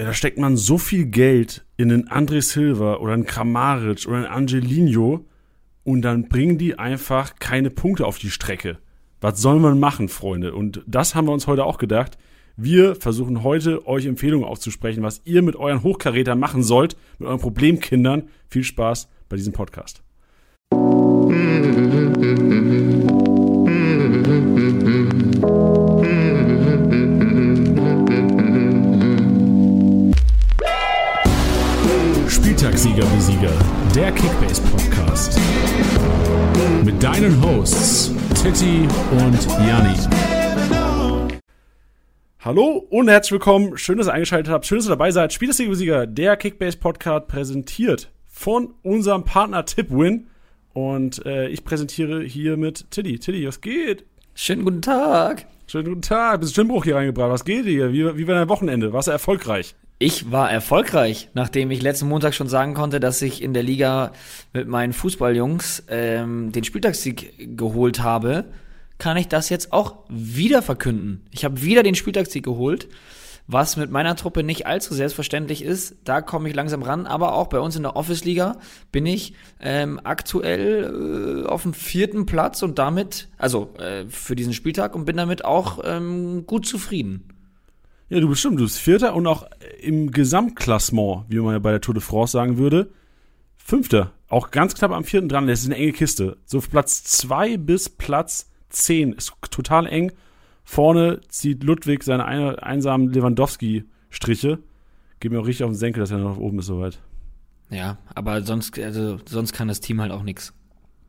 Ja, da steckt man so viel Geld in einen André Silva oder einen Kramaric oder einen Angelino und dann bringen die einfach keine Punkte auf die Strecke. Was soll man machen, Freunde? Und das haben wir uns heute auch gedacht. Wir versuchen heute euch Empfehlungen auszusprechen, was ihr mit euren Hochkarätern machen sollt, mit euren Problemkindern. Viel Spaß bei diesem Podcast. Spieltagssieger Besieger, der Kickbase Podcast. Mit deinen Hosts Titti und Janni. Hallo und herzlich willkommen. Schön, dass ihr eingeschaltet habt. Schön, dass ihr dabei seid. Spieltagssieger Besieger, der Kickbase Podcast präsentiert von unserem Partner Tipwin. Und äh, ich präsentiere hier mit Tilly. Tilly, was geht? Schönen guten Tag. Schönen guten Tag. Bist du Stimmbruch hier reingebracht? Was geht hier? Wie, wie war dein Wochenende? Warst du erfolgreich? Ich war erfolgreich, nachdem ich letzten Montag schon sagen konnte, dass ich in der Liga mit meinen Fußballjungs ähm, den Spieltagssieg geholt habe, kann ich das jetzt auch wieder verkünden. Ich habe wieder den Spieltagssieg geholt, was mit meiner Truppe nicht allzu selbstverständlich ist. Da komme ich langsam ran, aber auch bei uns in der Office-Liga bin ich ähm, aktuell äh, auf dem vierten Platz und damit, also äh, für diesen Spieltag und bin damit auch ähm, gut zufrieden. Ja, du bestimmt. Du bist Vierter und auch im Gesamtklassement, wie man ja bei der Tour de France sagen würde, Fünfter. Auch ganz knapp am vierten dran. Das ist eine enge Kiste. So Platz zwei bis Platz zehn ist total eng. Vorne zieht Ludwig seine eine, einsamen Lewandowski-Striche. Geht mir auch richtig auf den Senkel, dass er noch oben ist soweit. Ja, aber sonst, also, sonst kann das Team halt auch nichts.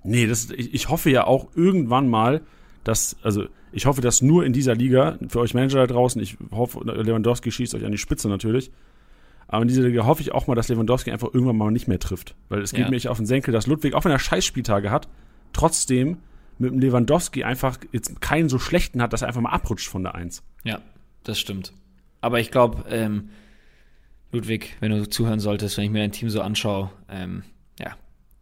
Nee, das, ich, ich hoffe ja auch irgendwann mal, dass, also ich hoffe, dass nur in dieser Liga, für euch Manager da draußen, ich hoffe, Lewandowski schießt euch an die Spitze natürlich, aber in dieser Liga hoffe ich auch mal, dass Lewandowski einfach irgendwann mal nicht mehr trifft. Weil es geht ja. mir echt auf den Senkel, dass Ludwig, auch wenn er Scheißspieltage hat, trotzdem mit dem Lewandowski einfach jetzt keinen so schlechten hat, dass er einfach mal abrutscht von der Eins. Ja, das stimmt. Aber ich glaube, ähm, Ludwig, wenn du zuhören solltest, wenn ich mir dein Team so anschaue, ähm, ja,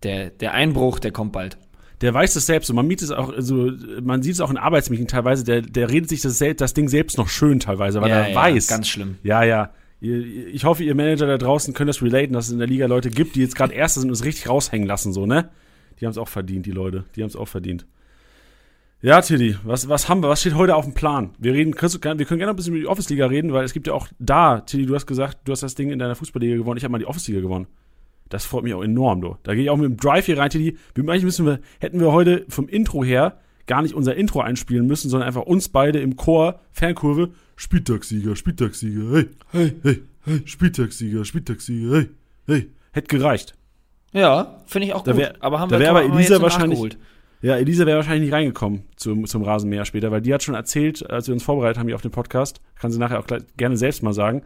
der, der Einbruch, der kommt bald der weiß es selbst und man mietet es auch, also man sieht es auch in Arbeitsmeetings teilweise, der, der redet sich das, das Ding selbst noch schön teilweise, weil ja, er ja, weiß. Ganz schlimm. Ja, ja. Ich hoffe, ihr Manager da draußen können das relaten, dass es in der Liga Leute gibt, die jetzt gerade Erste sind und es richtig raushängen lassen, so, ne? Die haben es auch verdient, die Leute. Die haben es auch verdient. Ja, Tilly, was, was haben wir? Was steht heute auf dem Plan? Wir reden, wir können gerne ein bisschen über die Office-Liga reden, weil es gibt ja auch da, Tilly, du hast gesagt, du hast das Ding in deiner Fußballliga gewonnen, ich habe mal die Office-Liga gewonnen. Das freut mich auch enorm, du. Da gehe ich auch mit dem Drive hier rein, Teddy. Eigentlich müssen wir, hätten wir heute vom Intro her gar nicht unser Intro einspielen müssen, sondern einfach uns beide im Chor, Fernkurve, Spieltagssieger, Spieltagssieger, hey, hey, hey, hey, Spieltagssieger, Spieltagssieger, hey, hey. Hätte gereicht. Ja, finde ich auch da gut. Wär, aber haben da wäre aber Elisa wahrscheinlich. Ja, Elisa wäre wahrscheinlich nicht reingekommen zum, zum Rasenmäher später, weil die hat schon erzählt, als wir uns vorbereitet haben hier auf den Podcast, kann sie nachher auch gleich, gerne selbst mal sagen,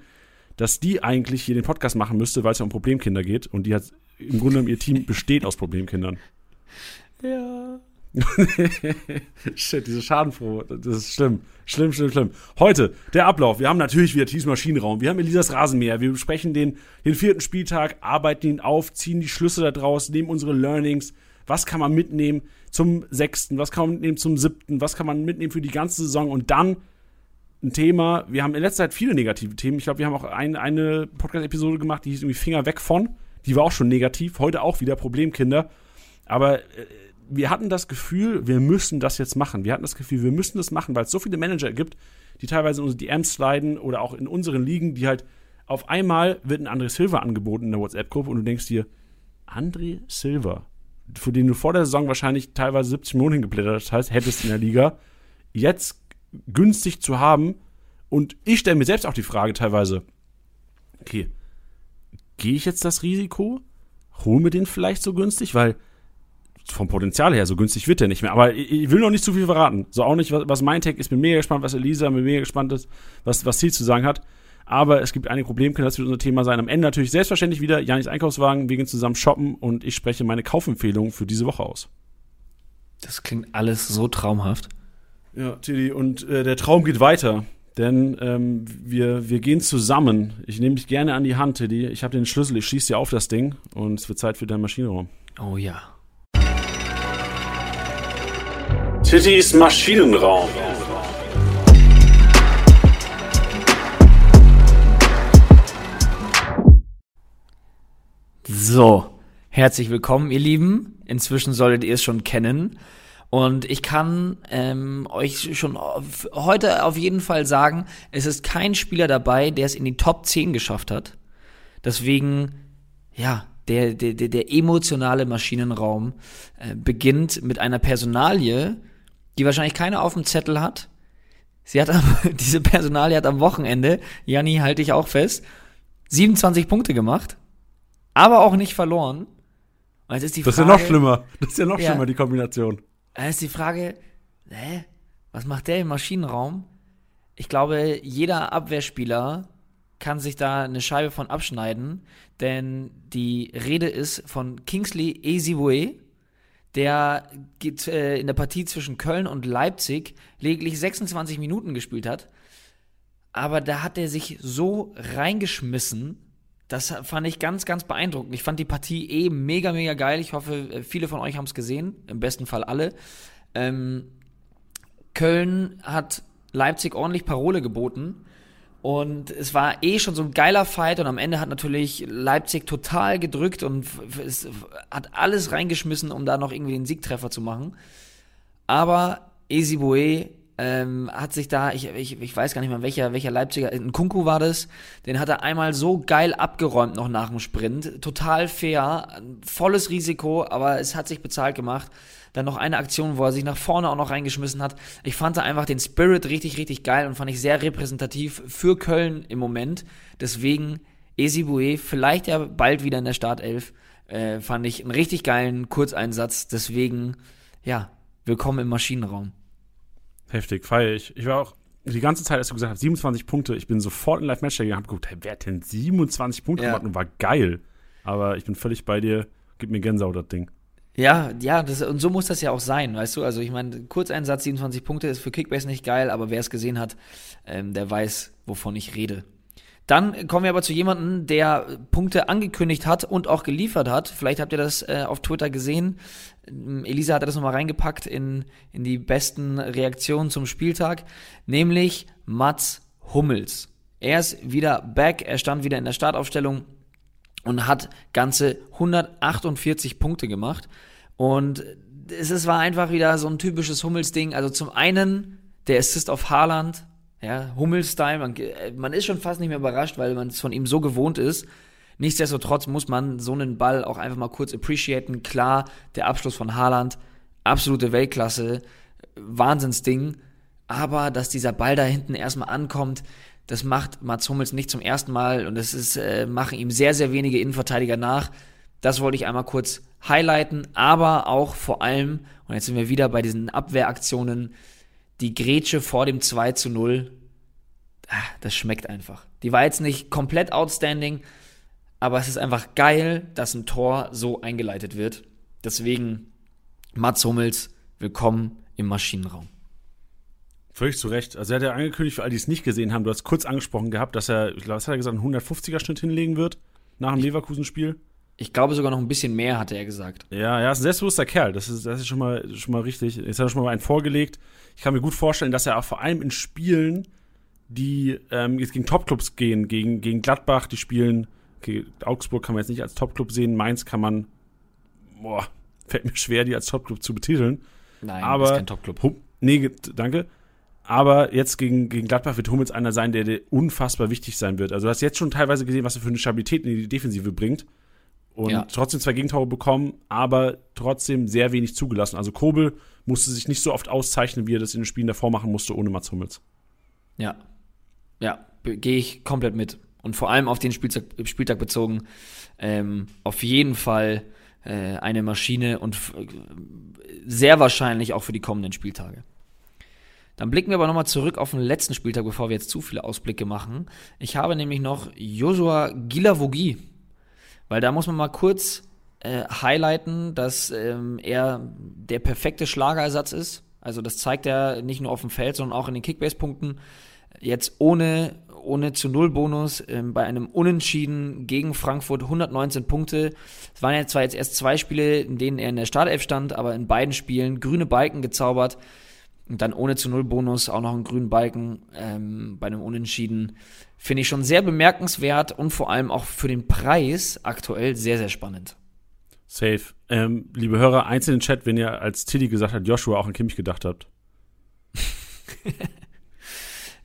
dass die eigentlich hier den Podcast machen müsste, weil es ja um Problemkinder geht. Und die hat im Grunde genommen ihr Team besteht aus Problemkindern. Ja. Shit, diese Schadenfrohe, das ist schlimm. Schlimm, schlimm, schlimm. Heute, der Ablauf. Wir haben natürlich wieder Teams Maschinenraum. Wir haben Elisas Rasenmäher. Wir besprechen den, den vierten Spieltag, arbeiten ihn auf, ziehen die Schlüsse da draus, nehmen unsere Learnings. Was kann man mitnehmen zum sechsten? Was kann man mitnehmen zum siebten? Was kann man mitnehmen für die ganze Saison? Und dann ein Thema. Wir haben in letzter Zeit viele negative Themen. Ich glaube, wir haben auch ein, eine Podcast-Episode gemacht, die hieß irgendwie Finger weg von. Die war auch schon negativ. Heute auch wieder Problemkinder. Aber äh, wir hatten das Gefühl, wir müssen das jetzt machen. Wir hatten das Gefühl, wir müssen das machen, weil es so viele Manager gibt, die teilweise in unsere DMs sliden oder auch in unseren Ligen, die halt auf einmal wird ein André Silva angeboten in der WhatsApp-Gruppe und du denkst dir, André Silva, für den du vor der Saison wahrscheinlich teilweise 70 Millionen hingeblättert hast, hättest in der Liga, jetzt günstig zu haben. Und ich stelle mir selbst auch die Frage teilweise, okay, gehe ich jetzt das Risiko? Hol mir den vielleicht so günstig? Weil vom Potenzial her, so günstig wird der nicht mehr. Aber ich, will noch nicht zu viel verraten. So auch nicht, was, was mein Tech ist. Bin mega gespannt, was Elisa, bin mega gespannt ist, was, was sie zu sagen hat. Aber es gibt einige Probleme, das wird unser Thema sein. Am Ende natürlich selbstverständlich wieder Janis Einkaufswagen. Wir gehen zusammen shoppen und ich spreche meine Kaufempfehlung für diese Woche aus. Das klingt alles so traumhaft. Ja, Tilly, und äh, der Traum geht weiter. Denn ähm, wir, wir gehen zusammen. Ich nehme dich gerne an die Hand, Tilly. Ich habe den Schlüssel, ich schieße dir auf das Ding und es wird Zeit für deinen Maschinenraum. Oh ja. Tittys Maschinenraum. So, herzlich willkommen, ihr Lieben. Inzwischen solltet ihr es schon kennen. Und ich kann ähm, euch schon auf, heute auf jeden Fall sagen, es ist kein Spieler dabei, der es in die Top 10 geschafft hat. Deswegen, ja, der, der, der emotionale Maschinenraum äh, beginnt mit einer Personalie, die wahrscheinlich keiner auf dem Zettel hat. Sie hat am, diese Personalie hat am Wochenende, Janni, halte ich auch fest, 27 Punkte gemacht, aber auch nicht verloren. Und jetzt ist die das ist ja noch schlimmer. Das ist ja noch ja, schlimmer, die Kombination. Dann ist die Frage, hä, was macht der im Maschinenraum? Ich glaube, jeder Abwehrspieler kann sich da eine Scheibe von abschneiden, denn die Rede ist von Kingsley Ezibue, der äh, in der Partie zwischen Köln und Leipzig lediglich 26 Minuten gespielt hat. Aber da hat er sich so reingeschmissen, das fand ich ganz, ganz beeindruckend. Ich fand die Partie eh mega, mega geil. Ich hoffe, äh, viele von euch haben es gesehen. Im besten Fall alle. Ähm, Köln hat Leipzig ordentlich Parole geboten. Und es war eh schon so ein geiler Fight und am Ende hat natürlich Leipzig total gedrückt und es hat alles reingeschmissen, um da noch irgendwie den Siegtreffer zu machen. Aber Ezibue ähm, hat sich da, ich, ich, ich weiß gar nicht mehr, welcher, welcher Leipziger, ein Kunku war das, den hat er einmal so geil abgeräumt noch nach dem Sprint. Total fair, volles Risiko, aber es hat sich bezahlt gemacht. Dann noch eine Aktion, wo er sich nach vorne auch noch reingeschmissen hat. Ich fand da einfach den Spirit richtig, richtig geil und fand ich sehr repräsentativ für Köln im Moment. Deswegen Esibue, vielleicht ja bald wieder in der Startelf, äh, fand ich einen richtig geilen Kurzeinsatz. Deswegen, ja, willkommen im Maschinenraum. Heftig, feier ich. Ich war auch die ganze Zeit, als du gesagt hast, 27 Punkte, ich bin sofort in Live-Match gegangen und hab geguckt, hey, wer hat denn 27 Punkte ja. gemacht und war geil. Aber ich bin völlig bei dir, gib mir Gänsehaut, das Ding. Ja, ja, das, und so muss das ja auch sein, weißt du? Also ich meine, Kurzeinsatz, 27 Punkte ist für Kickbase nicht geil, aber wer es gesehen hat, ähm, der weiß, wovon ich rede. Dann kommen wir aber zu jemandem, der Punkte angekündigt hat und auch geliefert hat. Vielleicht habt ihr das äh, auf Twitter gesehen. Ähm, Elisa hat das nochmal reingepackt in, in die besten Reaktionen zum Spieltag, nämlich Mats Hummels. Er ist wieder back, er stand wieder in der Startaufstellung und hat ganze 148 Punkte gemacht. Und es war einfach wieder so ein typisches Hummels-Ding. Also zum einen der Assist auf Haaland, ja, Hummel-Style, man, äh, man ist schon fast nicht mehr überrascht, weil man es von ihm so gewohnt ist. Nichtsdestotrotz muss man so einen Ball auch einfach mal kurz appreciaten. Klar, der Abschluss von Haaland, absolute Weltklasse, Wahnsinnsding. Aber dass dieser Ball da hinten erstmal ankommt, das macht Mats Hummels nicht zum ersten Mal und das ist, äh, machen ihm sehr, sehr wenige Innenverteidiger nach. Das wollte ich einmal kurz highlighten, aber auch vor allem, und jetzt sind wir wieder bei diesen Abwehraktionen, die Grätsche vor dem 2 zu 0, ah, das schmeckt einfach. Die war jetzt nicht komplett outstanding, aber es ist einfach geil, dass ein Tor so eingeleitet wird. Deswegen, Mats Hummels, willkommen im Maschinenraum. Völlig zu Recht. Also er hat ja angekündigt, für all die es nicht gesehen haben, du hast kurz angesprochen gehabt, dass er, was hat er gesagt, einen 150er-Schnitt hinlegen wird nach dem Leverkusen-Spiel. Ich glaube sogar noch ein bisschen mehr, hatte er gesagt. Ja, er ist ein selbstbewusster Kerl. Das ist, das ist schon, mal, schon mal richtig. Jetzt hat er schon mal einen vorgelegt. Ich kann mir gut vorstellen, dass er auch vor allem in Spielen, die ähm, jetzt gegen Topclubs gehen, gegen, gegen Gladbach, die spielen, okay, Augsburg kann man jetzt nicht als Topclub sehen, Mainz kann man, boah, fällt mir schwer, die als Topclub zu betiteln. Nein, aber, ist kein Topclub. Hum, nee, danke. Aber jetzt gegen, gegen Gladbach wird Hummels einer sein, der, der unfassbar wichtig sein wird. Also du hast jetzt schon teilweise gesehen, was er für eine Stabilität in die Defensive bringt und ja. trotzdem zwei Gegentore bekommen, aber trotzdem sehr wenig zugelassen. Also Kobel musste sich nicht so oft auszeichnen, wie er das in den Spielen davor machen musste, ohne Mats Hummels. Ja. Ja, gehe ich komplett mit. Und vor allem auf den Spieltag, Spieltag bezogen, ähm, auf jeden Fall äh, eine Maschine und sehr wahrscheinlich auch für die kommenden Spieltage. Dann blicken wir aber nochmal zurück auf den letzten Spieltag, bevor wir jetzt zu viele Ausblicke machen. Ich habe nämlich noch Joshua Gilavogi weil da muss man mal kurz äh, highlighten, dass ähm, er der perfekte Schlagerersatz ist. Also das zeigt er nicht nur auf dem Feld, sondern auch in den Kickbase-Punkten. Jetzt ohne, ohne zu Null Bonus ähm, bei einem Unentschieden gegen Frankfurt 119 Punkte. Es waren ja zwar jetzt erst zwei Spiele, in denen er in der Startelf stand, aber in beiden Spielen grüne Balken gezaubert. Und dann ohne zu Null Bonus auch noch einen grünen Balken ähm, bei einem Unentschieden. Finde ich schon sehr bemerkenswert und vor allem auch für den Preis aktuell sehr, sehr spannend. Safe. Ähm, liebe Hörer, eins in den Chat, wenn ihr als Tilly gesagt hat, Joshua auch an Kimmich gedacht habt.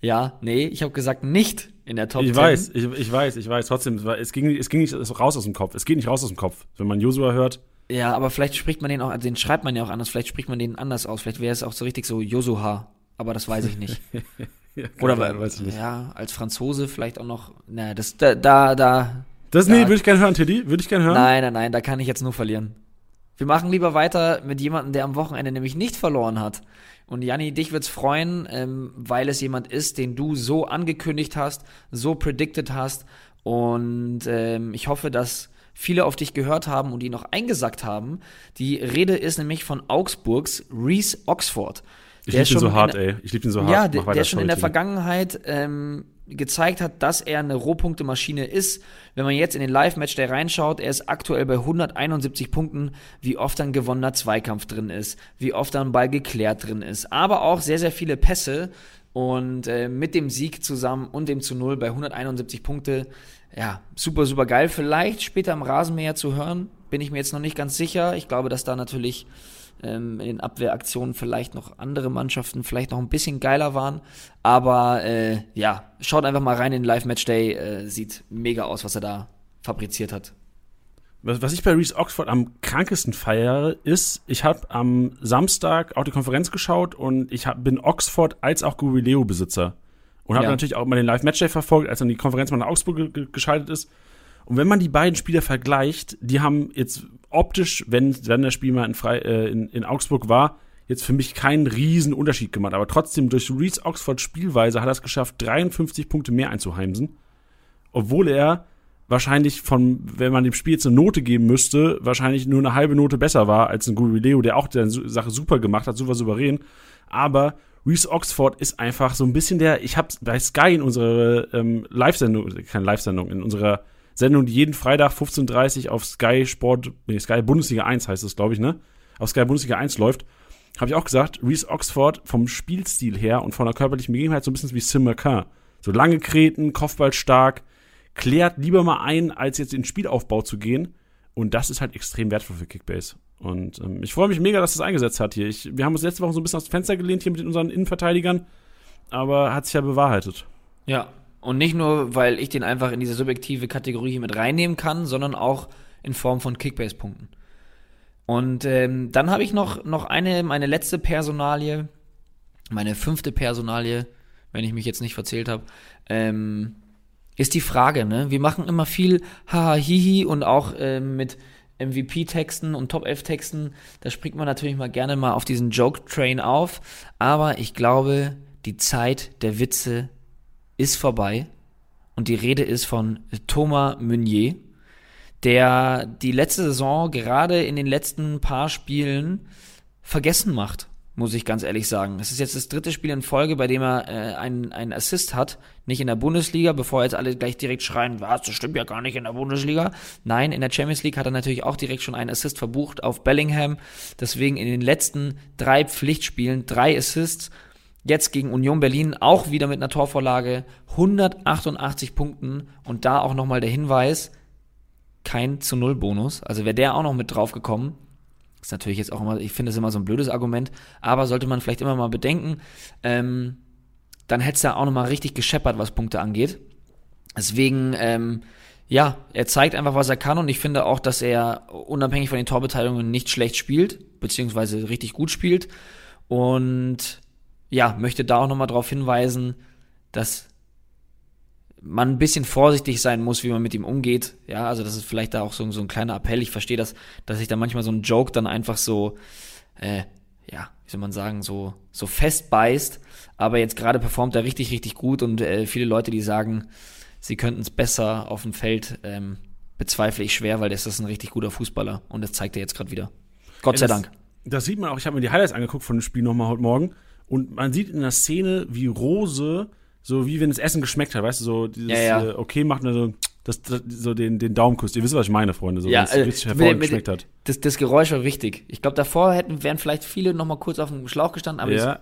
ja, nee, ich habe gesagt nicht in der Top Ich 10. weiß, ich, ich weiß, ich weiß. Trotzdem, es ging, es ging nicht raus aus dem Kopf. Es geht nicht raus aus dem Kopf. Wenn man Joshua hört, ja, aber vielleicht spricht man den auch, den schreibt man ja auch anders, vielleicht spricht man den anders aus. Vielleicht wäre es auch so richtig so Josuha, aber das weiß ich nicht. ja, Oder sein, weiß ich nicht. ja, als Franzose vielleicht auch noch. Na, das da da da. Das nee, würde ich gerne hören, Teddy, würde ich gerne hören. Nein, nein, nein, da kann ich jetzt nur verlieren. Wir machen lieber weiter mit jemandem, der am Wochenende nämlich nicht verloren hat. Und Janni, dich wird's freuen, ähm, weil es jemand ist, den du so angekündigt hast, so predicted hast. Und ähm, ich hoffe, dass viele auf dich gehört haben und die noch eingesackt haben. Die Rede ist nämlich von Augsburgs Reese Oxford. Ich liebe ihn so hart, ey. Ich liebe ihn so hart. Ja, der, der schon in der Vergangenheit ähm, gezeigt hat, dass er eine Rohpunkte-Maschine ist. Wenn man jetzt in den Live-Match der reinschaut, er ist aktuell bei 171 Punkten, wie oft ein gewonnener Zweikampf drin ist, wie oft ein Ball geklärt drin ist, aber auch sehr, sehr viele Pässe. Und äh, mit dem Sieg zusammen und dem zu Null bei 171 Punkte ja, super, super geil. Vielleicht später im Rasenmäher zu hören, bin ich mir jetzt noch nicht ganz sicher. Ich glaube, dass da natürlich ähm, in den Abwehraktionen vielleicht noch andere Mannschaften vielleicht noch ein bisschen geiler waren. Aber äh, ja, schaut einfach mal rein in den Live-Match-Day. Äh, sieht mega aus, was er da fabriziert hat. Was ich bei Reese Oxford am krankesten feiere, ist, ich habe am Samstag auch die Konferenz geschaut und ich hab, bin Oxford als auch Gurileo-Besitzer. Und habe ja. natürlich auch mal den Live-Matchday verfolgt, als dann die Konferenz mal nach Augsburg ge geschaltet ist. Und wenn man die beiden Spieler vergleicht, die haben jetzt optisch, wenn, wenn das Spiel mal in, Fre äh, in, in Augsburg war, jetzt für mich keinen riesen Unterschied gemacht. Aber trotzdem, durch Reese Oxford Spielweise hat er es geschafft, 53 Punkte mehr einzuheimsen. Obwohl er wahrscheinlich von, wenn man dem Spiel jetzt eine Note geben müsste, wahrscheinlich nur eine halbe Note besser war als ein Guri Leo, der auch die Sache super gemacht hat, super souverän. Aber Reese Oxford ist einfach so ein bisschen der, ich habe bei Sky in unserer ähm, Live-Sendung, keine Live-Sendung, in unserer Sendung, die jeden Freitag 15.30 Uhr auf Sky Sport, nee, Sky Bundesliga 1 heißt es, glaube ich, ne? Auf Sky Bundesliga 1 läuft, habe ich auch gesagt, Reese Oxford vom Spielstil her und von der körperlichen Begebenheit so ein bisschen wie Sim McCann. So lange Kreten, Kopfball stark, klärt lieber mal ein, als jetzt in den Spielaufbau zu gehen. Und das ist halt extrem wertvoll für Kickbase. Und ähm, ich freue mich mega, dass das eingesetzt hat hier. Ich, wir haben uns letzte Woche so ein bisschen dem Fenster gelehnt hier mit unseren Innenverteidigern, aber hat sich ja bewahrheitet. Ja, und nicht nur, weil ich den einfach in diese subjektive Kategorie hier mit reinnehmen kann, sondern auch in Form von Kickbase-Punkten. Und ähm, dann habe ich noch, noch eine, meine letzte Personalie, meine fünfte Personalie, wenn ich mich jetzt nicht verzählt habe, ähm, ist die Frage, ne? Wir machen immer viel Haha, Hihi und auch ähm, mit MVP-Texten und Top-11-Texten, da springt man natürlich mal gerne mal auf diesen Joke-Train auf. Aber ich glaube, die Zeit der Witze ist vorbei. Und die Rede ist von Thomas Meunier, der die letzte Saison gerade in den letzten paar Spielen vergessen macht muss ich ganz ehrlich sagen. Es ist jetzt das dritte Spiel in Folge, bei dem er äh, einen, einen Assist hat. Nicht in der Bundesliga, bevor jetzt alle gleich direkt schreien, was, das stimmt ja gar nicht in der Bundesliga. Nein, in der Champions League hat er natürlich auch direkt schon einen Assist verbucht auf Bellingham. Deswegen in den letzten drei Pflichtspielen drei Assists. Jetzt gegen Union Berlin auch wieder mit einer Torvorlage. 188 Punkten. Und da auch nochmal der Hinweis, kein zu Null Bonus. Also wäre der auch noch mit drauf gekommen, ist natürlich jetzt auch immer, ich finde es immer so ein blödes Argument, aber sollte man vielleicht immer mal bedenken, ähm, dann hätte es da auch nochmal richtig gescheppert, was Punkte angeht. Deswegen, ähm, ja, er zeigt einfach, was er kann und ich finde auch, dass er unabhängig von den Torbeteiligungen nicht schlecht spielt, beziehungsweise richtig gut spielt. Und ja, möchte da auch nochmal darauf hinweisen, dass man ein bisschen vorsichtig sein muss, wie man mit ihm umgeht. Ja, also das ist vielleicht da auch so, so ein kleiner Appell. Ich verstehe das, dass sich da manchmal so ein Joke dann einfach so, äh, ja, wie soll man sagen, so, so festbeißt. Aber jetzt gerade performt er richtig, richtig gut und äh, viele Leute, die sagen, sie könnten es besser auf dem Feld, ähm, bezweifle ich schwer, weil das ist ein richtig guter Fußballer und das zeigt er jetzt gerade wieder. Gott sei das, Dank. Das sieht man auch, ich habe mir die Highlights angeguckt von dem Spiel nochmal heute Morgen und man sieht in der Szene, wie Rose so wie wenn das Essen geschmeckt hat, weißt du, so dieses ja, ja. Äh, okay macht nur so das, das, so den, den Daumenkuss. Ihr wisst, was ich meine, Freunde, so ja, wenn es äh, richtig hervorragend geschmeckt hat. Das, das Geräusch war wichtig. Ich glaube, davor hätten wären vielleicht viele noch mal kurz auf dem Schlauch gestanden, aber ja.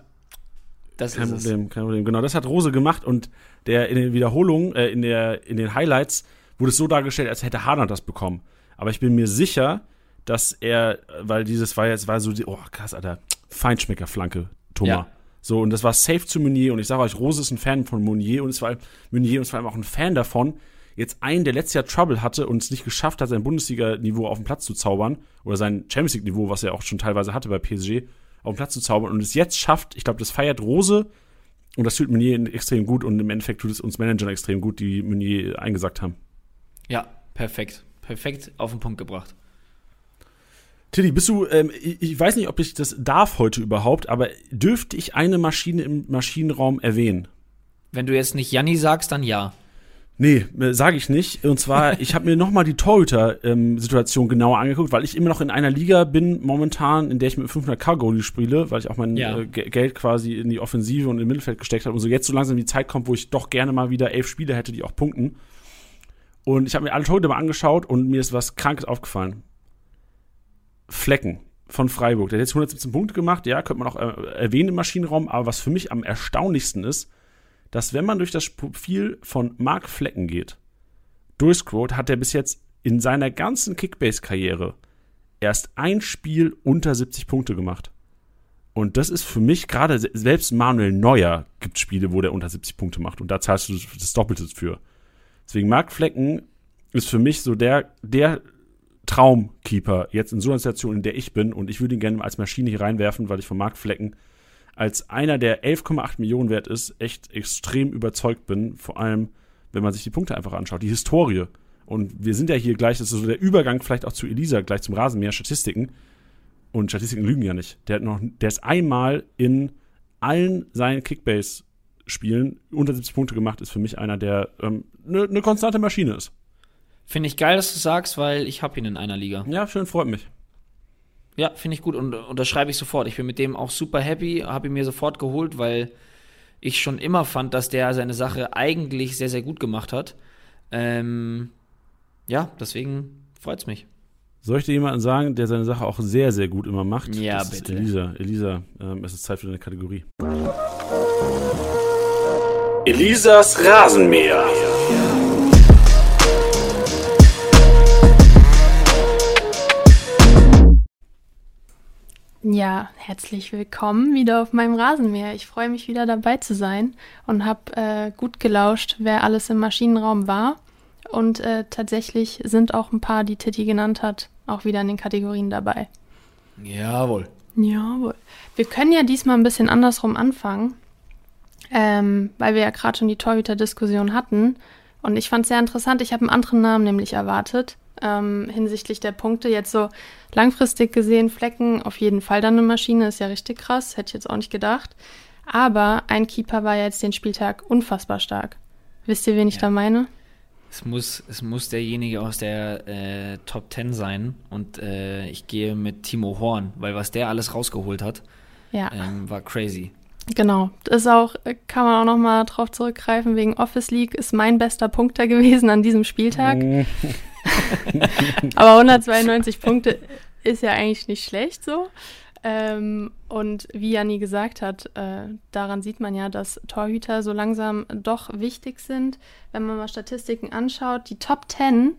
Das kein ist Problem, kein Problem. Genau, das hat Rose gemacht und der in den Wiederholungen, äh, in, der, in den Highlights wurde es so dargestellt, als hätte Haaland das bekommen. Aber ich bin mir sicher, dass er, weil dieses war jetzt, war so die, oh krass, Alter, Feinschmeckerflanke, Thomas. Ja. So, und das war safe zu Meunier und ich sage euch, Rose ist ein Fan von Meunier und es war Meunier und es war auch ein Fan davon, jetzt einen, der letztes Jahr Trouble hatte und es nicht geschafft hat, sein Bundesliga-Niveau auf den Platz zu zaubern oder sein Champions League-Niveau, was er auch schon teilweise hatte bei PSG, auf den Platz zu zaubern und es jetzt schafft, ich glaube, das feiert Rose und das tut Meunier extrem gut und im Endeffekt tut es uns Managern extrem gut, die Meunier eingesagt haben. Ja, perfekt. Perfekt auf den Punkt gebracht. Tilly, bist du, ähm, ich, ich weiß nicht, ob ich das darf heute überhaupt, aber dürfte ich eine Maschine im Maschinenraum erwähnen? Wenn du jetzt nicht Janni sagst, dann ja. Nee, äh, sage ich nicht. Und zwar, ich habe mir nochmal die Torhüter-Situation genauer angeguckt, weil ich immer noch in einer Liga bin momentan, in der ich mit 500k Goalie spiele, weil ich auch mein Ja. äh, Ge- Geld quasi in die Offensive und im Mittelfeld gesteckt habe und so jetzt so langsam die Zeit kommt, wo ich doch gerne mal wieder elf Spiele hätte, die auch punkten. Und ich habe mir alle Torhüter mal angeschaut und mir ist was Krankes aufgefallen. Flecken von Freiburg. Der hat jetzt 117 Punkte gemacht, ja, könnte man auch äh, erwähnen im Maschinenraum, aber was für mich am erstaunlichsten ist, dass wenn man durch das Profil von Mark Flecken geht, durchscrollt, hat er bis jetzt in seiner ganzen Kickbase-Karriere erst ein Spiel unter 70 Punkte gemacht. Und das ist für mich gerade, se- selbst Manuel Neuer gibt Spiele, wo der unter 70 Punkte macht. Und da zahlst du das Doppelte für. Deswegen Mark Flecken ist für mich so der, der Traumkeeper jetzt in so einer Situation, in der ich bin. Und ich würde ihn gerne als Maschine hier reinwerfen, weil ich von Mark Flecken als einer, der 11,8 Millionen wert ist, echt extrem überzeugt bin. Vor allem, wenn man sich die Punkte einfach anschaut, die Historie. Und wir sind ja hier gleich, das ist so der Übergang vielleicht auch zu Elisa, gleich zum Rasenmäher, Statistiken. Und Statistiken lügen ja nicht. Der hat noch, der ist einmal in allen seinen Kickbase-Spielen unter 70 Punkte gemacht, ist für mich einer, der eine ähm, ne konstante Maschine ist. Finde ich geil, dass du sagst, weil ich habe ihn in einer Liga. Ja, schön, freut mich. Ja, finde ich gut und unterschreibe ich sofort. Ich bin mit dem auch super happy, habe ihn mir sofort geholt, weil ich schon immer fand, dass der seine Sache eigentlich sehr, sehr gut gemacht hat. Ähm, ja, deswegen freut's mich. Soll ich dir jemanden sagen, der seine Sache auch sehr, sehr gut immer macht? Ja, das bitte. Ist Elisa, Elisa, ähm, es ist Zeit für deine Kategorie. Elisas Rasenmäher. Ja, herzlich willkommen wieder auf meinem Rasenmäher. Ich freue mich wieder dabei zu sein und habe äh, gut gelauscht, wer alles im Maschinenraum war. Und äh, tatsächlich sind auch ein paar, die Titi genannt hat, auch wieder in den Kategorien dabei. Jawohl. Jawohl. Wir können ja diesmal ein bisschen andersrum anfangen, ähm, weil wir ja gerade schon die Torhüter-Diskussion hatten. Und ich fand es sehr interessant. Ich habe einen anderen Namen nämlich erwartet ähm, hinsichtlich der Punkte. Jetzt so langfristig gesehen, Flecken auf jeden Fall dann eine Maschine, ist ja richtig krass, hätte ich jetzt auch nicht gedacht. Aber ein Keeper war ja jetzt den Spieltag unfassbar stark. Wisst ihr, wen ich Ja. da meine? Es muss, es muss derjenige aus der äh, Top 10 sein und äh, ich gehe mit Timo Horn, weil was der alles rausgeholt hat, Ja. ähm, war crazy. Genau, das ist auch, kann man auch nochmal drauf zurückgreifen, wegen Office League ist mein bester Punkter gewesen an diesem Spieltag. Aber 192 Punkte ist ja eigentlich nicht schlecht so. Ähm, und wie Janni gesagt hat, äh, daran sieht man ja, dass Torhüter so langsam doch wichtig sind. Wenn man mal Statistiken anschaut, die Top 10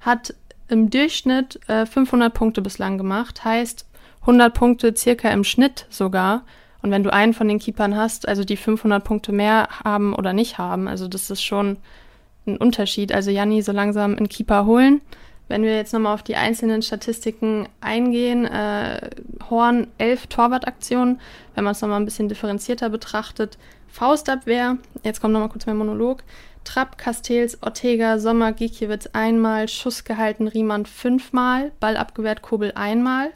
hat im Durchschnitt äh, 500 Punkte bislang gemacht, heißt 100 Punkte circa im Schnitt sogar. Und wenn du einen von den Keepern hast, also die 500 Punkte mehr haben oder nicht haben, also das ist schon ein Unterschied. Also Janni so langsam einen Keeper holen. Wenn wir jetzt nochmal auf die einzelnen Statistiken eingehen, äh, Horn 11 Torwartaktionen, wenn man es nochmal ein bisschen differenzierter betrachtet, Faustabwehr, jetzt kommt nochmal kurz mein Monolog, Trapp, Castells, Ortega, Sommer, Gikiewicz einmal, Schuss gehalten, Riemann fünfmal, Ball abgewehrt, Kobel einmal,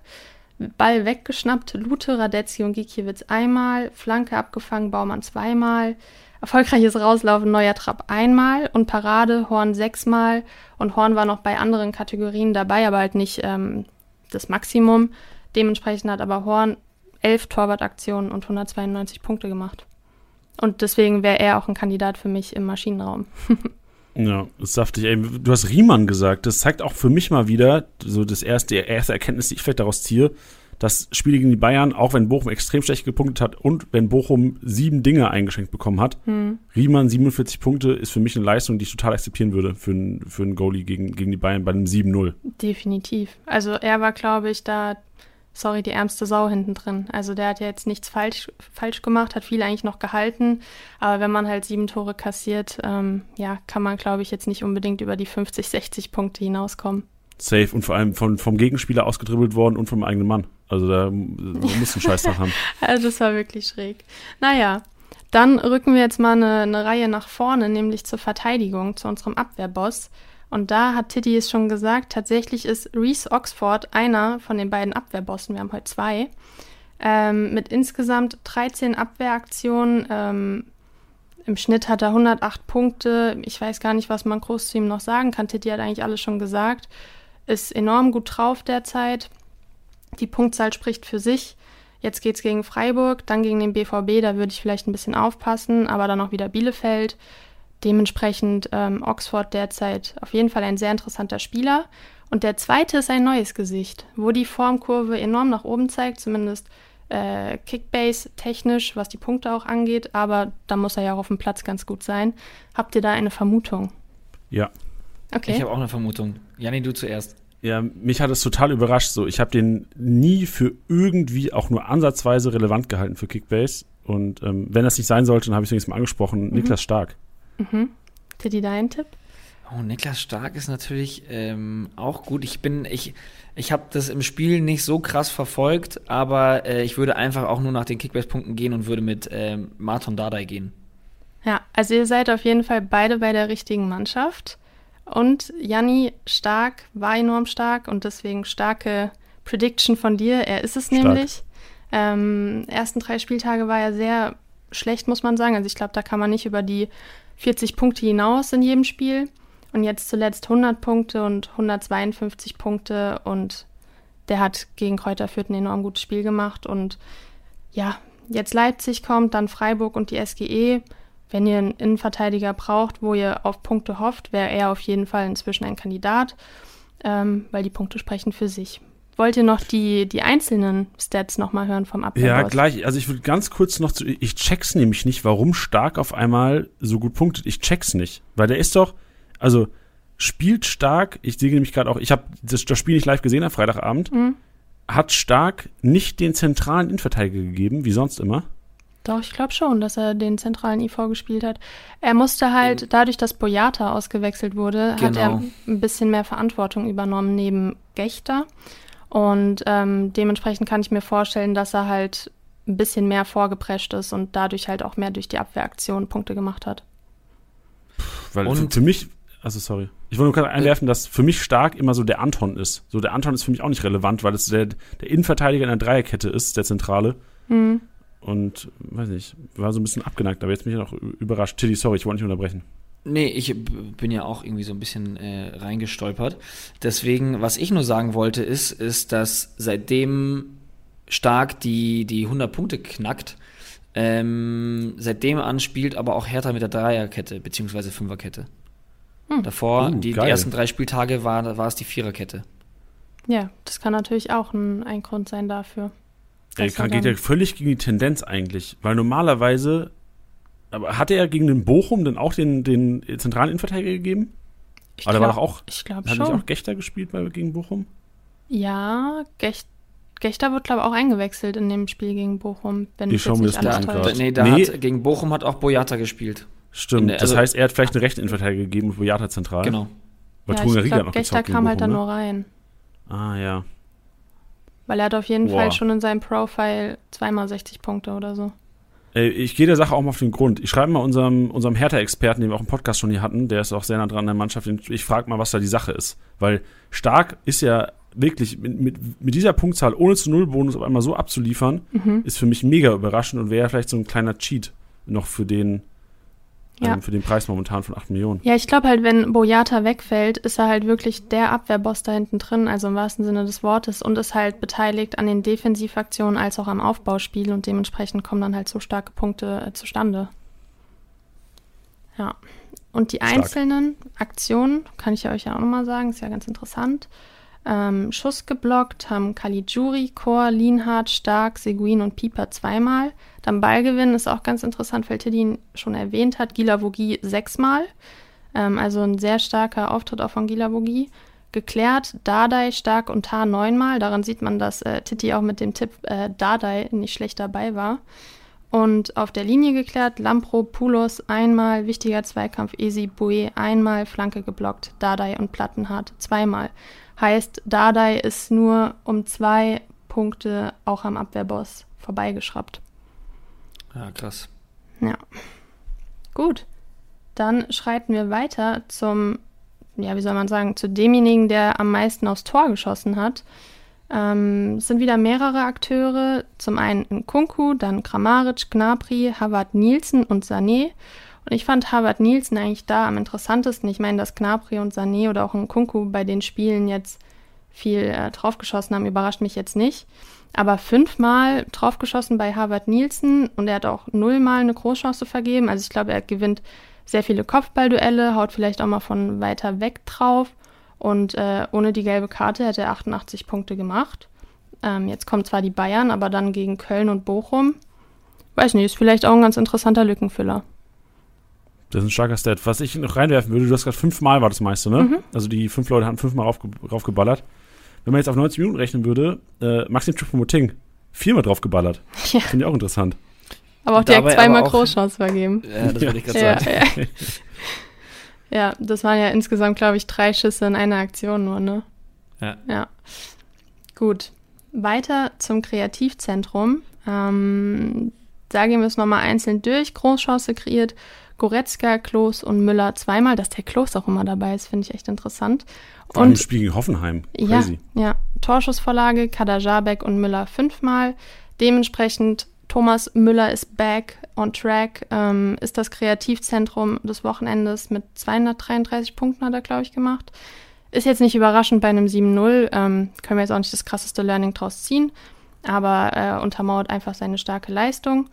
Ball weggeschnappt, Lute, Radetzky und Gikiewicz einmal, Flanke abgefangen, Baumann zweimal, erfolgreiches Rauslaufen, neuer Trapp einmal und Parade, Horn sechsmal und Horn war noch bei anderen Kategorien dabei, aber halt nicht ähm, das Maximum. Dementsprechend hat aber Horn elf Torwartaktionen und 192 Punkte gemacht. Und deswegen wäre er auch ein Kandidat für mich im Maschinenraum. Ja, ist saftig. Ey, du hast Riemann gesagt. Das zeigt auch für mich mal wieder, so das erste, erste Erkenntnis, die ich vielleicht daraus ziehe, das Spiel gegen die Bayern, auch wenn Bochum extrem schlecht gepunktet hat und wenn Bochum sieben Dinge eingeschenkt bekommen hat, Hm. Riemann 47 Punkte ist für mich eine Leistung, die ich total akzeptieren würde für, einen- für einen Goalie gegen, gegen die Bayern bei einem 7-0. Definitiv. Also er war, glaube ich, da, sorry, die ärmste Sau hinten drin. Also der hat ja jetzt nichts falsch, falsch gemacht, hat viel eigentlich noch gehalten. Aber wenn man halt sieben Tore kassiert, ähm, ja, kann man, glaube ich, jetzt nicht unbedingt über die 50, 60 Punkte hinauskommen. Safe und vor allem von, vom Gegenspieler ausgedribbelt worden und vom eigenen Mann. Also da, muss ein Scheiß dran haben. Also das war wirklich schräg. Naja, dann rücken wir jetzt mal eine, eine Reihe nach vorne, nämlich zur Verteidigung, zu unserem Abwehrboss. Und da hat Tiddy es schon gesagt, tatsächlich ist Reese Oxford einer von den beiden Abwehrbossen. Wir haben heute zwei. Ähm, mit insgesamt 13 Abwehraktionen. Ähm, Im Schnitt hat er 108 Punkte. Ich weiß gar nicht, was man groß zu ihm noch sagen kann. Tiddy hat eigentlich alles schon gesagt. Ist enorm gut drauf derzeit. Die Punktzahl spricht für sich. Jetzt geht's gegen Freiburg, dann gegen den BVB, da würde ich vielleicht ein bisschen aufpassen, aber dann auch wieder Bielefeld. Dementsprechend ähm, Oxford derzeit auf jeden Fall ein sehr interessanter Spieler. Und der zweite ist ein neues Gesicht, wo die Formkurve enorm nach oben zeigt, zumindest äh, Kickbase technisch, was die Punkte auch angeht, aber da muss er ja auch auf dem Platz ganz gut sein. Habt ihr da eine Vermutung? Ja. Okay. Ich habe auch eine Vermutung. Janni, du zuerst. Ja, mich hat es total überrascht. So, ich habe den nie für irgendwie auch nur ansatzweise relevant gehalten für Kickbase. Und ähm, wenn das nicht sein sollte, dann habe ich es wenigstens mal angesprochen. Niklas Stark. mhm. Tiddy, dein Tipp? Oh, Niklas Stark ist natürlich ähm, auch gut. Ich bin, ich, ich habe das im Spiel nicht so krass verfolgt, aber äh, ich würde einfach auch nur nach den Kickbase-Punkten gehen und würde mit ähm, Marton Dardai gehen. Ja, also ihr seid auf jeden Fall beide bei der richtigen Mannschaft. Und Janni stark, war enorm stark und deswegen starke Prediction von dir. Er ist es Stark. nämlich. Ähm, ersten drei Spieltage war er sehr schlecht, muss man sagen. Also ich glaube, da kann man nicht über die 40 Punkte hinaus in jedem Spiel. Und jetzt zuletzt 100 Punkte und 152 Punkte und der hat gegen Kräuter Fürth ein enorm gutes Spiel gemacht und ja, jetzt Leipzig kommt, dann Freiburg und die SGE. Wenn ihr einen Innenverteidiger braucht, wo ihr auf Punkte hofft, wäre er auf jeden Fall inzwischen ein Kandidat, ähm, weil die Punkte sprechen für sich. Wollt ihr noch die, die einzelnen Stats nochmal hören vom Abwehrboss? Ja, gleich. Also ich würde ganz kurz noch zu. Ich check's nämlich nicht, warum Stark auf einmal so gut punktet. Ich check's nicht. Weil der ist doch, also spielt Stark, ich sehe nämlich gerade auch, ich habe das, das Spiel nicht live gesehen am Freitagabend, Mhm. hat Stark nicht den zentralen Innenverteidiger gegeben, wie sonst immer. Doch, ich glaube schon, dass er den zentralen IV gespielt hat. Er musste halt, dadurch, dass Boyata ausgewechselt wurde, hat er Genau. ein bisschen mehr Verantwortung übernommen neben Gechter. Und ähm, dementsprechend kann ich mir vorstellen, dass er halt ein bisschen mehr vorgeprescht ist und dadurch halt auch mehr durch die Abwehraktion Punkte gemacht hat. Weil für, Und- für mich, also sorry. Ich wollte nur gerade einwerfen, dass für mich Stark immer so der Anton ist. So der Anton ist für mich auch nicht relevant, weil es der, der Innenverteidiger in der Dreierkette ist, der Zentrale. Hm. Und weiß nicht, war so ein bisschen abgeneigt, aber jetzt bin ich noch überrascht. Tilly, sorry, ich wollte nicht unterbrechen. Nee, ich bin ja auch irgendwie so ein bisschen äh, reingestolpert. Deswegen, was ich nur sagen wollte, ist, ist, dass seitdem Stark die, die 100 Punkte knackt, ähm, seitdem an spielt aber auch Hertha mit der Dreierkette, beziehungsweise Fünferkette. Hm. Davor, Uh, die, die ersten drei Spieltage war, war es die Viererkette. Ja, das kann natürlich auch ein, ein Grund sein dafür. Er dass kann, geht ja völlig gegen die Tendenz eigentlich, weil normalerweise, aber hatte er gegen den Bochum dann auch den, den zentralen Innenverteidiger gegeben? Ich war glaub- doch auch, Ich glaube hat nicht schon. auch Gechter gespielt bei, gegen Bochum? Ja, Gech Gechter wird, glaube ich, auch eingewechselt in dem Spiel gegen Bochum, wenn Ich mich schau jetzt mir das an nee, da Nee. hat gegen Bochum hat auch Boyata gespielt. Stimmt, der- das also- heißt, er hat vielleicht einen rechten Innenverteidiger gegeben und Boyata zentral. Genau. Weil Ja, Trunger ich Riga hat glaube, noch Gechter kam halt dann Bochum, nur rein. ne? Ah, ja. Weil er hat auf jeden Boah. Fall schon in seinem Profile zweimal 60 Punkte oder so. Ich gehe der Sache auch mal auf den Grund. Ich schreibe mal unserem, unserem Hertha-Experten, den wir auch im Podcast schon hier hatten, der ist auch sehr nah dran an der Mannschaft, ich frage mal, was da die Sache ist. Weil Stark ist ja wirklich mit, mit, mit dieser Punktzahl ohne zu Null-Bonus auf einmal so abzuliefern, Mhm. ist für mich mega überraschend und wäre vielleicht so ein kleiner Cheat noch für den, Ja. ähm, für den Preis momentan von 8 Millionen. Ja, ich glaube halt, wenn Boyata wegfällt, ist er halt wirklich der Abwehrboss da hinten drin, also im wahrsten Sinne des Wortes, und ist halt beteiligt an den Defensivaktionen als auch am Aufbauspiel und dementsprechend kommen dann halt so starke Punkte äh, zustande. Ja. Und die Stark. einzelnen Aktionen, kann ich ja euch ja auch nochmal sagen, ist ja ganz interessant. Ähm, Schuss geblockt haben Caligiuri, Chor, Lienhardt, Stark, Seguin und Pieper zweimal. Dann Ballgewinn ist auch ganz interessant, weil Tidin schon erwähnt hat. Gila Vogie sechsmal. Ähm, also ein sehr starker Auftritt auch von Gila Vogie. Geklärt, Dardai, Stark und Tar neunmal. Daran sieht man, dass äh, Titi auch mit dem Tipp äh, Dardai nicht schlecht dabei war. Und auf der Linie geklärt, Lampro, Pulos einmal, wichtiger Zweikampf, Esi, Bue einmal, Flanke geblockt, Dardai und Plattenhardt zweimal. Heißt, Dardai ist nur um zwei Punkte auch am Abwehrboss vorbeigeschraubt. Ja, krass. Ja. Gut. Dann schreiten wir weiter zum, ja, wie soll man sagen, zu demjenigen, der am meisten aufs Tor geschossen hat. Ähm, es sind wieder mehrere Akteure. Zum einen Nkunku, dann Kramaric, Gnabry, Havard Nielsen und Sané. Und ich fand Harvard Nielsen eigentlich da am interessantesten. Ich meine, dass Gnabry und Sané oder auch Nkunku bei den Spielen jetzt viel äh, draufgeschossen haben, überrascht mich jetzt nicht. Aber fünfmal draufgeschossen bei Harvard Nielsen und er hat auch nullmal eine Großchance vergeben. Also ich glaube, er gewinnt sehr viele Kopfballduelle, haut vielleicht auch mal von weiter weg drauf. Und äh, ohne die gelbe Karte hätte er 88 Punkte gemacht. Ähm, jetzt kommen zwar die Bayern, aber dann gegen Köln und Bochum. Weiß nicht, ist vielleicht auch ein ganz interessanter Lückenfüller. Das ist ein starker Stat. Was ich noch reinwerfen würde, du hast gerade fünfmal war das meiste, ne? Mhm. Also die fünf Leute hatten fünfmal raufge raufgeballert. Wenn man jetzt auf 90 Minuten rechnen würde, äh, Maxim Choupo-Moting viermal draufgeballert. Ja. Finde ich auch interessant. Aber auch direkt zweimal Großchance vergeben. Ja, das würde ich gerade ja, sagen. Ja. ja, das waren ja insgesamt, glaube ich, drei Schüsse in einer Aktion nur, ne? Ja. Ja. Gut. Weiter zum Kreativzentrum. Ähm, da gehen wir es nochmal einzeln durch. Großchance kreiert Goretzka, Klos und Müller zweimal. Dass der Klos auch immer dabei ist, finde ich echt interessant. Und im Spiel gegen Hoffenheim. Crazy. Ja, ja. Torschussvorlage, Kadajabek und Müller fünfmal. Dementsprechend Thomas Müller ist back on track, ähm, ist das Kreativzentrum des Wochenendes mit 233 Punkten, hat er, glaube ich, gemacht. Ist jetzt nicht überraschend bei einem 7-0, ähm, können wir jetzt auch nicht das krasseste Learning draus ziehen, aber äh, untermauert einfach seine starke Leistung.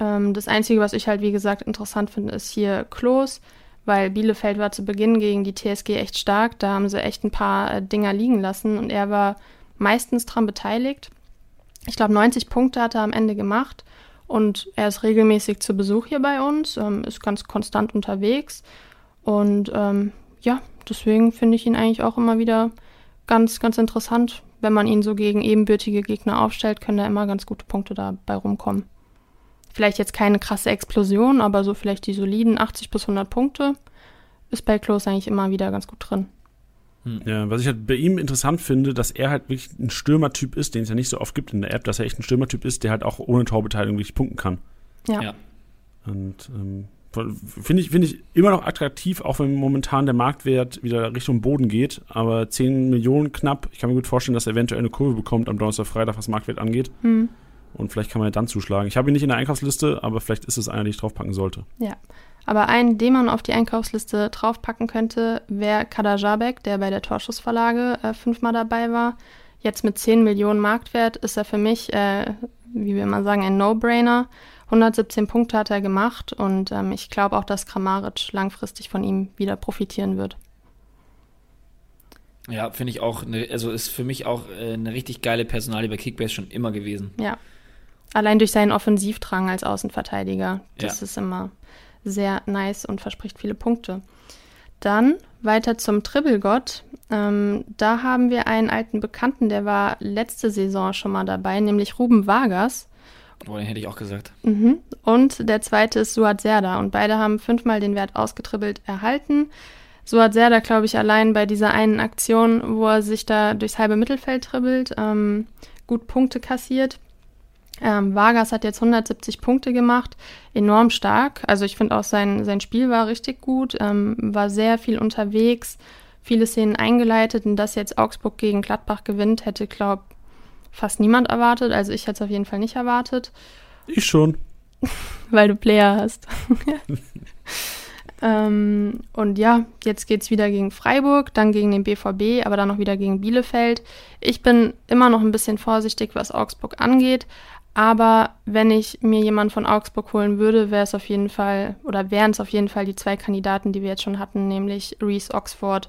Ähm, das Einzige, was ich halt, wie gesagt, interessant finde, ist hier Klos, weil Bielefeld war zu Beginn gegen die TSG echt stark. Da haben sie echt ein paar äh, Dinger liegen lassen und er war meistens dran beteiligt. Ich glaube, 90 Punkte hat er am Ende gemacht und er ist regelmäßig zu Besuch hier bei uns, ähm, ist ganz konstant unterwegs und ähm, ja, deswegen finde ich ihn eigentlich auch immer wieder ganz, ganz interessant. Wenn man ihn so gegen ebenbürtige Gegner aufstellt, können da immer ganz gute Punkte dabei rumkommen. Vielleicht jetzt keine krasse Explosion, aber so vielleicht die soliden 80 bis 100 Punkte ist bei Klose eigentlich immer wieder ganz gut drin. Hm. Ja, was ich halt bei ihm interessant finde, dass er halt wirklich ein Stürmertyp ist, den es ja nicht so oft gibt in der App, dass er echt ein Stürmertyp ist, der halt auch ohne Torbeteiligung wirklich punkten kann. Ja. ja. Und ähm, finde ich, find ich immer noch attraktiv, auch wenn momentan der Marktwert wieder Richtung Boden geht. Aber 10 Millionen knapp, ich kann mir gut vorstellen, dass er eventuell eine Kurve bekommt am Donnerstag, Freitag, was Marktwert angeht. Hm. Und vielleicht kann man ja dann zuschlagen. Ich habe ihn nicht in der Einkaufsliste, aber vielleicht ist es einer, den ich draufpacken sollte. Ja. Aber einen, den man auf die Einkaufsliste draufpacken könnte, wäre Kadajabek, der bei der Torschussverlage äh, fünfmal dabei war. Jetzt mit 10 Millionen Marktwert ist er für mich, äh, wie wir immer sagen, ein No-Brainer. 117 Punkte hat er gemacht und ähm, ich glaube auch, dass Kramaric langfristig von ihm wieder profitieren wird. Ja, finde ich auch, ne, also ist für mich auch äh, eine richtig geile Personalie bei Kickbase schon immer gewesen. Ja. Allein durch seinen Offensivdrang als Außenverteidiger. Das ja. ist immer sehr nice und verspricht viele Punkte. Dann weiter zum Tribbelgott. Ähm, da haben wir einen alten Bekannten, der war letzte Saison schon mal dabei, nämlich Ruben Vargas. Oh, den hätte ich auch gesagt. Mhm. Und der zweite ist Suat Serda. Und beide haben fünfmal den Wert ausgetribbelt erhalten. Suat Serda, glaube ich, allein bei dieser einen Aktion, wo er sich da durchs halbe Mittelfeld tribbelt, ähm, gut Punkte kassiert. Ähm, Vargas hat jetzt 170 Punkte gemacht, enorm stark. Also ich finde auch sein, sein Spiel war richtig gut, ähm, war sehr viel unterwegs, viele Szenen eingeleitet und dass jetzt Augsburg gegen Gladbach gewinnt, hätte, glaube fast niemand erwartet. Also ich hätte es auf jeden Fall nicht erwartet. Ich schon. Weil du Player hast. ähm, und ja, jetzt geht es wieder gegen Freiburg, dann gegen den BVB, aber dann noch wieder gegen Bielefeld. Ich bin immer noch ein bisschen vorsichtig, was Augsburg angeht, aber wenn ich mir jemanden von Augsburg holen würde, wäre es auf jeden Fall oder wären es auf jeden Fall die zwei Kandidaten, die wir jetzt schon hatten, nämlich Reese Oxford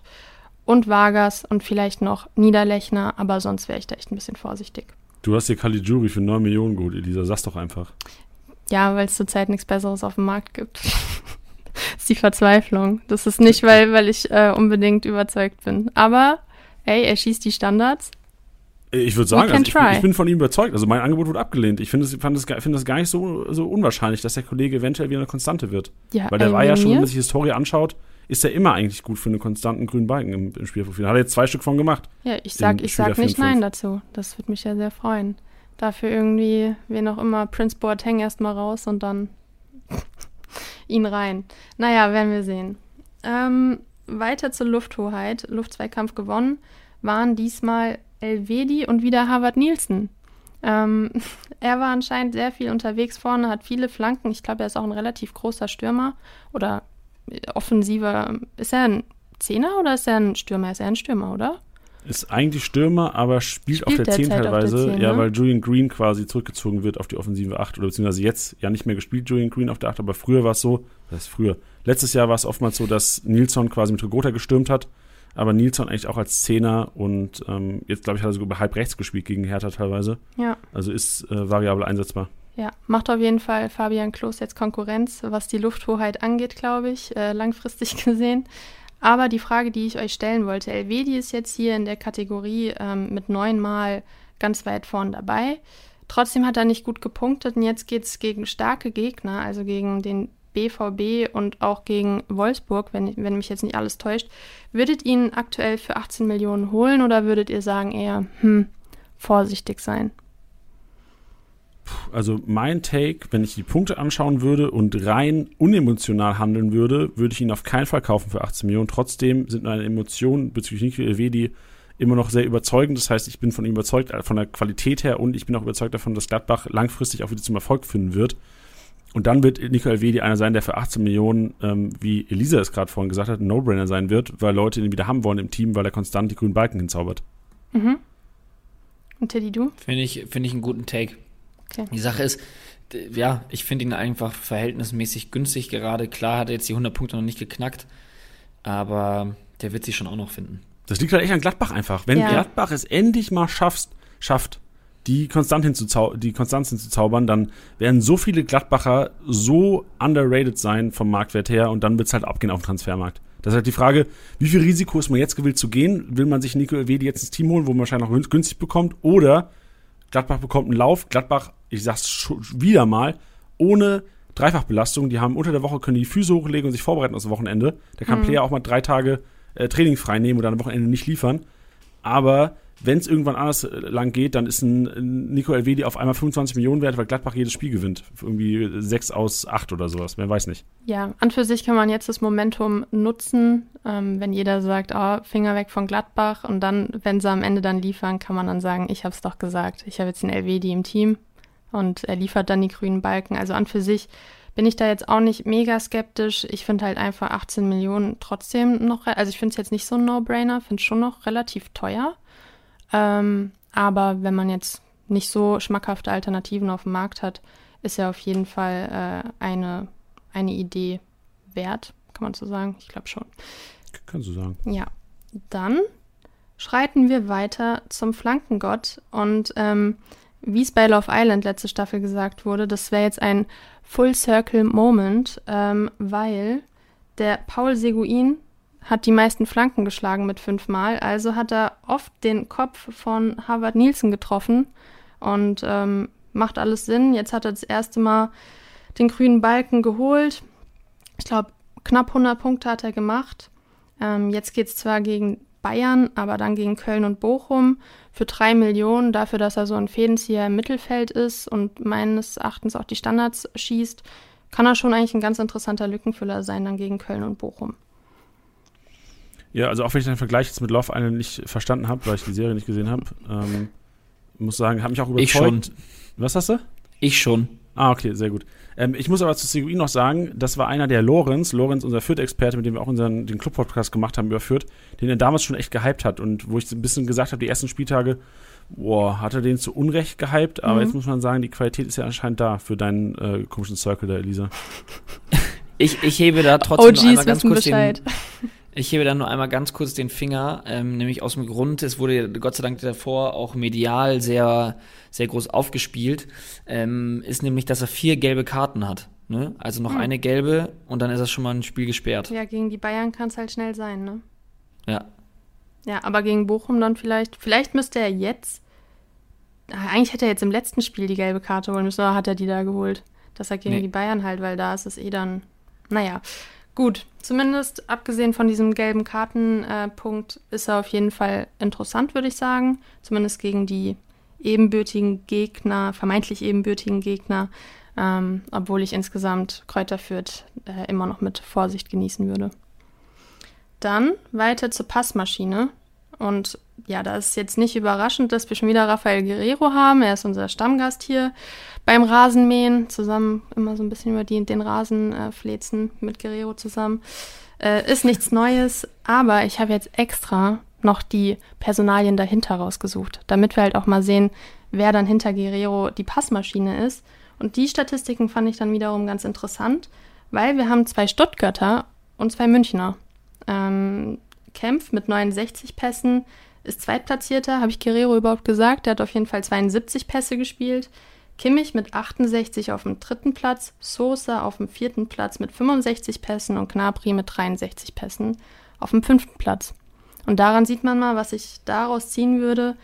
und Vargas und vielleicht noch Niederlechner, aber sonst wäre ich da echt ein bisschen vorsichtig. Du hast hier Caligiuri für 9 Millionen gut, Elisa, sag's doch einfach. Ja, weil es zurzeit nichts Besseres auf dem Markt gibt. das ist die Verzweiflung. Das ist nicht, weil, weil ich äh, unbedingt überzeugt bin. Aber, ey, er schießt die Standards. Ich würde sagen, also ich, ich, bin von ihm überzeugt. Also mein Angebot wurde abgelehnt. Ich finde es find find das gar nicht so, so unwahrscheinlich, dass der Kollege eventuell wieder eine Konstante wird. Ja, Weil der war ja schon, wenn man sich die Historie anschaut, ist er immer eigentlich gut für einen konstanten grünen Balken im, im Spielprofil. Hat er jetzt zwei Stück von gemacht. Ja, ich sag, ich sag nicht Nein dazu. Das würde mich ja sehr freuen. Dafür irgendwie, wen auch immer, Prince Boateng erstmal raus und dann ihn rein. Naja, werden wir sehen. Ähm, weiter zur Lufthoheit. Luftzweikampf gewonnen waren diesmal Elvedi und wieder Harvard Nielsen. Ähm, er war anscheinend sehr viel unterwegs vorne, hat viele Flanken. Ich glaube, er ist auch ein relativ großer Stürmer oder offensiver. Ist er ein Zehner oder ist er ein Stürmer? Ist er ein Stürmer, oder? Ist eigentlich Stürmer, aber spielt, spielt auf der 10 teilweise. 10, ja, ne? weil Julian Green quasi zurückgezogen wird auf die offensive 8 oder beziehungsweise jetzt ja nicht mehr gespielt, Julian Green auf der 8, aber früher war es so, das ist früher. Letztes Jahr war es oftmals so, dass Nilsson quasi mit Rogota gestürmt hat aber Nilsson eigentlich auch als Zehner und ähm, jetzt, glaube ich, hat er sogar halb rechts gespielt gegen Hertha teilweise. Ja. Also ist äh, variabel einsetzbar. Ja, macht auf jeden Fall Fabian Klos jetzt Konkurrenz, was die Lufthoheit angeht, glaube ich, äh, langfristig gesehen. Aber die Frage, die ich euch stellen wollte, Elvedi ist jetzt hier in der Kategorie ähm, mit neunmal ganz weit vorn dabei. Trotzdem hat er nicht gut gepunktet und jetzt geht es gegen starke Gegner, also gegen den BVB und auch gegen Wolfsburg, wenn, wenn mich jetzt nicht alles täuscht. Würdet ihr ihn aktuell für 18 Millionen holen oder würdet ihr sagen eher, hm, vorsichtig sein? Also mein Take, wenn ich die Punkte anschauen würde und rein unemotional handeln würde, würde ich ihn auf keinen Fall kaufen für 18 Millionen. Trotzdem sind meine Emotionen bezüglich Nico Elvedi immer noch sehr überzeugend. Das heißt, ich bin von ihm überzeugt, von der Qualität her und ich bin auch überzeugt davon, dass Gladbach langfristig auch wieder zum Erfolg finden wird. Und dann wird Nico Elvedi einer sein, der für 18 Millionen, ähm, wie Elisa es gerade vorhin gesagt hat, ein No-Brainer sein wird, weil Leute ihn wieder haben wollen im Team, weil er konstant die grünen Balken hinzaubert. Mhm. Und Teddy, du? Finde ich, find ich einen guten Take. Okay. Die Sache ist, ja, ich finde ihn einfach verhältnismäßig günstig gerade. Klar hat er jetzt die 100 Punkte noch nicht geknackt, aber der wird sich schon auch noch finden. Das liegt halt echt an Gladbach einfach. Wenn ja. Gladbach es endlich mal schaffst, schafft, die Konstant hinzuzau die Konstanz hinzuzaubern, dann werden so viele Gladbacher so underrated sein vom Marktwert her und dann wird es halt abgehen auf dem Transfermarkt. Das ist halt die Frage, wie viel Risiko ist man jetzt gewillt zu gehen? Will man sich Nico Elvedi jetzt ins Team holen, wo man wahrscheinlich noch günstig bekommt? Oder Gladbach bekommt einen Lauf, Gladbach, ich sag's schon wieder mal, ohne Dreifachbelastung. Die haben unter der Woche, können die Füße hochlegen und sich vorbereiten aufs Wochenende. Da kann mhm. Player auch mal drei Tage äh, Training frei nehmen oder am Wochenende nicht liefern. Aber wenn es irgendwann anders äh, lang geht, dann ist ein Nico Elvedi auf einmal 25 Millionen wert, weil Gladbach jedes Spiel gewinnt. Irgendwie 6 aus 8 oder sowas, wer weiß nicht. Ja, an für sich kann man jetzt das Momentum nutzen, ähm, wenn jeder sagt, oh, Finger weg von Gladbach und dann, wenn sie am Ende dann liefern, kann man dann sagen, ich habe es doch gesagt, ich habe jetzt den Elvedi im Team und er liefert dann die grünen Balken. Also an für sich bin ich da jetzt auch nicht mega skeptisch. Ich finde halt einfach 18 Millionen trotzdem noch, also ich finde es jetzt nicht so ein No-Brainer, finde es schon noch relativ teuer. Ähm, aber wenn man jetzt nicht so schmackhafte Alternativen auf dem Markt hat, ist ja auf jeden Fall äh, eine, eine Idee wert, kann man so sagen. Ich glaube schon. Kannst du sagen. Ja. Dann schreiten wir weiter zum Flankengott und ähm, wie es bei Love Island letzte Staffel gesagt wurde, das wäre jetzt ein Full Circle Moment, ähm, weil der Paul Seguin hat die meisten Flanken geschlagen mit fünfmal. Also hat er oft den Kopf von Harvard Nielsen getroffen und ähm, macht alles Sinn. Jetzt hat er das erste Mal den grünen Balken geholt. Ich glaube, knapp 100 Punkte hat er gemacht. Ähm, jetzt geht es zwar gegen Bayern, aber dann gegen Köln und Bochum für drei Millionen dafür, dass er so ein Fädenzieher im Mittelfeld ist und meines Erachtens auch die Standards schießt, kann er schon eigentlich ein ganz interessanter Lückenfüller sein dann gegen Köln und Bochum. Ja, also auch wenn ich den Vergleich jetzt mit Love Island nicht verstanden habe, weil ich die Serie nicht gesehen habe, ähm, muss sagen, hat mich auch überzeugt. Ich schon. Was hast du? Ich schon. Ah, okay, sehr gut. Ähm, ich muss aber zu Seguin noch sagen, das war einer der Lorenz, Lorenz, unser Fürth-Experte, mit dem wir auch unseren, den Club-Podcast gemacht haben über Fürth, den er damals schon echt gehypt hat und wo ich ein bisschen gesagt habe, die ersten Spieltage, boah, hat er den zu Unrecht gehypt, aber mhm. jetzt muss man sagen, die Qualität ist ja anscheinend da für deinen äh, komischen Circle da, Elisa. Ich, ich hebe da trotzdem OGs einmal ganz kurz Bescheid. Ich hebe dann nur einmal ganz kurz den Finger, ähm, nämlich aus dem Grund, es wurde Gott sei Dank davor auch medial sehr, sehr groß aufgespielt, ähm, ist nämlich, dass er vier gelbe Karten hat. Ne? Also noch Hm. eine gelbe und dann ist das schon mal ein Spiel gesperrt. Ja, gegen die Bayern kann es halt schnell sein, ne? Ja. Ja, aber gegen Bochum dann vielleicht. Vielleicht müsste er jetzt. Eigentlich hätte er jetzt im letzten Spiel die gelbe Karte holen müssen, oder hat er die da geholt? Dass er gegen Nee. die Bayern halt, weil da ist es eh dann. Naja, gut. Zumindest abgesehen von diesem gelben Kartenpunkt äh, ist er auf jeden Fall interessant, würde ich sagen. Zumindest gegen die ebenbürtigen Gegner, vermeintlich ebenbürtigen Gegner. Ähm, obwohl ich insgesamt Kräuter Fürth äh, immer noch mit Vorsicht genießen würde. Dann weiter zur Passmaschine. Und ja, da ist jetzt nicht überraschend, dass wir schon wieder Rafael Guerrero haben. Er ist unser Stammgast hier beim Rasenmähen. Zusammen immer so ein bisschen über die, den Rasen äh, flezen mit Guerrero zusammen. Äh, ist nichts Neues, aber ich habe jetzt extra noch die Personalien dahinter rausgesucht, damit wir halt auch mal sehen, wer dann hinter Guerrero die Passmaschine ist. Und die Statistiken fand ich dann wiederum ganz interessant, weil wir haben zwei Stuttgarter und zwei Münchner. Ähm, Kempf mit 69 Pässen ist Zweitplatzierter. Habe ich Guerrero überhaupt gesagt? Der hat auf jeden Fall 72 Pässe gespielt. Kimmich mit 68 auf dem dritten Platz, Sosa auf dem vierten Platz mit 65 Pässen und Gnabry mit 63 Pässen auf dem fünften Platz. Und daran sieht man mal, was ich daraus ziehen würde.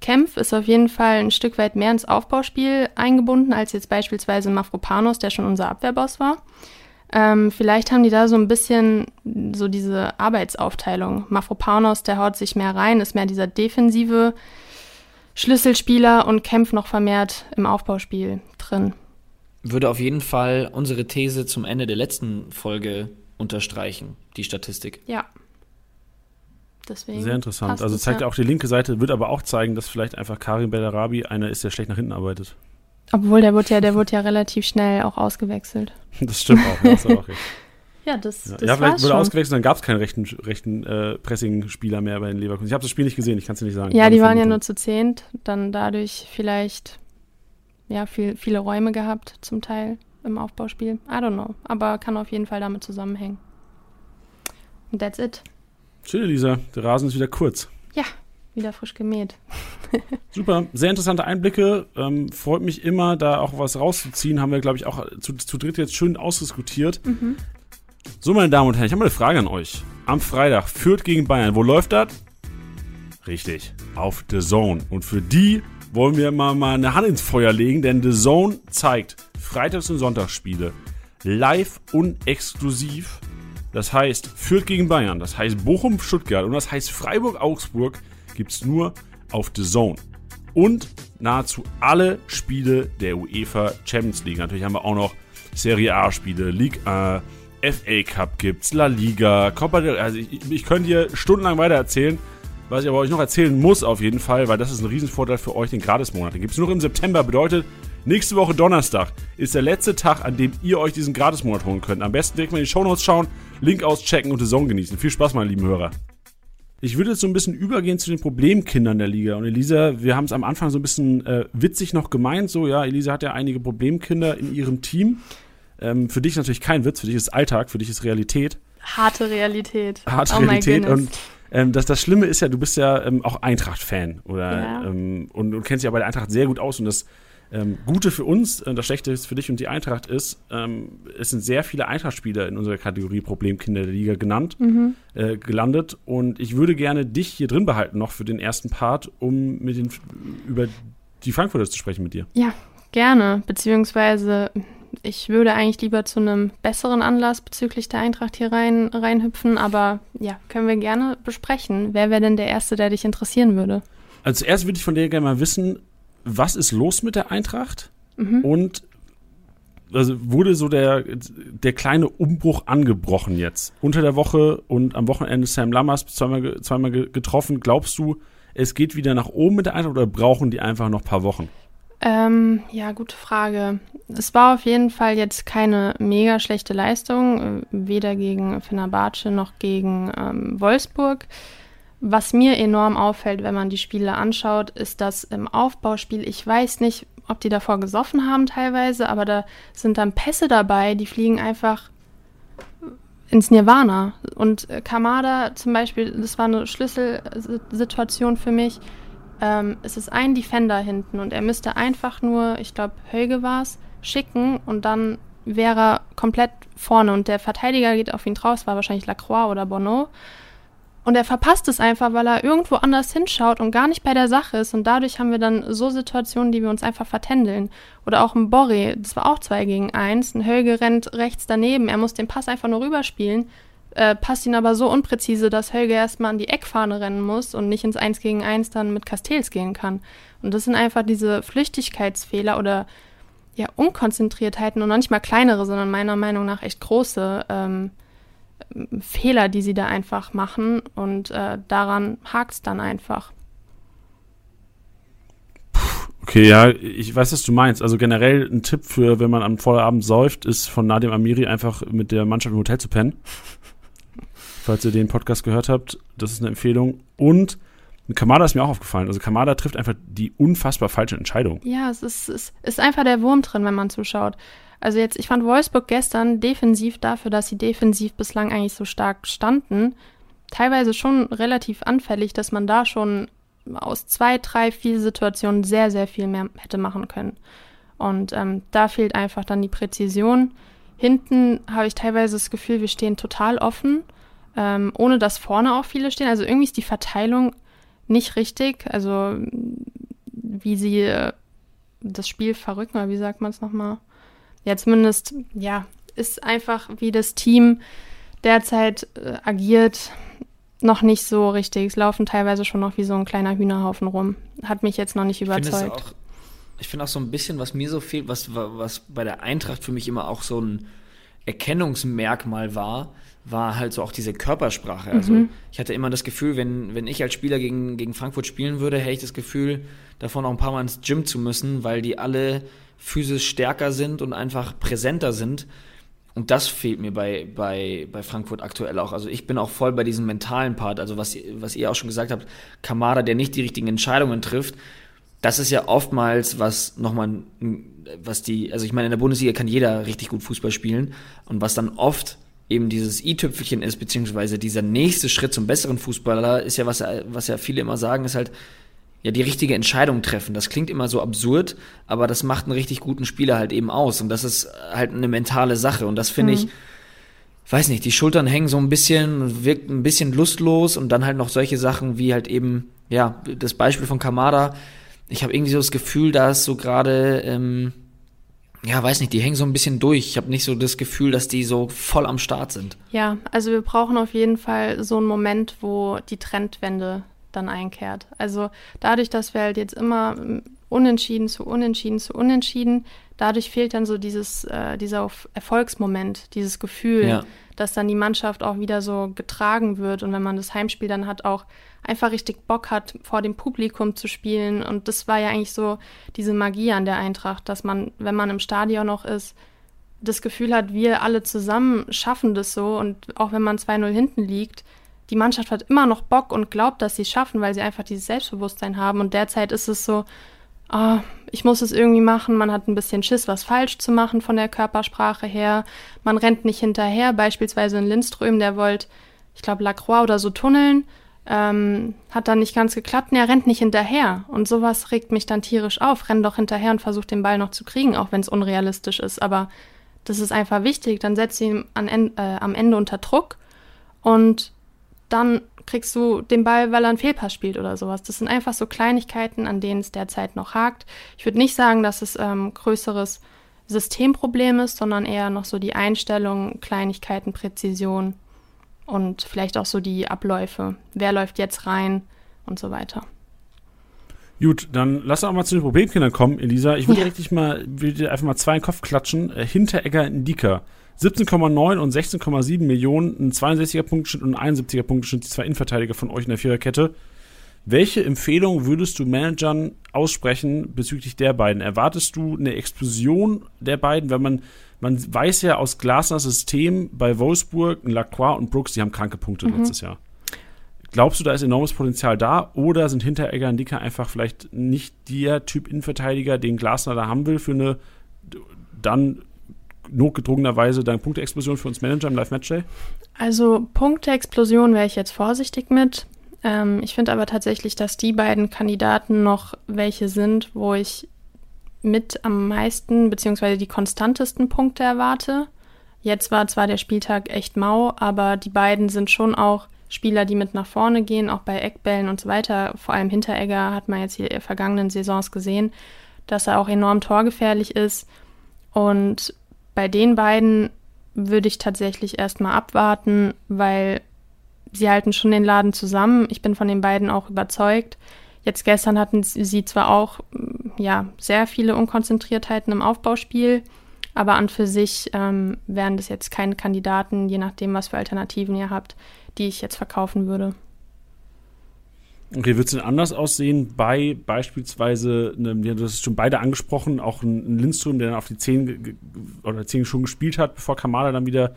Kempf ist auf jeden Fall ein Stück weit mehr ins Aufbauspiel eingebunden als jetzt beispielsweise Mafropanos, der schon unser Abwehrboss war. Ähm, vielleicht haben die da so ein bisschen so diese Arbeitsaufteilung. Mafropanos, der haut sich mehr rein, ist mehr dieser defensive Schlüsselspieler und kämpft noch vermehrt im Aufbauspiel drin. Würde auf jeden Fall unsere These zum Ende der letzten Folge unterstreichen, die Statistik. Ja. Deswegen Sehr interessant. Also zeigt ja. ja auch die linke Seite, wird aber auch zeigen, dass vielleicht einfach Karim Bellarabi einer ist, der schlecht nach hinten arbeitet. Obwohl, der wurde ja, der wurde ja relativ schnell auch ausgewechselt. Das stimmt auch. Ja, hast du auch recht. Ja, das, Ja, das ja vielleicht wurde schon. ausgewechselt, dann gab es keinen rechten, rechten äh, Pressing-Spieler mehr bei den Leverkusen. Ich habe das Spiel nicht gesehen, ich kann es dir nicht sagen. Ja, die waren ja nur zu zehnt, dann dadurch vielleicht ja viel, viele Räume gehabt, zum Teil im Aufbauspiel. I don't know. Aber kann auf jeden Fall damit zusammenhängen. Und that's it. Schön, Lisa. Der Rasen ist wieder kurz. Ja, wieder frisch gemäht. Super, sehr interessante Einblicke. Ähm, freut mich immer, da auch was rauszuziehen. Haben wir, glaube ich, auch zu, zu dritt jetzt schön ausdiskutiert. Mhm. So, meine Damen und Herren, ich habe mal eine Frage an euch. Am Freitag führt gegen Bayern. Wo läuft das? Richtig, auf The Zone. Und für die wollen wir mal, mal eine Hand ins Feuer legen, denn The Zone zeigt Freitags- und Sonntagsspiele live und exklusiv. Das heißt, führt gegen Bayern, das heißt Bochum, Stuttgart und das heißt Freiburg, Gibt es nur auf The Zone. Und nahezu alle Spiele der UEFA Champions League. Natürlich haben wir auch noch Serie A-Spiele, Ligue 1, FA Cup gibt's, La Liga, Copa del Also ich, ich könnte hier stundenlang weiter erzählen, was ich aber euch noch erzählen muss auf jeden Fall, weil das ist ein Riesenvorteil für euch, den Gratismonat. Den gibt es nur im September, bedeutet, nächste Woche Donnerstag ist der letzte Tag, an dem ihr euch diesen Gratismonat holen könnt. Am besten direkt mal in die Shownotes schauen, Link auschecken und die Saison genießen. Viel Spaß, meine lieben Hörer. Ich würde jetzt so ein bisschen übergehen zu den Problemkindern der Liga. Und Elisa, wir haben es am Anfang so ein bisschen äh, witzig noch gemeint. So, ja, Elisa hat ja einige Problemkinder in ihrem Team. Ähm, für dich natürlich kein Witz, für dich ist Alltag, für dich ist Realität. Harte Realität. Harte oh Realität. Und ähm, das, das Schlimme ist ja, du bist ja ähm, auch Eintracht-Fan oder Ja. ähm, und, und kennst dich ja bei der Eintracht sehr gut aus. Und das ähm, Gute für uns, äh, das Schlechte ist für dich und die Eintracht ist, ähm, es sind sehr viele Eintracht-Spieler in unserer Kategorie Problemkinder der Liga genannt, Mhm. äh, gelandet. Und ich würde gerne dich hier drin behalten noch für den ersten Part, um mit den über die Frankfurter zu sprechen mit dir. Ja, gerne. Beziehungsweise ich würde eigentlich lieber zu einem besseren Anlass bezüglich der Eintracht hier rein, reinhüpfen. Aber ja, können wir gerne besprechen. Wer wäre denn der Erste, der dich interessieren würde? Also zuerst würde ich von dir gerne mal wissen, was ist los mit der Eintracht? Mhm. Und also wurde so der, der kleine Umbruch angebrochen jetzt. Unter der Woche und am Wochenende Sam Lammers zweimal, zweimal ge- getroffen. Glaubst du, es geht wieder nach oben mit der Eintracht oder brauchen die einfach noch ein paar Wochen? Ähm, ja, gute Frage. Es war auf jeden Fall jetzt keine mega schlechte Leistung, äh, weder gegen Fenerbahce noch gegen ähm, Wolfsburg. Was mir enorm auffällt, wenn man die Spiele anschaut, ist, dass im Aufbauspiel, ich weiß nicht, ob die davor gesoffen haben teilweise, aber da sind dann Pässe dabei, die fliegen einfach ins Nirvana. Und Kamada zum Beispiel, das war eine Schlüsselsituation für mich. Ähm, es ist ein Defender hinten und er müsste einfach nur, ich glaube, Hölge war es, schicken und dann wäre er komplett vorne und der Verteidiger geht auf ihn draus, war wahrscheinlich Lacroix oder Bonneau. Und er verpasst es einfach, weil er irgendwo anders hinschaut und gar nicht bei der Sache ist. Und dadurch haben wir dann so Situationen, die wir uns einfach vertändeln. Oder auch ein Borre, das war auch zwei gegen eins. Ein Hölge rennt rechts daneben. Er muss den Pass einfach nur rüberspielen, äh, passt ihn aber so unpräzise, dass Hölge erstmal an die Eckfahne rennen muss und nicht ins Eins gegen Eins dann mit Castells gehen kann. Und das sind einfach diese Flüchtigkeitsfehler oder ja, Unkonzentriertheiten und manchmal kleinere, sondern meiner Meinung nach echt große ähm, Fehler, die sie da einfach machen und äh, daran hakt es dann einfach. Okay, ja, ich weiß, was du meinst. Also generell ein Tipp für, wenn man am Vorabend säuft, ist von Nadim Amiri einfach mit der Mannschaft im Hotel zu pennen. Falls ihr den Podcast gehört habt, das ist eine Empfehlung. Und Kamada ist mir auch aufgefallen. Also Kamada trifft einfach die unfassbar falsche Entscheidung. Ja, es ist, es ist einfach der Wurm drin, wenn man zuschaut. Also jetzt, ich fand Wolfsburg gestern defensiv dafür, dass sie defensiv bislang eigentlich so stark standen, teilweise schon relativ anfällig, dass man da schon aus zwei, drei, vier Situationen sehr, sehr viel mehr hätte machen können. Und ähm, da fehlt einfach dann die Präzision. Hinten habe ich teilweise das Gefühl, wir stehen total offen, ähm, ohne dass vorne auch viele stehen. Also irgendwie ist die Verteilung nicht richtig. Also wie sie äh, das Spiel verrücken, oder wie sagt man es nochmal? Ja, zumindest, ja, ist einfach, wie das Team derzeit äh, agiert, noch nicht so richtig. Es laufen teilweise schon noch wie so ein kleiner Hühnerhaufen rum. Hat mich jetzt noch nicht überzeugt. Ich finde auch, find auch so ein bisschen, was mir so fehlt, was, was bei der Eintracht für mich immer auch so ein Erkennungsmerkmal war, war halt so auch diese Körpersprache. Also mhm. ich hatte immer das Gefühl, wenn, wenn ich als Spieler gegen, gegen Frankfurt spielen würde, hätte ich das Gefühl, davon auch ein paar Mal ins Gym zu müssen, weil die alle physisch stärker sind und einfach präsenter sind. Und das fehlt mir bei, bei, bei Frankfurt aktuell auch. Also ich bin auch voll bei diesem mentalen Part. Also was, was ihr auch schon gesagt habt, Kamada, der nicht die richtigen Entscheidungen trifft, das ist ja oftmals was nochmal, was die, also ich meine, in der Bundesliga kann jeder richtig gut Fußball spielen. Und was dann oft eben dieses i-Tüpfelchen ist, beziehungsweise dieser nächste Schritt zum besseren Fußballer, ist ja, was, was ja viele immer sagen, ist halt, ja, die richtige Entscheidung treffen. Das klingt immer so absurd, aber das macht einen richtig guten Spieler halt eben aus. Und das ist halt eine mentale Sache. Und das finde mhm. ich, weiß nicht, die Schultern hängen so ein bisschen, wirkt ein bisschen lustlos und dann halt noch solche Sachen wie halt eben, ja, das Beispiel von Kamada. Ich habe irgendwie so das Gefühl, dass so gerade, ähm, ja, weiß nicht, die hängen so ein bisschen durch. Ich habe nicht so das Gefühl, dass die so voll am Start sind. Ja, also wir brauchen auf jeden Fall so einen Moment, wo die Trendwende dann einkehrt. Also dadurch, dass wir halt jetzt immer ähm, unentschieden zu unentschieden zu unentschieden, dadurch fehlt dann so dieses, äh, dieser Erfolgsmoment, dieses Gefühl, ja. dass dann die Mannschaft auch wieder so getragen wird und wenn man das Heimspiel dann hat, auch einfach richtig Bock hat, vor dem Publikum zu spielen. Und das war ja eigentlich so diese Magie an der Eintracht, dass man, wenn man im Stadion noch ist, das Gefühl hat, wir alle zusammen schaffen das so und auch wenn man 2-0 hinten liegt, die Mannschaft hat immer noch Bock und glaubt, dass sie es schaffen, weil sie einfach dieses Selbstbewusstsein haben. Und derzeit ist es so, oh, ich muss es irgendwie machen. Man hat ein bisschen Schiss, was falsch zu machen von der Körpersprache her. Man rennt nicht hinterher. Beispielsweise in Lindström, der wollte, ich glaube, Lacroix oder so tunneln. Ähm, hat dann nicht ganz geklappt. Und er rennt nicht hinterher. Und sowas regt mich dann tierisch auf. Renn doch hinterher und versuch den Ball noch zu kriegen, auch wenn es unrealistisch ist. Aber das ist einfach wichtig. Dann setzt ihn an, äh, am Ende unter Druck. Und dann kriegst du den Ball, weil er einen Fehlpass spielt oder sowas. Das sind einfach so Kleinigkeiten, an denen es derzeit noch hakt. Ich würde nicht sagen, dass es ähm, größeres Systemproblem ist, sondern eher noch so die Einstellung, Kleinigkeiten, Präzision und vielleicht auch so die Abläufe. Wer läuft jetzt rein und so weiter. Gut, dann lass auch mal zu den Problemkindern kommen, Elisa. Ich würde ja. richtig mal, will dir einfach mal zwei in den Kopf klatschen. Äh, Hinteregger in Dika. 17,9 und 16,7 Millionen, ein 62er Punkteschnitt und ein 71er Punkteschnitt, die zwei Innenverteidiger von euch in der Viererkette. Welche Empfehlung würdest du Managern aussprechen bezüglich der beiden? Erwartest du eine Explosion der beiden? Weil man, man weiß ja aus Glasners System bei Wolfsburg, Lacroix und Brooks, die haben kranke Punkte mhm. letztes Jahr. Glaubst du, da ist enormes Potenzial da? Oder sind Hinteregger und Dicker einfach vielleicht nicht der Typ Innenverteidiger, den Glasner da haben will für eine dann notgedrungenerweise deine Punkteexplosion für uns Manager im Live-Match-Day? Also Punkteexplosion wäre ich jetzt vorsichtig mit. Ähm, ich finde aber tatsächlich, dass die beiden Kandidaten noch welche sind, wo ich mit am meisten beziehungsweise die konstantesten Punkte erwarte. Jetzt war zwar der Spieltag echt mau, aber die beiden sind schon auch Spieler, die mit nach vorne gehen, auch bei Eckbällen und so weiter. Vor allem Hinteregger hat man jetzt hier in vergangenen Saisons gesehen, dass er auch enorm torgefährlich ist. Und bei den beiden würde ich tatsächlich erstmal abwarten, weil sie halten schon den Laden zusammen. Ich bin von den beiden auch überzeugt. Jetzt gestern hatten sie zwar auch ja, sehr viele Unkonzentriertheiten im Aufbauspiel, aber an für sich ähm, wären das jetzt keine Kandidaten, je nachdem, was für Alternativen ihr habt, die ich jetzt verkaufen würde. Okay, wird es denn anders aussehen bei beispielsweise, einem, ja, du hast es schon beide angesprochen, auch ein, Lindström, der dann auf die 10 oder 10 schon gespielt hat, bevor Kamada dann wieder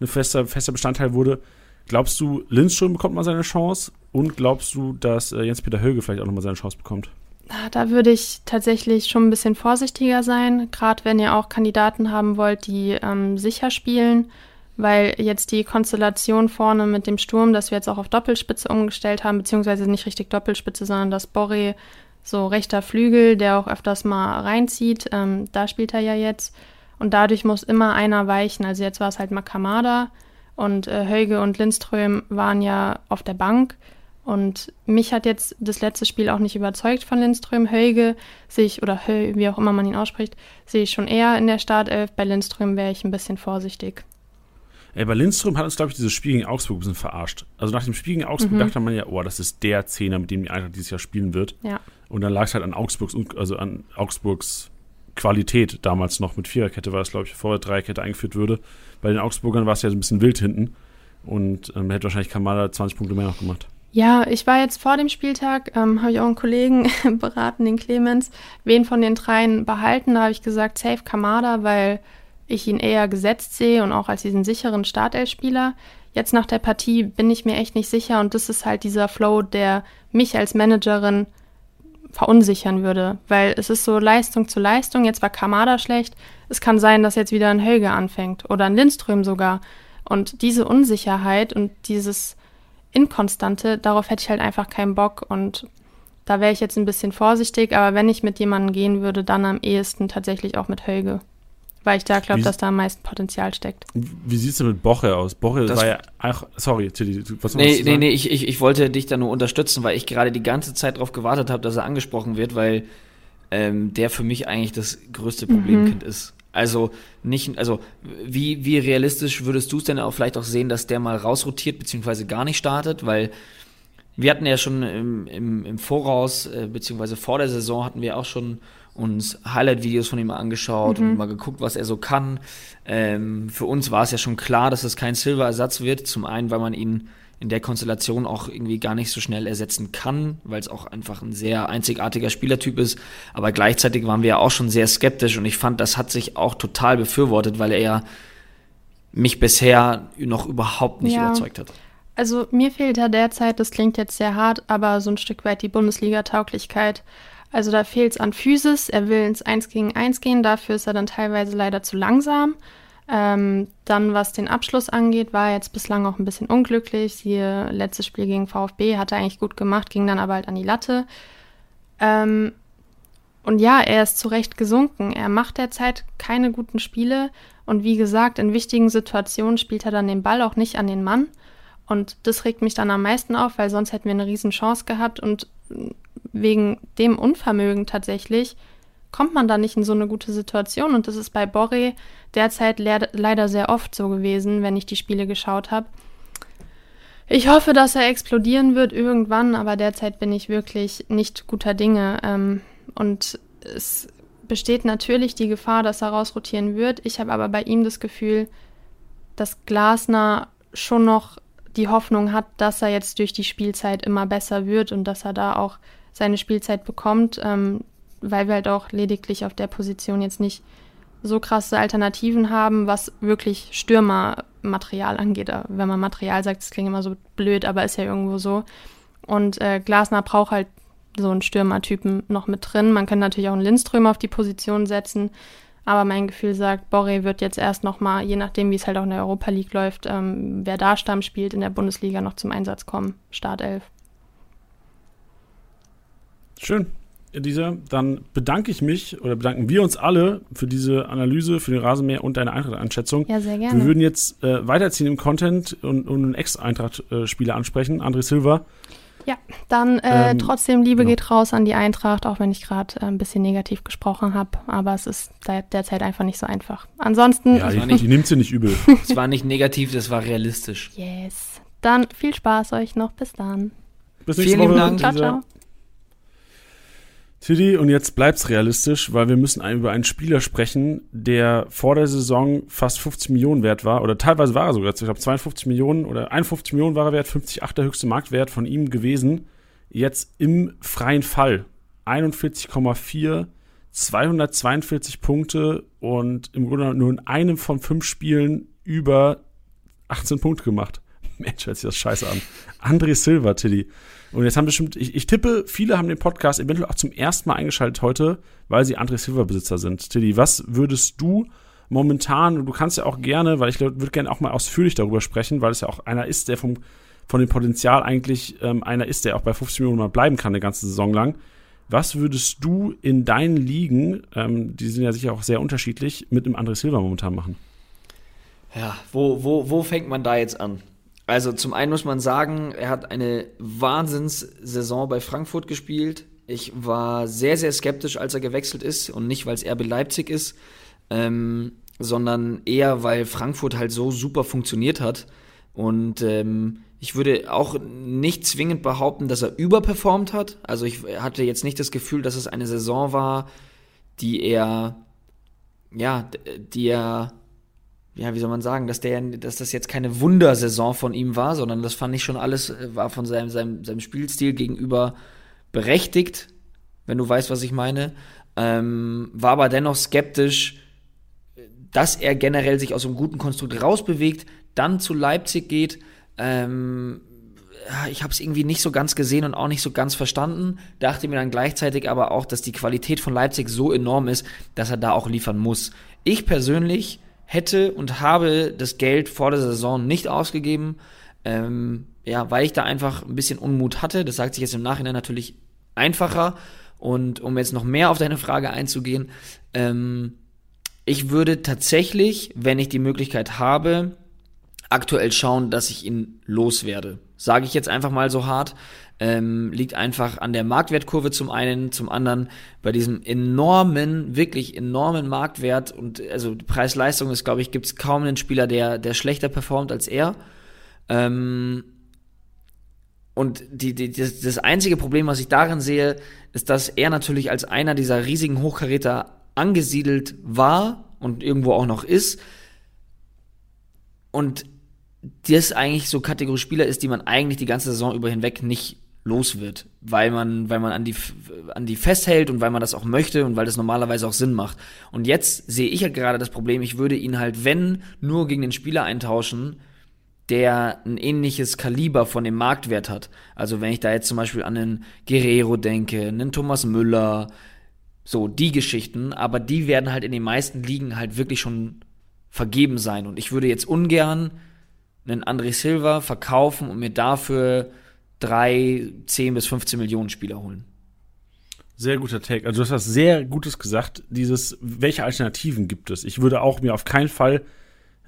ein fester, fester Bestandteil wurde. Glaubst du, Lindström bekommt mal seine Chance und glaubst du, dass äh, Jens-Peter Höge vielleicht auch nochmal seine Chance bekommt? Da würde ich tatsächlich schon ein bisschen vorsichtiger sein, gerade wenn ihr auch Kandidaten haben wollt, die ähm, sicher spielen weil jetzt die Konstellation vorne mit dem Sturm, dass wir jetzt auch auf Doppelspitze umgestellt haben, beziehungsweise nicht richtig Doppelspitze, sondern das Borre so rechter Flügel, der auch öfters mal reinzieht, ähm, da spielt er ja jetzt. Und dadurch muss immer einer weichen. Also jetzt war es halt Makamada und äh, Heuge und Lindström waren ja auf der Bank. Und mich hat jetzt das letzte Spiel auch nicht überzeugt von Lindström. Heuge sehe ich, oder Heu, wie auch immer man ihn ausspricht, sehe ich schon eher in der Startelf. Bei Lindström wäre ich ein bisschen vorsichtig. Ey, bei Lindström hat uns, glaube ich, dieses Spiel gegen Augsburg ein bisschen verarscht. Also nach dem Spiel gegen Augsburg mhm. dachte man ja, oh, das ist der Zehner, mit dem die Eintracht dieses Jahr spielen wird. Ja. Und dann lag es halt an Augsburgs, also an Augsburgs Qualität damals noch mit Viererkette war es, glaube ich, bevor Dreierkette eingeführt würde. Bei den Augsburgern war es ja so ein bisschen wild hinten. Und ähm, hätte wahrscheinlich Kamada 20 Punkte mehr noch gemacht. Ja, ich war jetzt vor dem Spieltag, ähm, habe ich auch einen Kollegen beraten, den Clemens, wen von den dreien behalten. Da habe ich gesagt, safe Kamada, weil ich ihn eher gesetzt sehe und auch als diesen sicheren Startelfspieler. Jetzt nach der Partie bin ich mir echt nicht sicher und das ist halt dieser Flow, der mich als Managerin verunsichern würde, weil es ist so Leistung zu Leistung. Jetzt war Kamada schlecht. Es kann sein, dass jetzt wieder ein Helge anfängt oder ein Lindström sogar. Und diese Unsicherheit und dieses Inkonstante, darauf hätte ich halt einfach keinen Bock und da wäre ich jetzt ein bisschen vorsichtig, aber wenn ich mit jemandem gehen würde, dann am ehesten tatsächlich auch mit Helge weil ich da glaube, dass da am meisten Potenzial steckt. Wie sieht es denn mit Boche aus? Boche das war ja auch, sorry, Tilly, was Nee, nee, nee, ich, ich, ich wollte dich da nur unterstützen, weil ich gerade die ganze Zeit darauf gewartet habe, dass er angesprochen wird, weil ähm, der für mich eigentlich das größte Problemkind mhm. ist. Also nicht, also wie, wie realistisch würdest du es denn auch vielleicht auch sehen, dass der mal rausrotiert, beziehungsweise gar nicht startet, weil wir hatten ja schon im, im, im Voraus, äh, beziehungsweise vor der Saison hatten wir auch schon uns Highlight-Videos von ihm angeschaut mhm. und mal geguckt, was er so kann. Ähm, für uns war es ja schon klar, dass es kein Silver-Ersatz wird. Zum einen, weil man ihn in der Konstellation auch irgendwie gar nicht so schnell ersetzen kann, weil es auch einfach ein sehr einzigartiger Spielertyp ist. Aber gleichzeitig waren wir ja auch schon sehr skeptisch und ich fand, das hat sich auch total befürwortet, weil er ja mich bisher noch überhaupt nicht ja. überzeugt hat. Also mir fehlt ja derzeit, das klingt jetzt sehr hart, aber so ein Stück weit die Bundesliga-Tauglichkeit. Also da fehlt es an Physis. Er will ins 1 gegen 1 gehen, dafür ist er dann teilweise leider zu langsam. Ähm, dann, was den Abschluss angeht, war er jetzt bislang auch ein bisschen unglücklich. Siehe letztes Spiel gegen VfB hat er eigentlich gut gemacht, ging dann aber halt an die Latte. Ähm, und ja, er ist zu Recht gesunken. Er macht derzeit keine guten Spiele. Und wie gesagt, in wichtigen Situationen spielt er dann den Ball auch nicht an den Mann. Und das regt mich dann am meisten auf, weil sonst hätten wir eine riesen Chance gehabt. Und wegen dem Unvermögen tatsächlich kommt man da nicht in so eine gute Situation. Und das ist bei Borre derzeit le leider sehr oft so gewesen, wenn ich die Spiele geschaut habe. Ich hoffe, dass er explodieren wird irgendwann, aber derzeit bin ich wirklich nicht guter Dinge. Ähm, und es besteht natürlich die Gefahr, dass er rausrotieren wird. Ich habe aber bei ihm das Gefühl, dass Glasner schon noch die Hoffnung hat, dass er jetzt durch die Spielzeit immer besser wird und dass er da auch seine Spielzeit bekommt, ähm, weil wir halt auch lediglich auf der Position jetzt nicht so krasse Alternativen haben, was wirklich Stürmermaterial angeht. Wenn man Material sagt, das klingt immer so blöd, aber ist ja irgendwo so. Und äh, Glasner braucht halt so einen Stürmertypen noch mit drin. Man kann natürlich auch einen Lindström auf die Position setzen, Aber mein Gefühl sagt, Borre wird jetzt erst nochmal, je nachdem, wie es halt auch in der Europa League läuft, ähm, wer da Stamm spielt, in der Bundesliga noch zum Einsatz kommen. Startelf. Schön. Elisa, dann bedanke ich mich oder bedanken wir uns alle für diese Analyse, für den Rasenmäher und deine Eintracht-Einschätzung. Ja, sehr gerne. Wir würden jetzt äh, weiterziehen im Content und, und einen Ex-Eintracht-Spieler ansprechen, André Silva. Ja, dann äh, Ähm, trotzdem Liebe genau. geht raus an die Eintracht, auch wenn ich gerade äh, ein bisschen negativ gesprochen habe. Aber es ist seit derzeit einfach nicht so einfach. Ansonsten, Ja, die, die nimmt sie nicht übel. Es war nicht negativ, das war realistisch. yes. Dann viel Spaß euch noch. Bis dann. Bis Vielen lieben Dank. Ciao, ciao. Tilly, und jetzt bleibt's realistisch, weil wir müssen über einen Spieler sprechen, der vor der Saison fast 50 Millionen wert war, oder teilweise war er sogar, ich glaube 52 Millionen oder 51 Millionen war er wert, 50,8 der höchste Marktwert von ihm gewesen. Jetzt im freien Fall 41,4, 242 Punkte und im Grunde nur in einem von fünf Spielen über 18 Punkte gemacht. Mensch, hört sich das scheiße an. André Silva, Tilly. Und jetzt haben bestimmt, ich, ich tippe, viele haben den Podcast eventuell auch zum ersten Mal eingeschaltet heute, weil sie André Silva-Besitzer sind. Tilly, was würdest du momentan, und du kannst ja auch gerne, weil ich würde gerne auch mal ausführlich darüber sprechen, weil es ja auch einer ist, der vom, von dem Potenzial eigentlich ähm, einer ist, der auch bei 50 Millionen mal bleiben kann, eine ganze Saison lang. Was würdest du in deinen Ligen, ähm, die sind ja sicher auch sehr unterschiedlich, mit dem André Silva momentan machen? Ja, wo, wo, wo fängt man da jetzt an? Also zum einen muss man sagen, er hat eine Wahnsinnssaison bei Frankfurt gespielt. Ich war sehr, sehr skeptisch, als er gewechselt ist und nicht, weil es RB Leipzig ist, ähm, sondern eher, weil Frankfurt halt so super funktioniert hat. Und ähm, ich würde auch nicht zwingend behaupten, dass er überperformt hat. Also ich hatte jetzt nicht das Gefühl, dass es eine Saison war, die er, ja, die er ja, wie soll man sagen, dass der, dass das jetzt keine Wundersaison von ihm war, sondern das fand ich schon alles, äh, war von seinem, seinem, seinem Spielstil gegenüber berechtigt, wenn du weißt, was ich meine. Ähm, war aber dennoch skeptisch, dass er generell sich aus einem guten Konstrukt rausbewegt, dann zu Leipzig geht. Ähm, ich habe es irgendwie nicht so ganz gesehen und auch nicht so ganz verstanden. Dachte mir dann gleichzeitig aber auch, dass die Qualität von Leipzig so enorm ist, dass er da auch liefern muss. Ich persönlich hätte und habe das Geld vor der Saison nicht ausgegeben, ähm, ja, weil ich da einfach ein bisschen Unmut hatte. Das sagt sich jetzt im Nachhinein natürlich einfacher. Und um jetzt noch mehr auf deine Frage einzugehen, ähm, ich würde tatsächlich, wenn ich die Möglichkeit habe, aktuell schauen, dass ich ihn loswerde. Sage ich jetzt einfach mal so hart. Ähm, liegt einfach an der Marktwertkurve zum einen, zum anderen bei diesem enormen, wirklich enormen Marktwert und also Preis-Leistung ist, glaube ich, gibt es kaum einen Spieler, der, der schlechter performt als er. Ähm, und die, die, das, das einzige Problem, was ich darin sehe, ist, dass er natürlich als einer dieser riesigen Hochkaräter angesiedelt war und irgendwo auch noch ist. Und das eigentlich so Kategorie Spieler ist, die man eigentlich die ganze Saison über hinweg nicht los wird, weil man, weil man an die, an die festhält und weil man das auch möchte und weil das normalerweise auch Sinn macht. Und jetzt sehe ich halt gerade das Problem, ich würde ihn halt, wenn, nur gegen den Spieler eintauschen, der ein ähnliches Kaliber von dem Marktwert hat. Also wenn ich da jetzt zum Beispiel an einen Guerrero denke, einen Thomas Müller, so die Geschichten, aber die werden halt in den meisten Ligen halt wirklich schon vergeben sein. Und ich würde jetzt ungern einen André Silva verkaufen und mir dafür drei, 10 bis 15 Millionen Spieler holen. Sehr guter Take. Also du hast was sehr Gutes gesagt. Dieses, welche Alternativen gibt es? Ich würde auch mir auf keinen Fall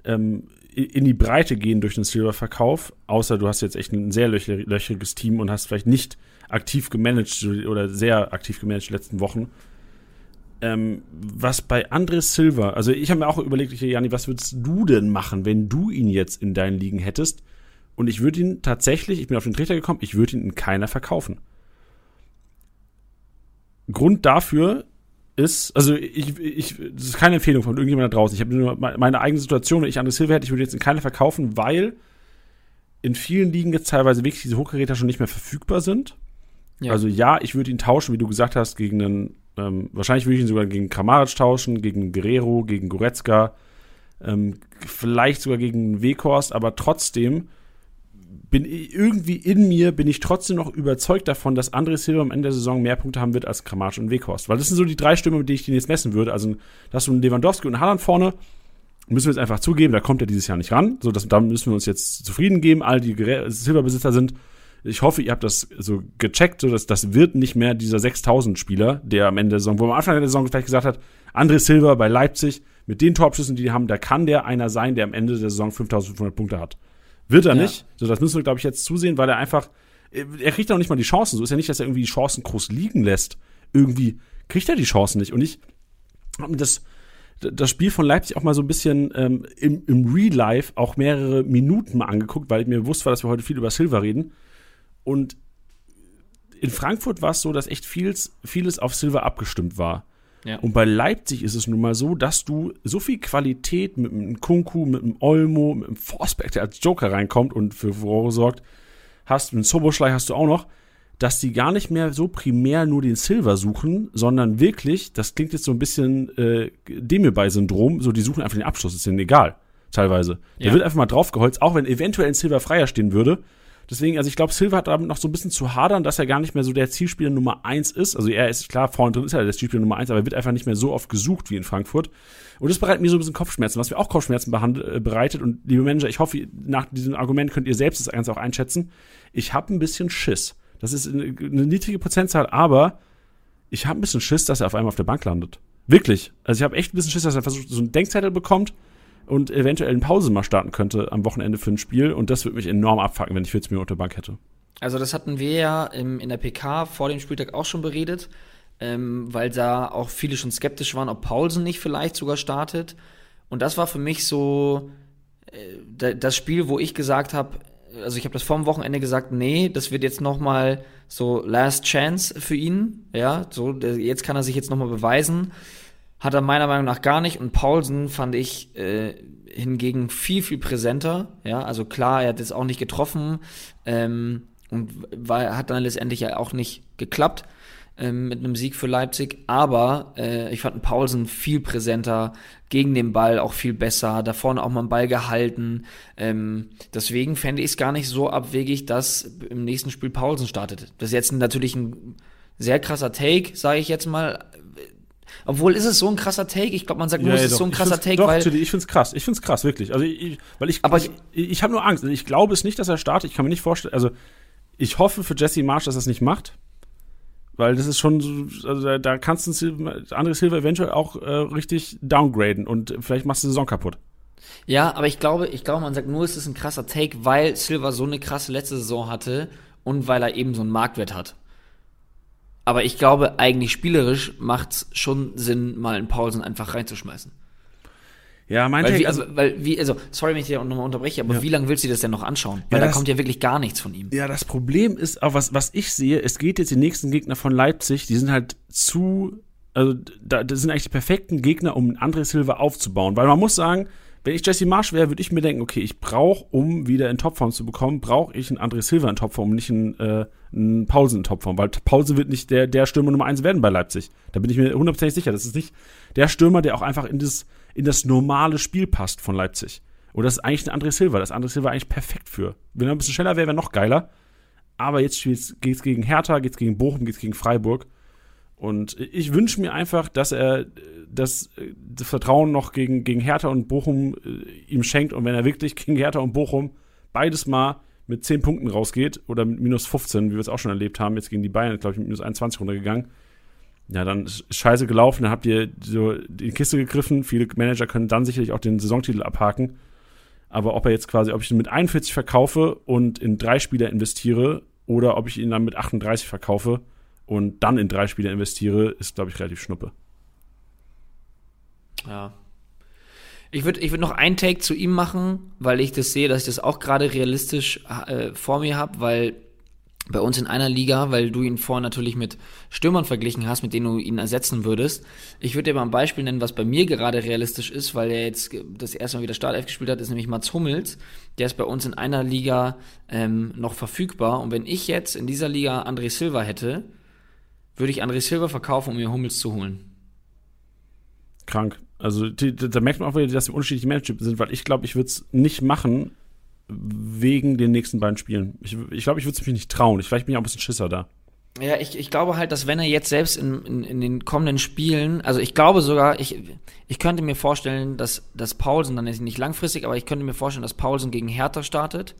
ähm, in die Breite gehen durch den Silver-Verkauf, außer du hast jetzt echt ein sehr löchriges Team und hast vielleicht nicht aktiv gemanagt oder sehr aktiv gemanagt die letzten Wochen. Ähm, was bei André Silva, also ich habe mir auch überlegt, Jani, was würdest du denn machen, wenn du ihn jetzt in deinen Ligen hättest? Und ich würde ihn tatsächlich, ich bin auf den Trichter gekommen, ich würde ihn in keiner verkaufen. Grund dafür ist, also ich, ich, das ist keine Empfehlung von irgendjemand da draußen. Ich habe nur meine eigene Situation, wenn ich André Silva hätte, ich würde jetzt in keiner verkaufen, weil in vielen Ligen jetzt teilweise wirklich diese Hochgeräte schon nicht mehr verfügbar sind. Ja. Also ja, ich würde ihn tauschen, wie du gesagt hast, gegen einen, ähm, wahrscheinlich würde ich ihn sogar gegen Kramaric tauschen, gegen Guerrero, gegen Goretzka, ähm, vielleicht sogar gegen Weghorst, aber trotzdem bin irgendwie in mir, bin ich trotzdem noch überzeugt davon, dass André Silva am Ende der Saison mehr Punkte haben wird als Kramaric und Weghorst. Weil das sind so die drei Stimmen, mit denen ich den jetzt messen würde. Also, dass du einen Lewandowski und einen Haaland vorne, müssen wir jetzt einfach zugeben, da kommt er dieses Jahr nicht ran. So, das, da müssen wir uns jetzt zufrieden geben. All die Silberbesitzer sind. Ich hoffe, ihr habt das so gecheckt, so dass das wird nicht mehr dieser 6000 Spieler, der am Ende der Saison, wo man am Anfang der Saison vielleicht gesagt hat, André Silva bei Leipzig, mit den Torabschüssen, die die haben, da kann der einer sein, der am Ende der Saison 5500 Punkte hat. Wird er ja. nicht. So, das müssen wir, glaube ich, jetzt zusehen, weil er einfach, er kriegt auch nicht mal die Chancen. So ist ja nicht, dass er irgendwie die Chancen groß liegen lässt. Irgendwie kriegt er die Chancen nicht. Und ich habe mir das, das Spiel von Leipzig auch mal so ein bisschen ähm, im, im Real Life auch mehrere Minuten mal angeguckt, weil mir bewusst war, dass wir heute viel über Silver reden. Und in Frankfurt war es so, dass echt vieles, vieles auf Silver abgestimmt war. Ja. Und bei Leipzig ist es nun mal so, dass du so viel Qualität mit einem Kunku, mit einem Olmo, mit einem Forsberg, der als Joker reinkommt und für Furore sorgt, hast, einen Soboschlei hast du auch noch, dass die gar nicht mehr so primär nur den Silver suchen, sondern wirklich, das klingt jetzt so ein bisschen äh, Demirbei-Syndrom, so die suchen einfach den Abschluss, ist denen egal, teilweise. Der ja. wird einfach mal draufgeholzt, auch wenn eventuell ein Silver freier stehen würde, Deswegen, also ich glaube, Silva hat damit noch so ein bisschen zu hadern, dass er gar nicht mehr so der Zielspieler Nummer eins ist. Also er ist klar, vorne drin ist er der Zielspieler Nummer eins, aber er wird einfach nicht mehr so oft gesucht wie in Frankfurt. Und das bereitet mir so ein bisschen Kopfschmerzen, was mir auch Kopfschmerzen äh, bereitet. Und liebe Manager, ich hoffe, nach diesem Argument könnt ihr selbst das Ganze auch einschätzen. Ich habe ein bisschen Schiss. Das ist eine, eine niedrige Prozentzahl, aber ich habe ein bisschen Schiss, dass er auf einmal auf der Bank landet. Wirklich. Also ich habe echt ein bisschen Schiss, dass er versucht, so einen Denkzettel bekommt und eventuell in Pause mal starten könnte am Wochenende für ein Spiel. Und das würde mich enorm abfacken, wenn ich 40 Minuten Bank hätte. Also das hatten wir ja im, in der PK vor dem Spieltag auch schon beredet, ähm, weil da auch viele schon skeptisch waren, ob Paulsen nicht vielleicht sogar startet. Und das war für mich so äh, das Spiel, wo ich gesagt habe, also ich habe das vor dem Wochenende gesagt, nee, das wird jetzt noch mal so Last Chance für ihn, ja, so jetzt kann er sich jetzt noch mal beweisen. Hat er meiner Meinung nach gar nicht. Und Paulsen fand ich äh, hingegen viel, viel präsenter. Ja, also klar, er hat es auch nicht getroffen ähm, und war, hat dann letztendlich ja auch nicht geklappt ähm, mit einem Sieg für Leipzig. Aber äh, ich fand Paulsen viel präsenter, gegen den Ball auch viel besser, da vorne auch mal einen Ball gehalten. Ähm, deswegen fände ich es gar nicht so abwegig, dass im nächsten Spiel Paulsen startet. Das ist jetzt natürlich ein sehr krasser Take, sage ich jetzt mal. Obwohl ist es so ein krasser Take. Ich glaube, man sagt nur, ja, es ist so ein krasser Take, doch, weil ich finde es krass. Ich finde es krass, wirklich. Also ich, weil ich, aber ich, ich, ich habe nur Angst. Ich glaube es nicht, dass er startet. Ich kann mir nicht vorstellen. Also ich hoffe für Jesse Marsch, dass er es nicht macht, weil das ist schon, so, also da, da kannst du André Silva eventuell auch äh, richtig downgraden und vielleicht machst du die Saison kaputt. Ja, aber ich glaube, ich glaube, man sagt nur, es ist ein krasser Take, weil Silva so eine krasse letzte Saison hatte und weil er eben so einen Marktwert hat. Aber ich glaube, eigentlich spielerisch macht es schon Sinn, mal einen Paulsen einfach reinzuschmeißen. Ja, mein weil, Take, wie, also, weil wie, also, sorry, wenn ich dir nochmal unterbreche, aber ja. wie lange willst du das denn noch anschauen? Weil ja, da kommt ja wirklich gar nichts von ihm. Ja, das Problem ist auch, was, was ich sehe, es geht jetzt die nächsten Gegner von Leipzig, die sind halt zu, also, da, das sind eigentlich die perfekten Gegner, um André Silva aufzubauen. Weil man muss sagen, wenn ich Jesse Marsch wäre, würde ich mir denken, okay, ich brauche, um wieder in Topform zu bekommen, brauche ich einen André Silva in Topform, nicht einen, äh, einen Paulsen in Topform, weil Paulsen wird nicht der, der Stürmer Nummer eins werden bei Leipzig. Da bin ich mir hundertprozentig sicher. Das ist nicht der Stürmer, der auch einfach in das, in das normale Spiel passt von Leipzig. Und das ist eigentlich ein André Silva. Das ist André Silva eigentlich perfekt für. Wenn er ein bisschen schneller wäre, wäre noch geiler. Aber jetzt geht es gegen Hertha, geht es gegen Bochum, geht es gegen Freiburg. Und ich wünsche mir einfach, dass er das, das, Vertrauen noch gegen, gegen Hertha und Bochum äh, ihm schenkt. Und wenn er wirklich gegen Hertha und Bochum beides mal mit 10 Punkten rausgeht oder mit minus 15, wie wir es auch schon erlebt haben, jetzt gegen die Bayern, glaube ich, mit minus 21 runtergegangen, ja, dann ist scheiße gelaufen, dann habt ihr so die Kiste gegriffen. Viele Manager können dann sicherlich auch den Saisontitel abhaken. Aber ob er jetzt quasi, ob ich ihn mit 41 verkaufe und in drei Spieler investiere oder ob ich ihn dann mit 38 verkaufe, und dann in drei Spiele investiere, ist, glaube ich, relativ schnuppe. Ja. Ich würde ich würd noch einen Take zu ihm machen, weil ich das sehe, dass ich das auch gerade realistisch äh, vor mir habe, weil bei uns in einer Liga, weil du ihn vorher natürlich mit Stürmern verglichen hast, mit denen du ihn ersetzen würdest. Ich würde dir mal ein Beispiel nennen, was bei mir gerade realistisch ist, weil er jetzt das erste Mal wieder Startelf gespielt hat, ist nämlich Mats Hummels. Der ist bei uns in einer Liga ähm, noch verfügbar. Und wenn ich jetzt in dieser Liga André Silva hätte, würde ich André Silva verkaufen, um mir Hummels zu holen. Krank. Also die, da merkt man auch wieder, dass wir unterschiedliche Manager sind, weil ich glaube, ich würde es nicht machen, wegen den nächsten beiden Spielen. Ich glaube, ich, glaub, ich würde es mich nicht trauen. Ich, vielleicht bin ich auch ein bisschen Schisser da. Ja, ich, ich glaube halt, dass wenn er jetzt selbst in, in, in den kommenden Spielen, also ich glaube sogar, ich, ich könnte mir vorstellen, dass, dass Paulsen, dann ist nicht langfristig, aber ich könnte mir vorstellen, dass Paulsen gegen Hertha startet.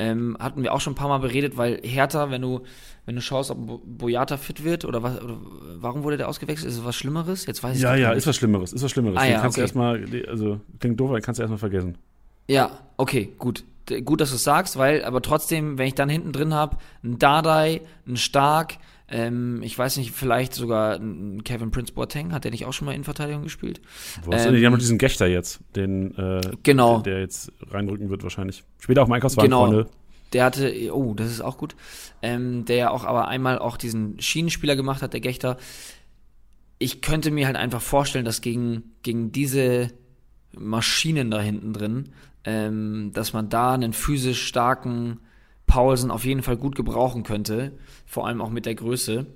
Ähm, hatten wir auch schon ein paar Mal beredet, weil Hertha, wenn du, wenn du schaust, ob Boyata fit wird oder was, oder warum wurde der ausgewechselt? Ist es was Schlimmeres? Jetzt weiß ich Ja, ja, nicht. ist was Schlimmeres, ist was Schlimmeres. Ah, ja, kannst okay. du erstmal, also klingt doof, aber kannst du erstmal vergessen. Ja, okay, gut. Gut, dass du es sagst, weil, aber trotzdem, wenn ich dann hinten drin habe, ein Dardai, ein Stark, ähm, ich weiß nicht, vielleicht sogar Kevin Prince Boateng, hat der nicht auch schon mal in Verteidigung gespielt? Wo ähm, die haben noch diesen Gechter jetzt, den, äh, genau. der, der, jetzt reinrücken wird wahrscheinlich. Später auch im Einkaufswagen, genau. Freunde. Der hatte, oh, das ist auch gut, ähm, der ja auch aber einmal auch diesen Schienenspieler gemacht hat, der Gechter. Ich könnte mir halt einfach vorstellen, dass gegen, gegen diese Maschinen da hinten drin, ähm, dass man da einen physisch starken Paulsen auf jeden Fall gut gebrauchen könnte, vor allem auch mit der Größe.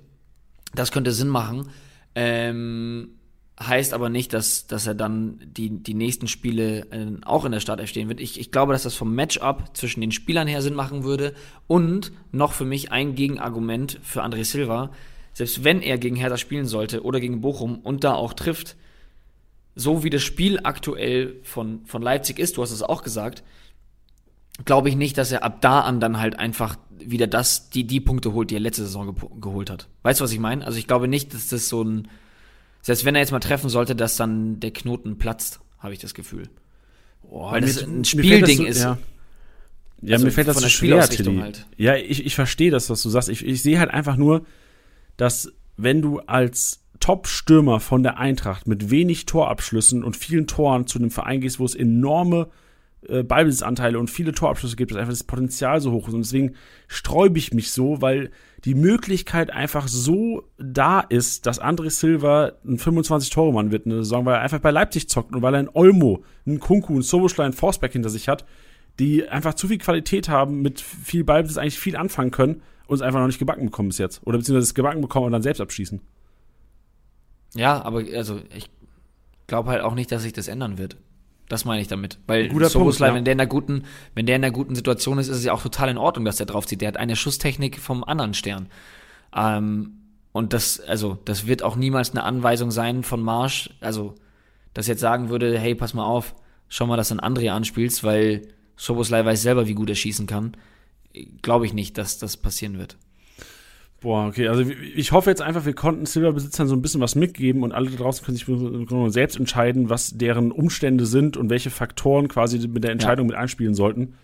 Das könnte Sinn machen. Ähm, heißt aber nicht, dass, dass er dann die, die nächsten Spiele äh, auch in der Startelf stehen wird. Ich, ich glaube, dass das vom Matchup zwischen den Spielern her Sinn machen würde und noch für mich ein Gegenargument für André Silva. Selbst wenn er gegen Hertha spielen sollte oder gegen Bochum und da auch trifft, so wie das Spiel aktuell von, von Leipzig ist, du hast es auch gesagt, glaube ich nicht, dass er ab da an dann halt einfach wieder das, die, die Punkte holt, die er letzte Saison ge geholt hat. Weißt du, was ich meine? Also ich glaube nicht, dass das so ein, selbst wenn er jetzt mal treffen sollte, dass dann der Knoten platzt, habe ich das Gefühl. Oh, Weil das ein Spielding so, ist. Ja, ja Also mir fällt das so der schwer, Tilly. halt. Ja, ich, ich verstehe das, was du sagst. Ich, ich sehe halt einfach nur, dass wenn du als Top-Stürmer von der Eintracht mit wenig Torabschlüssen und vielen Toren zu einem Verein gehst, wo es enorme äh, Ballbesitzanteile und viele Torabschlüsse gibt, dass einfach das Potenzial so hoch ist. Und deswegen sträube ich mich so, weil die Möglichkeit einfach so da ist, dass André Silva ein 25-Tore-Mann wird in der Saison, weil er einfach bei Leipzig zockt und weil er einen Olmo, einen Kunku, einen Soboschlei, einen Forsberg hinter sich hat, die einfach zu viel Qualität haben, mit viel Ballbesitz eigentlich viel anfangen können und es einfach noch nicht gebacken bekommen bis jetzt. Oder beziehungsweise es gebacken bekommen und dann selbst abschießen. Ja, aber also ich glaube halt auch nicht, dass sich das ändern wird. Das meine ich damit. Weil Guter Soboslai, Punkt, ja. wenn der in einer guten, wenn der in einer guten Situation ist, ist es ja auch total in Ordnung, dass der draufzieht. Der hat eine Schusstechnik vom anderen Stern. Ähm, und das, also, das wird auch niemals eine Anweisung sein von Marsch, also, dass jetzt sagen würde, hey, pass mal auf, schau mal, dass du einen André anspielst, weil Soboslai weiß selber, wie gut er schießen kann. Glaube ich nicht, dass das passieren wird. Boah, okay, also ich hoffe jetzt einfach, wir konnten Silberbesitzern so ein bisschen was mitgeben und alle da draußen können sich selbst entscheiden, was deren Umstände sind und welche Faktoren quasi mit der Entscheidung ja. mit einspielen sollten.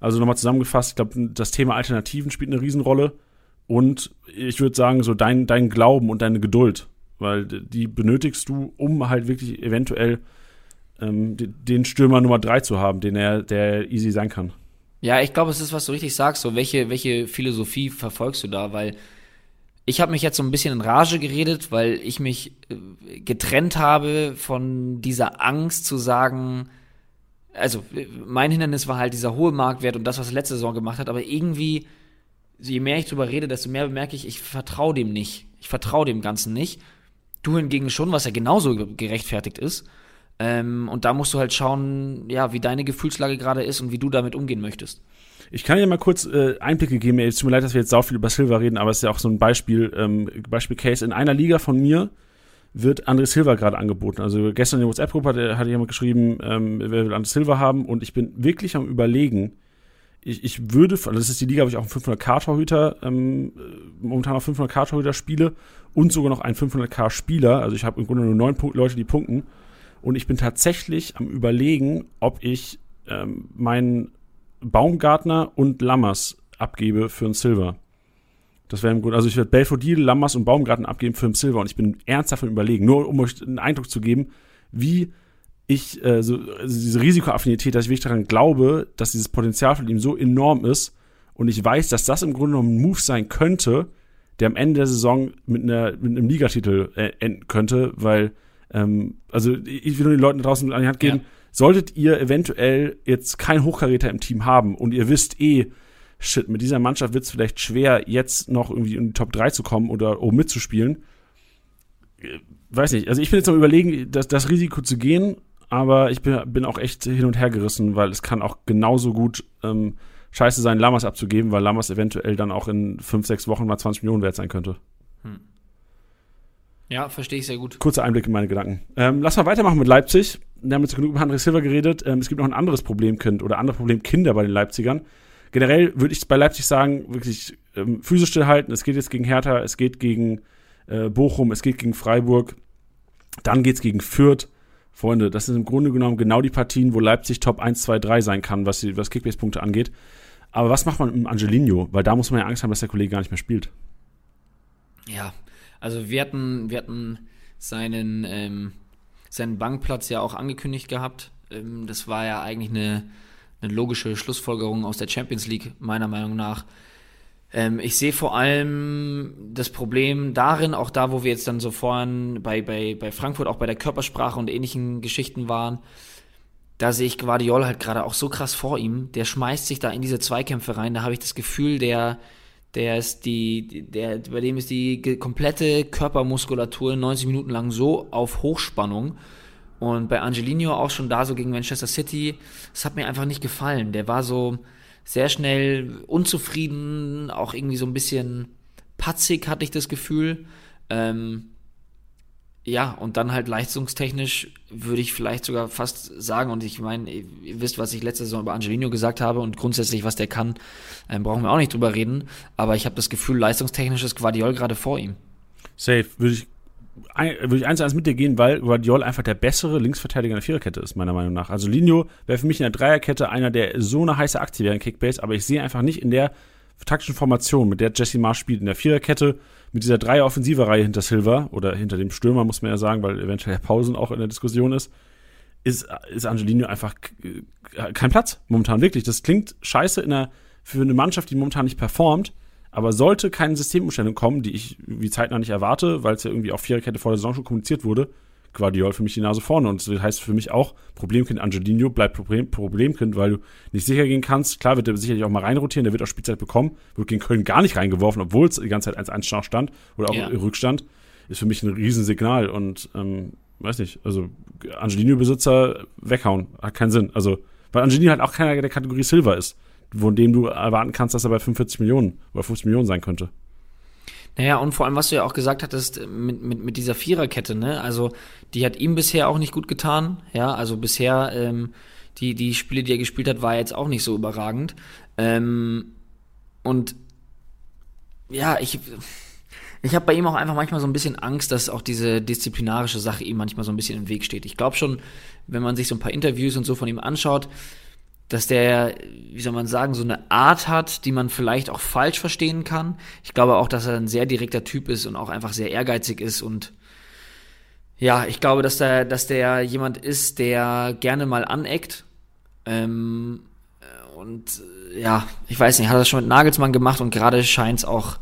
Also nochmal zusammengefasst, ich glaube, das Thema Alternativen spielt eine Riesenrolle und ich würde sagen, so dein, dein Glauben und deine Geduld, weil die benötigst du, um halt wirklich eventuell ähm, den Stürmer Nummer drei zu haben, den er, der easy sein kann. Ja, ich glaube, es ist, was du richtig sagst, so welche, welche Philosophie verfolgst du da, weil ich habe mich jetzt so ein bisschen in Rage geredet, weil ich mich äh, getrennt habe von dieser Angst zu sagen, also mein Hindernis war halt dieser hohe Marktwert und das, was letzte Saison gemacht hat, aber irgendwie, je mehr ich drüber rede, desto mehr bemerke ich, ich vertraue dem nicht. Ich vertraue dem Ganzen nicht. Du hingegen schon, was ja genauso gerechtfertigt ist. Ähm, und da musst du halt schauen, ja, wie deine Gefühlslage gerade ist und wie du damit umgehen möchtest. Ich kann dir mal kurz äh, Einblicke geben. Es tut mir leid, dass wir jetzt sau viel über Silva reden, aber es ist ja auch so ein Beispiel, ähm, Beispiel-Case. In einer Liga von mir wird André Silva gerade angeboten. Also gestern in der WhatsApp-Gruppe hatte, hatte jemand geschrieben, ähm, wer will André Silva haben und ich bin wirklich am überlegen, ich, ich würde, also das ist die Liga, wo ich auch einen 500k-Torhüter, ähm, momentan auf 500k-Torhüter spiele und sogar noch einen 500k-Spieler. Also ich habe im Grunde nur neun Leute, die punkten. Und ich bin tatsächlich am überlegen, ob ich ähm, meinen Baumgartner und Lammers abgebe für einen Silver. Das wäre Grunde, also ich werde Belfodil, Lammers und Baumgartner abgeben für einen Silver und ich bin ernsthaft im Überlegen, nur um euch einen Eindruck zu geben, wie ich äh, so also diese Risikoaffinität, dass ich wirklich daran glaube, dass dieses Potenzial von ihm so enorm ist und ich weiß, dass das im Grunde genommen ein Move sein könnte, der am Ende der Saison mit, einer, mit einem Ligatitel äh, enden könnte, weil ähm, also ich will nur den Leuten draußen an die Hand geben, ja. Solltet ihr eventuell jetzt keinen Hochkaräter im Team haben und ihr wisst eh, shit, mit dieser Mannschaft wird es vielleicht schwer, jetzt noch irgendwie in die Top 3 zu kommen oder oben mitzuspielen. Weiß nicht, also ich bin jetzt am überlegen, das, das Risiko zu gehen, aber ich bin, bin auch echt hin und her gerissen, weil es kann auch genauso gut ähm, scheiße sein, Lammers abzugeben, weil Lammers eventuell dann auch in fünf, sechs Wochen mal 20 Millionen wert sein könnte. Hm. Ja, verstehe ich sehr gut. Kurzer Einblick in meine Gedanken. Ähm, lass mal weitermachen mit Leipzig. Wir haben jetzt genug über André Silva geredet. Ähm, es gibt noch ein anderes Problemkind oder andere Problemkinder bei den Leipzigern. Generell würde ich bei Leipzig sagen, wirklich ähm, physisch stillhalten. Es geht jetzt gegen Hertha, es geht gegen äh, Bochum, es geht gegen Freiburg. Dann geht es gegen Fürth. Freunde, das sind im Grunde genommen genau die Partien, wo Leipzig Top 1, 2, 3 sein kann, was, die, was Kickbase-Punkte angeht. Aber was macht man mit Angelino? Weil da muss man ja Angst haben, dass der Kollege gar nicht mehr spielt. Ja, also wir hatten, wir hatten seinen, ähm, seinen Bankplatz ja auch angekündigt gehabt. Ähm, das war ja eigentlich eine, eine logische Schlussfolgerung aus der Champions League, meiner Meinung nach. Ähm, ich sehe vor allem das Problem darin, auch da, wo wir jetzt dann so vorhin bei, bei, bei Frankfurt auch bei der Körpersprache und ähnlichen Geschichten waren, da sehe ich Guardiol halt gerade auch so krass vor ihm. Der schmeißt sich da in diese Zweikämpfe rein. Da habe ich das Gefühl, der, der ist die, der, bei dem ist die komplette Körpermuskulatur 90 Minuten lang so auf Hochspannung. Und bei Angelino auch schon da so gegen Manchester City, das hat mir einfach nicht gefallen. Der war so, sehr schnell unzufrieden, auch irgendwie so ein bisschen patzig, hatte ich das Gefühl. Ähm, ja, und dann halt leistungstechnisch würde ich vielleicht sogar fast sagen, und ich meine, ihr wisst, was ich letzte Saison über Angelino gesagt habe und grundsätzlich, was der kann, ähm, brauchen wir auch nicht drüber reden. Aber ich habe das Gefühl, leistungstechnisch ist Guardiol gerade vor ihm. Safe, würde ich würde ich eins zu eins mit dir gehen, weil Guardiol einfach der bessere Linksverteidiger in der Viererkette ist, meiner Meinung nach. Also Lino wäre für mich in der Dreierkette einer, der so eine heiße Aktie wäre in Kickbase, aber ich sehe einfach nicht in der taktischen Formation, mit der Jesse Marsch spielt, in der Viererkette, mit dieser Dreier-Offensive-Reihe hinter Silva oder hinter dem Stürmer, muss man ja sagen, weil eventuell Pausen auch in der Diskussion ist, ist, ist Angelino einfach kein Platz momentan, wirklich. Das klingt scheiße in der, für eine Mannschaft, die momentan nicht performt, aber sollte keine Systemumstellung kommen, die ich wie zeitnah nicht erwarte, weil es ja irgendwie auf Viererkette vor der Saison schon kommuniziert wurde, Guardiol für mich die Nase vorne. Und das heißt für mich auch, Problemkind Angelino bleibt Problem, Problemkind, weil du nicht sicher gehen kannst. Klar wird er sicherlich auch mal reinrotieren, der wird auch Spielzeit bekommen. Wird gegen Köln gar nicht reingeworfen, obwohl es die ganze Zeit 1-1 stand oder auch ja. Rückstand. Ist für mich ein Riesensignal und ähm, weiß nicht, also Angelino-Besitzer weghauen, hat keinen Sinn. Also, weil Angelino halt auch keiner der Kategorie Silver ist von dem du erwarten kannst, dass er bei 45 Millionen oder 50 Millionen sein könnte. Naja, und vor allem, was du ja auch gesagt hattest, mit, mit, mit dieser Viererkette, ne? Also, die hat ihm bisher auch nicht gut getan. Ja, also bisher, ähm, die, die Spiele, die er gespielt hat, war jetzt auch nicht so überragend. Ähm, und ja, ich, ich habe bei ihm auch einfach manchmal so ein bisschen Angst, dass auch diese disziplinarische Sache ihm manchmal so ein bisschen im Weg steht. Ich glaube schon, wenn man sich so ein paar Interviews und so von ihm anschaut, dass der, wie soll man sagen, so eine Art hat, die man vielleicht auch falsch verstehen kann. Ich glaube auch, dass er ein sehr direkter Typ ist und auch einfach sehr ehrgeizig ist und ja, ich glaube, dass der, dass der jemand ist, der gerne mal aneckt. Ähm, und ja, ich weiß nicht, hat das schon mit Nagelsmann gemacht und gerade scheint es auch,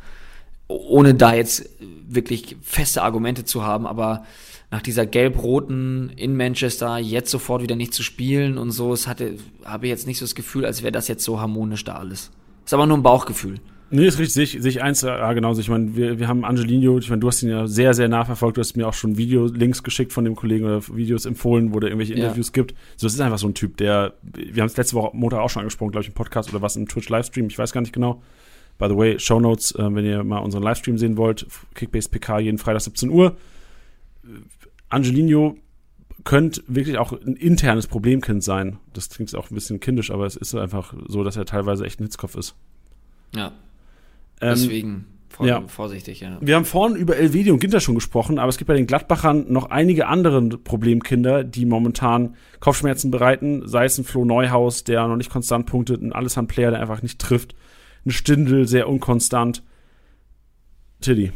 ohne da jetzt wirklich feste Argumente zu haben, aber nach dieser gelb-roten in Manchester jetzt sofort wieder nicht zu spielen und so, es hatte, habe ich jetzt nicht so das Gefühl, als wäre das jetzt so harmonisch da alles. Ist aber nur ein Bauchgefühl. Nee, ist richtig, sich, sich eins, ja genau, ich meine, wir, wir haben Angelino, ich meine, du hast ihn ja sehr, sehr nachverfolgt, du hast mir auch schon Video-Links geschickt von dem Kollegen oder Videos empfohlen, wo der irgendwelche Interviews ja. gibt. So, es ist einfach so ein Typ, der, wir haben es letzte Woche Montag auch schon angesprochen, glaube ich, im Podcast oder was im Twitch-Livestream, ich weiß gar nicht genau. By the way, Show Notes, äh, wenn ihr mal unseren Livestream sehen wollt, Kickbase PK jeden Freitag 17 Uhr. Angelino könnte wirklich auch ein internes Problemkind sein. Das klingt auch ein bisschen kindisch, aber es ist einfach so, dass er teilweise echt ein Hitzkopf ist. Ja. Ähm, Deswegen vor, ja. vorsichtig, ja. Wir haben vorhin über Elvedi und Ginter schon gesprochen, aber es gibt bei den Gladbachern noch einige andere Problemkinder, die momentan Kopfschmerzen bereiten. Sei es ein Flo Neuhaus, der noch nicht konstant punktet, ein Alessand Player, der einfach nicht trifft, ein Stindel, sehr unkonstant. Tilly,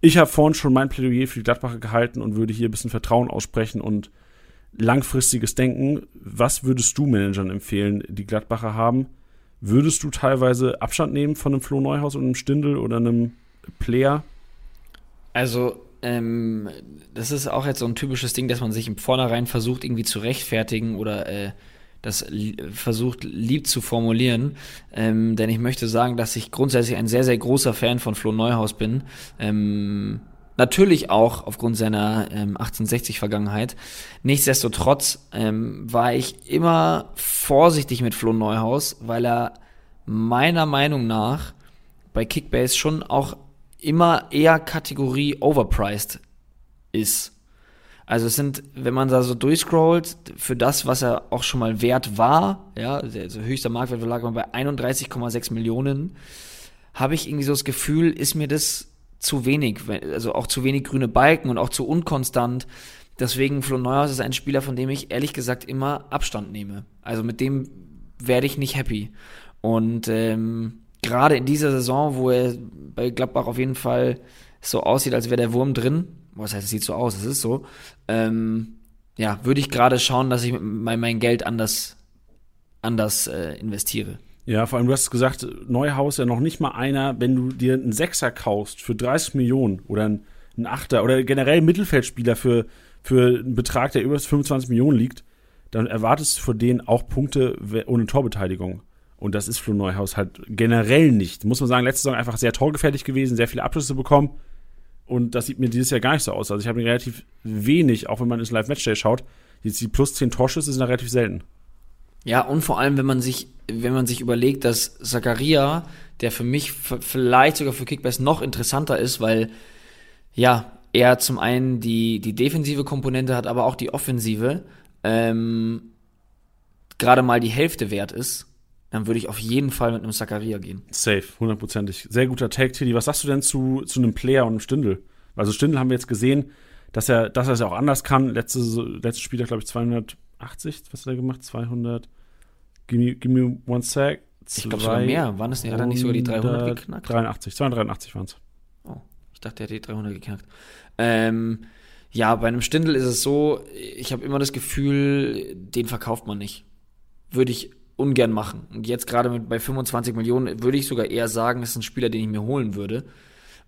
ich habe vorhin schon mein Plädoyer für die Gladbacher gehalten und würde hier ein bisschen Vertrauen aussprechen und langfristiges Denken. Was würdest du Managern empfehlen, die Gladbacher haben? Würdest du teilweise Abstand nehmen von einem Flo Neuhaus und einem Stindel oder einem Player? Also, ähm, das ist auch jetzt so ein typisches Ding, dass man sich im Vornherein versucht, irgendwie zu rechtfertigen oder äh, das versucht lieb zu formulieren, ähm, denn ich möchte sagen, dass ich grundsätzlich ein sehr, sehr großer Fan von Flo Neuhaus bin. Ähm, Natürlich auch aufgrund seiner ähm, 1860-Vergangenheit. Nichtsdestotrotz ähm, war ich immer vorsichtig mit Flo Neuhaus, weil er meiner Meinung nach bei Kickbase schon auch immer eher Kategorie overpriced ist. Also es sind, wenn man da so durchscrollt, für das, was er auch schon mal wert war, ja, also höchster Marktwert lag man bei 31,6 Millionen, habe ich irgendwie so das Gefühl, ist mir das zu wenig, also auch zu wenig grüne Balken und auch zu unkonstant. Deswegen Flo Neuhaus ist ein Spieler, von dem ich ehrlich gesagt immer Abstand nehme. Also mit dem werde ich nicht happy. Und ähm, gerade in dieser Saison, wo er bei Gladbach auf jeden Fall so aussieht, als wäre der Wurm drin, was heißt, es sieht so aus, es ist so, ähm, ja, würde ich gerade schauen, dass ich mein, mein Geld anders, anders äh, investiere. Ja, vor allem, du hast gesagt, Neuhaus ja noch nicht mal einer, wenn du dir einen Sechser kaufst für 30 Millionen oder einen, Achter oder generell Mittelfeldspieler für, für einen Betrag, der über 25 Millionen liegt, dann erwartest du von denen auch Punkte ohne Torbeteiligung. Und das ist Flo Neuhaus halt generell nicht. Muss man sagen, letzte Saison einfach sehr torgefährlich gewesen, sehr viele Abschlüsse bekommen. Und das sieht mir dieses Jahr gar nicht so aus. Also ich habe ihn relativ wenig, auch wenn man ins Live-Matchday schaut. Jetzt die plus 10 Torschüsse sind da relativ selten. Ja, und vor allem, wenn man sich, wenn man sich überlegt, dass Zakaria, der für mich vielleicht sogar für Kickbase noch interessanter ist, weil ja, er zum einen die, die defensive Komponente hat, aber auch die offensive, ähm, gerade mal die Hälfte wert ist dann würde ich auf jeden Fall mit einem Zakaria gehen. Safe, hundertprozentig. Sehr guter Tag, Tilly. Was sagst du denn zu, zu einem Player und einem Stindel? Also Stindel haben wir jetzt gesehen, dass er, dass er es ja auch anders kann. Letzte, letztes Spiel hat, glaube ich, 280, was hat er gemacht? 200. Give me, give me one sec. Ich glaube sogar mehr. Waren es nicht, hat er nicht sogar die 300 geknackt? 83, 283 waren es. Oh, ich dachte, er hat die 300 geknackt. Ähm, ja, bei einem Stindel ist es so, ich habe immer das Gefühl, den verkauft man nicht. Würde ich ungern machen. Und jetzt gerade mit bei 25 Millionen würde ich sogar eher sagen, ist ein Spieler, den ich mir holen würde,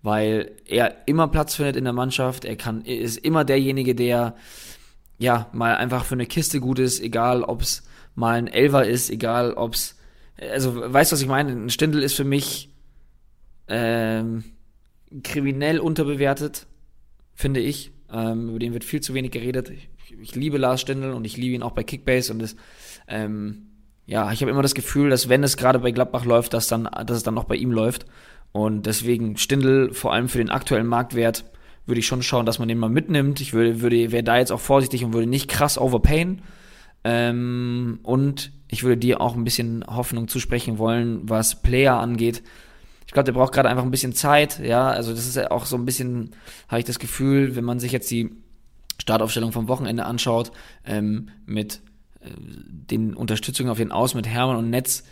weil er immer Platz findet in der Mannschaft. Er kann, ist immer derjenige, der ja mal einfach für eine Kiste gut ist, egal ob es mal ein Elver ist, egal ob es, also weißt du, was ich meine? Ein Stindel ist für mich ähm, kriminell unterbewertet, finde ich. Ähm, über den wird viel zu wenig geredet. Ich, ich, liebe Lars Stindl und ich liebe ihn auch bei Kickbase und das ähm, ja, ich habe immer das Gefühl, dass wenn es gerade bei Gladbach läuft, dass, dann, dass es dann auch bei ihm läuft. Und deswegen Stindel, vor allem für den aktuellen Marktwert, würde ich schon schauen, dass man den mal mitnimmt. Ich würde, würde, wäre da jetzt auch vorsichtig und würde nicht krass overpayen. Ähm, und ich würde dir auch ein bisschen Hoffnung zusprechen wollen, was Player angeht. Ich glaube, der braucht gerade einfach ein bisschen Zeit. Ja, also das ist ja auch so ein bisschen, habe ich das Gefühl, wenn man sich jetzt die Startaufstellung vom Wochenende anschaut, ähm, mit den Unterstützung auf den Aus mit Hermann und Netz,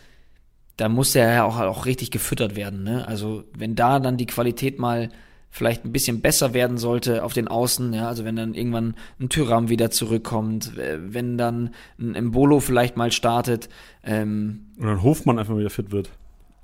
da muss er ja auch, auch richtig gefüttert werden. Ne? Also wenn da dann die Qualität mal vielleicht ein bisschen besser werden sollte auf den Außen, ja, also wenn dann irgendwann ein Tyram wieder zurückkommt, wenn dann ein Embolo vielleicht mal startet. Ähm, Oder ein Hofmann einfach wieder fit wird.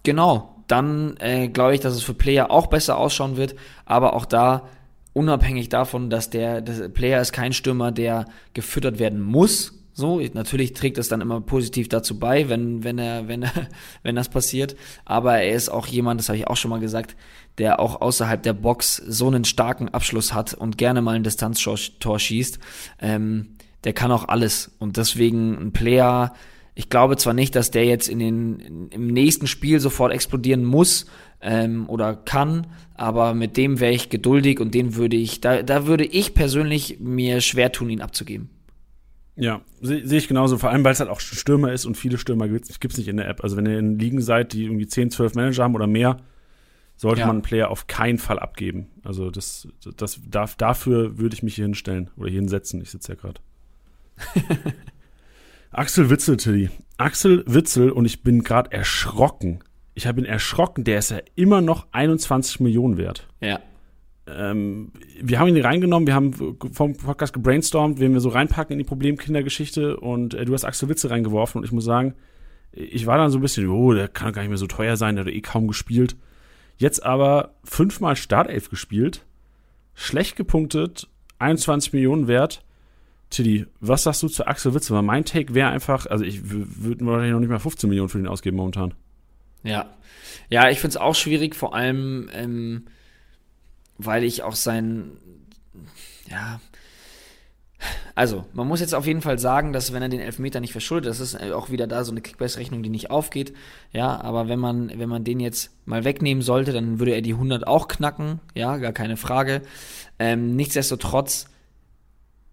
Genau, dann äh, glaube ich, dass es für Player auch besser ausschauen wird, aber auch da unabhängig davon, dass der, der Player ist kein Stürmer, der gefüttert werden muss, so, natürlich trägt es dann immer positiv dazu bei, wenn, wenn er, wenn er, wenn das passiert. Aber er ist auch jemand, das habe ich auch schon mal gesagt, der auch außerhalb der Box so einen starken Abschluss hat und gerne mal ein Distanztor schießt. Ähm, der kann auch alles. Und deswegen ein Player, ich glaube zwar nicht, dass der jetzt in den, in, im nächsten Spiel sofort explodieren muss ähm, oder kann, aber mit dem wäre ich geduldig und den würde ich, da, da würde ich persönlich mir schwer tun, ihn abzugeben. Ja, sehe seh ich genauso. Vor allem, weil es halt auch Stürmer ist und viele Stürmer gibt es nicht in der App. Also wenn ihr in Ligen seid, die irgendwie 10, 12 Manager haben oder mehr, sollte ja. man einen Player auf keinen Fall abgeben. Also das, das darf, dafür würde ich mich hier hinstellen oder hier hinsetzen. Ich sitze ja gerade. Axel Witzel, Tilly. Axel Witzel und ich bin gerade erschrocken. Ich habe ihn erschrocken, der ist ja immer noch 21 Millionen wert. Ja ähm, wir haben ihn reingenommen, wir haben vom Podcast gebrainstormt, wen wir so reinpacken in die Problemkindergeschichte und äh, du hast Axel Witze reingeworfen und ich muss sagen, ich war dann so ein bisschen, oh, der kann gar nicht mehr so teuer sein, der hat eh kaum gespielt. Jetzt aber fünfmal Startelf gespielt, schlecht gepunktet, 21 Millionen wert. Tiddy, was sagst du zu Axel Witze? Weil mein Take wäre einfach, also ich würde wahrscheinlich noch nicht mal 15 Millionen für den ausgeben momentan. Ja. Ja, ich finde es auch schwierig, vor allem, ähm, weil ich auch sein, ja, also, man muss jetzt auf jeden Fall sagen, dass wenn er den Elfmeter nicht verschuldet, das ist auch wieder da so eine Kickbase-Rechnung, die nicht aufgeht. Ja, aber wenn man, wenn man den jetzt mal wegnehmen sollte, dann würde er die 100 auch knacken. Ja, gar keine Frage. Ähm, nichtsdestotrotz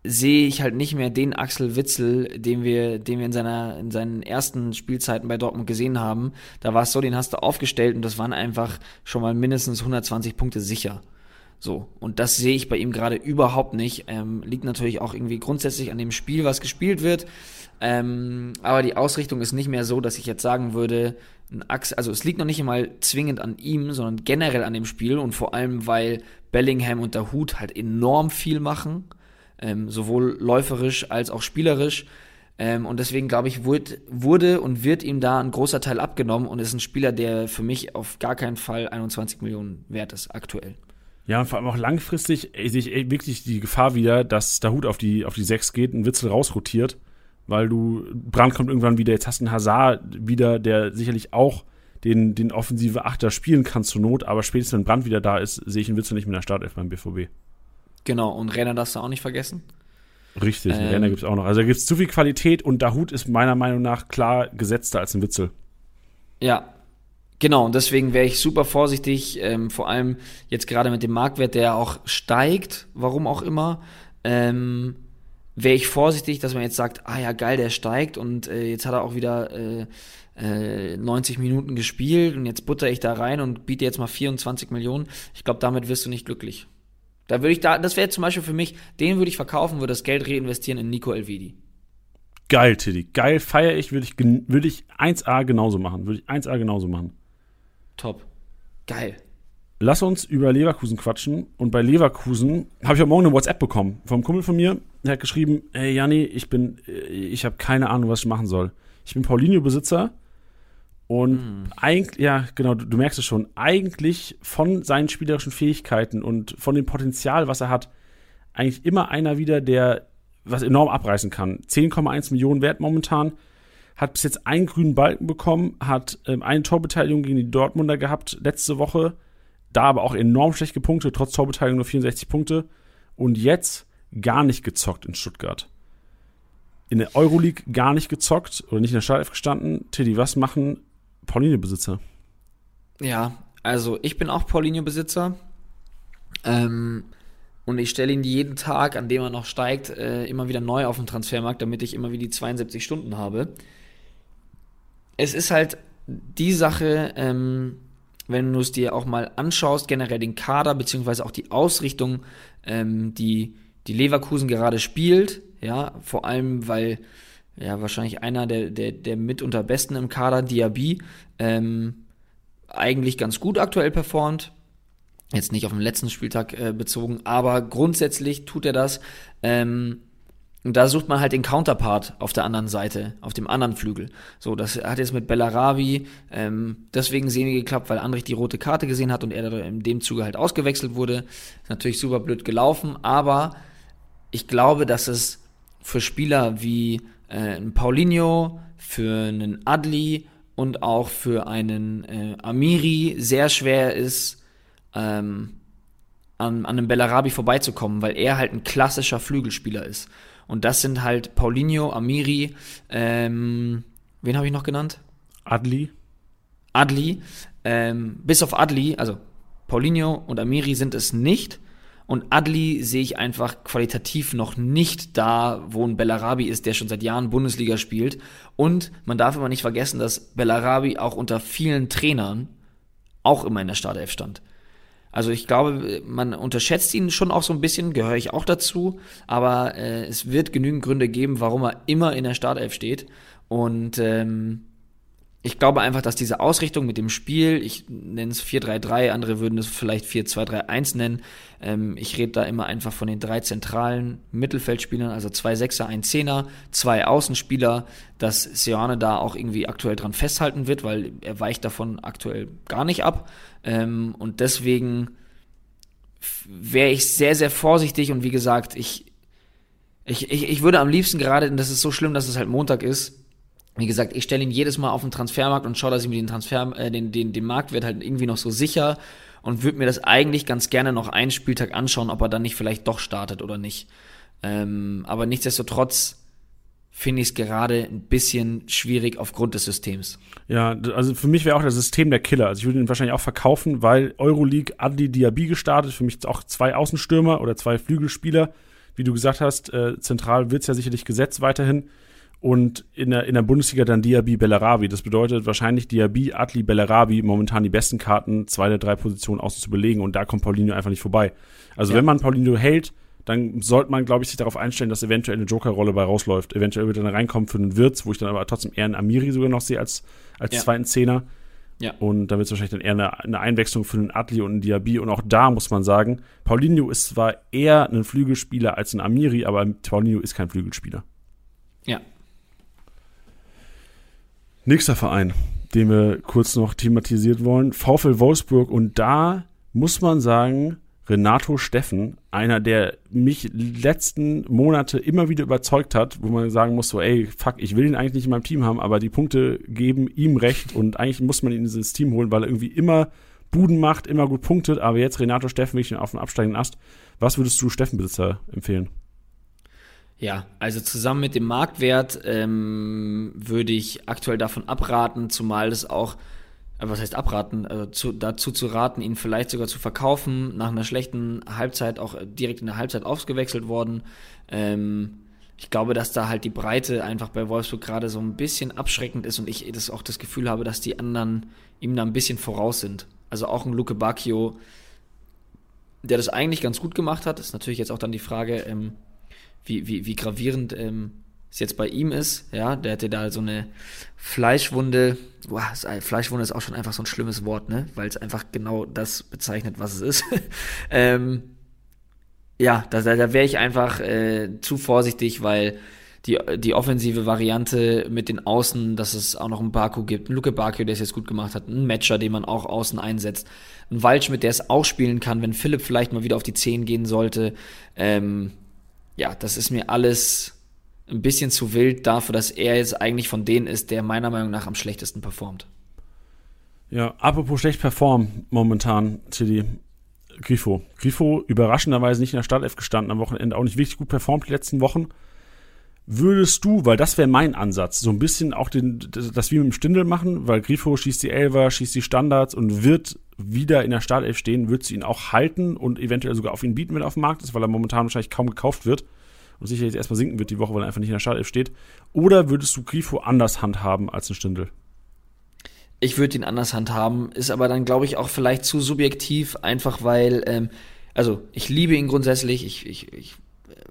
sehe ich halt nicht mehr den Axel Witzel, den wir, den wir in seiner, in seinen ersten Spielzeiten bei Dortmund gesehen haben. Da war es so, den hast du aufgestellt und das waren einfach schon mal mindestens 120 Punkte sicher. So, und das sehe ich bei ihm gerade überhaupt nicht. Ähm, liegt natürlich auch irgendwie grundsätzlich an dem Spiel, was gespielt wird. Ähm, aber die Ausrichtung ist nicht mehr so, dass ich jetzt sagen würde, ein Axel, also es liegt noch nicht einmal zwingend an ihm, sondern generell an dem Spiel und vor allem, weil Bellingham und der Hut halt enorm viel machen ähm, sowohl läuferisch als auch spielerisch. Ähm, und deswegen glaube ich, wurde, wurde und wird ihm da ein großer Teil abgenommen und ist ein Spieler, der für mich auf gar keinen Fall 21 Millionen wert ist, aktuell. Ja, und vor allem auch langfristig sehe ich wirklich die Gefahr wieder, dass der Hut auf die, auf die 6 geht, ein Witzel rausrotiert, weil du, Brand kommt irgendwann wieder, jetzt hast du einen Hazard wieder, der sicherlich auch den, den offensive Achter spielen kann zur Not, aber spätestens wenn Brand wieder da ist, sehe ich einen Witzel nicht mehr in der Startelf beim BVB. Genau, und Renner darfst du auch nicht vergessen. Richtig, ähm, Renner gibt es auch noch. Also da gibt es zu viel Qualität und Dahut ist meiner Meinung nach klar gesetzter als ein Witzel. Ja, genau. Und deswegen wäre ich super vorsichtig, ähm, vor allem jetzt gerade mit dem Marktwert, der auch steigt, warum auch immer. Ähm, wäre ich vorsichtig, dass man jetzt sagt, ah ja, geil, der steigt und äh, jetzt hat er auch wieder äh, äh, 90 Minuten gespielt und jetzt butter ich da rein und biete jetzt mal 24 Millionen. Ich glaube, damit wirst du nicht glücklich. Da würde ich da, das wäre zum Beispiel für mich, den würde ich verkaufen, würde das Geld reinvestieren in Nico Elvidi. Geil, Tiddy. Geil, feiere ich, würde ich, würde ich 1A genauso machen. Würde ich 1A genauso machen. Top. Geil. Lass uns über Leverkusen quatschen. Und bei Leverkusen habe ich heute Morgen eine WhatsApp bekommen vom Kumpel von mir. Der hat geschrieben: Hey Janni, ich bin, ich habe keine Ahnung, was ich machen soll. Ich bin Paulinho-Besitzer und mhm. eigentlich, ja, genau, du, du, merkst es schon, eigentlich von seinen spielerischen Fähigkeiten und von dem Potenzial, was er hat, eigentlich immer einer wieder, der was enorm abreißen kann. 10,1 Millionen wert momentan, hat bis jetzt einen grünen Balken bekommen, hat ähm, eine Torbeteiligung gegen die Dortmunder gehabt letzte Woche, da aber auch enorm schlecht gepunktet, trotz Torbeteiligung nur 64 Punkte und jetzt gar nicht gezockt in Stuttgart. In der Euroleague gar nicht gezockt oder nicht in der Startelf gestanden. Tiddy, was machen Paulinho-Besitzer. Ja, also ich bin auch Paulinho-Besitzer. Ähm, und ich stelle ihn jeden Tag, an dem er noch steigt, äh, immer wieder neu auf den Transfermarkt, damit ich immer wieder die 72 Stunden habe. Es ist halt die Sache, ähm, wenn du es dir auch mal anschaust, generell den Kader, beziehungsweise auch die Ausrichtung, ähm, die, die Leverkusen gerade spielt, ja, vor allem, weil ja, wahrscheinlich einer der, der, der mitunter besten im Kader, Diaby, ähm, eigentlich ganz gut aktuell performt. Jetzt nicht auf den letzten Spieltag äh, bezogen, aber grundsätzlich tut er das. Ähm, und da sucht man halt den Counterpart auf der anderen Seite, auf dem anderen Flügel. So, das hat jetzt mit Bellarabi ähm, deswegen semi geklappt, weil Andrich die rote Karte gesehen hat und er in dem Zuge halt ausgewechselt wurde. Ist natürlich super blöd gelaufen, aber ich glaube, dass es für Spieler wie äh, einen Paulinho, für einen Adli und auch für einen äh, Amiri sehr schwer ist, ähm, an, an einem Bellarabi vorbeizukommen, weil er halt ein klassischer Flügelspieler ist. Und das sind halt Paulinho, Amiri, ähm, wen habe ich noch genannt? Adli. Adli. Ähm, bis auf Adli, also Paulinho und Amiri sind es nicht. Und Adli sehe ich einfach qualitativ noch nicht da, wo ein Bellarabi ist, der schon seit Jahren Bundesliga spielt. Und man darf immer nicht vergessen, dass Bellarabi auch unter vielen Trainern auch immer in der Startelf stand. Also ich glaube, man unterschätzt ihn schon auch so ein bisschen, gehöre ich auch dazu, aber äh, es wird genügend Gründe geben, warum er immer in der Startelf steht. Und ähm, ich glaube einfach, dass diese Ausrichtung mit dem Spiel, ich nenne es 4-3-3, andere würden es vielleicht 4-2-3-1 nennen. Ähm, ich rede da immer einfach von den drei zentralen Mittelfeldspielern, also zwei Sechser, ein Zehner, zwei Außenspieler, dass Seoane da auch irgendwie aktuell dran festhalten wird, weil er weicht davon aktuell gar nicht ab. Ähm, und deswegen wäre ich sehr, sehr vorsichtig und wie gesagt, ich, ich, ich, ich würde am liebsten gerade, und das ist so schlimm, dass es halt Montag ist, wie gesagt, ich stelle ihn jedes Mal auf den Transfermarkt und schaue, dass ich mir den Transfer, äh, den, den, den Marktwert halt irgendwie noch so sicher und würde mir das eigentlich ganz gerne noch einen Spieltag anschauen, ob er dann nicht vielleicht doch startet oder nicht. Ähm, aber nichtsdestotrotz finde ich es gerade ein bisschen schwierig aufgrund des Systems. Ja, also für mich wäre auch das System der Killer. Also ich würde ihn wahrscheinlich auch verkaufen, weil Euroleague Adli Diaby gestartet, für mich auch zwei Außenstürmer oder zwei Flügelspieler. Wie du gesagt hast, äh, zentral wird es ja sicherlich gesetzt weiterhin. Und in der, in der Bundesliga dann Diaby Bellarabi. Das bedeutet wahrscheinlich Diaby, Adli, Bellarabi momentan die besten Karten, zwei der drei Positionen außen zu belegen. Und da kommt Paulinho einfach nicht vorbei. Also ja. wenn man Paulinho hält, dann sollte man, glaube ich, sich darauf einstellen, dass eventuell eine Joker-Rolle bei rausläuft. Eventuell wird er dann reinkommen für einen Wirtz, wo ich dann aber trotzdem eher einen Amiri sogar noch sehe als, als ja. zweiten Zehner. Ja. Und da wird es wahrscheinlich dann eher eine, eine, Einwechslung für einen Atli und einen Diaby. Und auch da muss man sagen, Paulinho ist zwar eher ein Flügelspieler als ein Amiri, aber Paulinho ist kein Flügelspieler. Ja. Nächster Verein, den wir kurz noch thematisiert wollen, VfL Wolfsburg. Und da muss man sagen, Renato Steffen, einer, der mich letzten Monate immer wieder überzeugt hat, wo man sagen muss, so, ey, fuck, ich will ihn eigentlich nicht in meinem Team haben, aber die Punkte geben ihm recht und eigentlich muss man ihn in dieses Team holen, weil er irgendwie immer Buden macht, immer gut punktet, aber jetzt Renato Steffen wirklich auf dem absteigenden Ast. Was würdest du Steffen-Besitzer empfehlen? Ja, also zusammen mit dem Marktwert ähm, würde ich aktuell davon abraten, zumal es auch äh, was heißt abraten, also zu, dazu zu raten, ihn vielleicht sogar zu verkaufen, nach einer schlechten Halbzeit auch direkt in der Halbzeit ausgewechselt worden. Ähm, ich glaube, dass da halt die Breite einfach bei Wolfsburg gerade so ein bisschen abschreckend ist und ich das auch das Gefühl habe, dass die anderen ihm da ein bisschen voraus sind. Also auch ein Luke Bacchio, der das eigentlich ganz gut gemacht hat, ist natürlich jetzt auch dann die Frage, ähm, wie, wie, wie gravierend ähm, es jetzt bei ihm ist, ja, der hatte da so eine Fleischwunde, boah, Fleischwunde ist auch schon einfach so ein schlimmes Wort, ne, weil es einfach genau das bezeichnet, was es ist. ähm, ja, da, da wäre ich einfach äh, zu vorsichtig, weil die, die offensive Variante mit den Außen, dass es auch noch einen Baku gibt, einen Luke Baku, der es jetzt gut gemacht hat, einen Matcher, den man auch außen einsetzt, einen Waldschmidt, der es auch spielen kann, wenn Philipp vielleicht mal wieder auf die 10 gehen sollte. Ähm, ja, das ist mir alles ein bisschen zu wild dafür, dass er jetzt eigentlich von denen ist, der meiner Meinung nach am schlechtesten performt. Ja, apropos schlecht performen momentan, Tilly. Grifo. Grifo überraschenderweise nicht in der Startelf gestanden am Wochenende, auch nicht wirklich gut performt die letzten Wochen. Würdest du, weil das wäre mein Ansatz, so ein bisschen auch den, das wie mit dem Stindel machen, weil Grifo schießt die Elver, schießt die Standards und wird wieder in der Startelf stehen, würdest du ihn auch halten und eventuell sogar auf ihn bieten, wenn er auf dem Markt ist, weil er momentan wahrscheinlich kaum gekauft wird und sicherlich erstmal sinken wird die Woche, weil er einfach nicht in der Startelf steht? Oder würdest du Grifo anders handhaben als ein Stindel? Ich würde ihn anders handhaben, ist aber dann, glaube ich, auch vielleicht zu subjektiv, einfach weil, ähm, also ich liebe ihn grundsätzlich, ich, ich, ich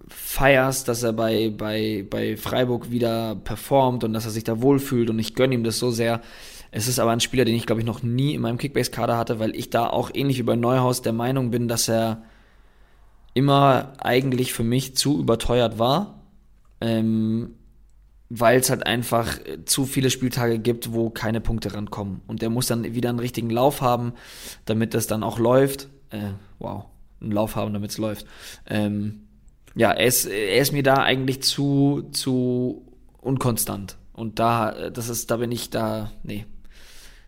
feier's, dass er bei, bei, bei Freiburg wieder performt und dass er sich da wohlfühlt und ich gönne ihm das so sehr. Es ist aber ein Spieler, den ich, glaube ich, noch nie in meinem Kickbase-Kader hatte, weil ich da auch ähnlich wie bei Neuhaus der Meinung bin, dass er immer eigentlich für mich zu überteuert war, ähm, weil es halt einfach zu viele Spieltage gibt, wo keine Punkte rankommen. Und der muss dann wieder einen richtigen Lauf haben, damit das dann auch läuft. Äh, wow, einen Lauf haben, damit es läuft. Ähm, ja, er ist, er ist mir da eigentlich zu, zu unkonstant. Und da, das ist, da bin ich da, nee,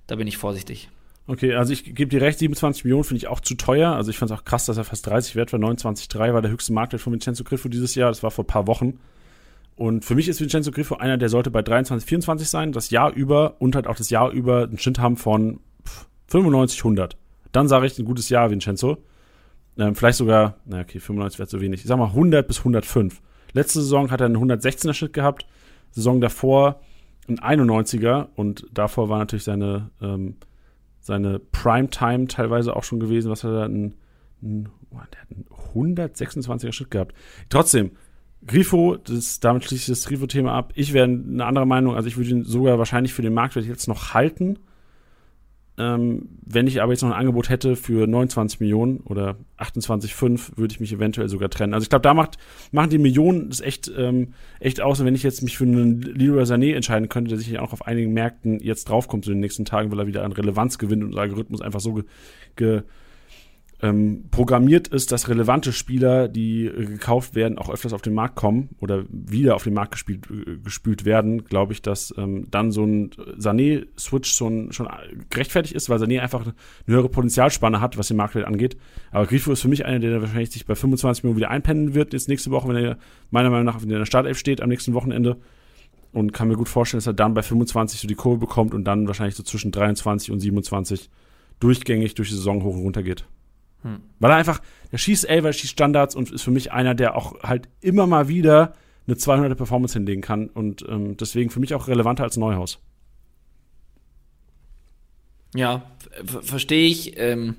da bin ich vorsichtig. Okay, also ich gebe dir recht, 27 Millionen finde ich auch zu teuer. Also ich fand es auch krass, dass er fast 30 wert war. 29,3 war der höchste Marktwert von Vincenzo Griffo dieses Jahr. Das war vor ein paar Wochen. Und für mich ist Vincenzo Griffo einer, der sollte bei 23, 24 sein, das Jahr über und halt auch das Jahr über einen Schnitt haben von 95, 100. Dann sage ich ein gutes Jahr, Vincenzo. Ähm, vielleicht sogar, na okay, 95 wäre zu wenig. Ich sag mal 100 bis 105. Letzte Saison hat er einen 116er Schnitt gehabt. Saison davor ein 91er und davor war natürlich seine ähm, seine Primetime teilweise auch schon gewesen. Was hat er ein, ein, oh, der hat einen 126er Schritt gehabt. Trotzdem, Grifo, das, damit schließe ich das Grifo-Thema ab. Ich wäre eine andere Meinung, also ich würde ihn sogar wahrscheinlich für den Marktwert jetzt noch halten. Ähm, wenn ich aber jetzt noch ein Angebot hätte für 29 Millionen oder 28,5, würde ich mich eventuell sogar trennen. Also ich glaube, da macht, machen die Millionen das echt, ähm, echt aus. Und wenn ich jetzt mich für einen Leroy Sané entscheiden könnte, der sicherlich auch auf einigen Märkten jetzt draufkommt in den nächsten Tagen, weil er wieder an Relevanz gewinnt und der Algorithmus einfach so ge, ge ähm, programmiert ist, dass relevante Spieler, die äh, gekauft werden, auch öfters auf den Markt kommen oder wieder auf den Markt gespielt, äh, gespült werden, glaube ich, dass ähm, dann so ein Sané-Switch schon, schon gerechtfertigt ist, weil Sané einfach eine höhere Potenzialspanne hat, was den Marktwert angeht. Aber Grifo ist für mich einer, der wahrscheinlich sich bei 25 Millionen wieder einpennen wird, jetzt nächste Woche, wenn er meiner Meinung nach in der Startelf steht am nächsten Wochenende. Und kann mir gut vorstellen, dass er dann bei 25 so die Kurve bekommt und dann wahrscheinlich so zwischen 23 und 27 durchgängig durch die Saison hoch und runter geht. Hm. Weil er einfach, der schießt Elfer, schießt Standards und ist für mich einer, der auch halt immer mal wieder eine 200er Performance hinlegen kann und ähm, deswegen für mich auch relevanter als Neuhaus. Ja, verstehe ich. Ähm,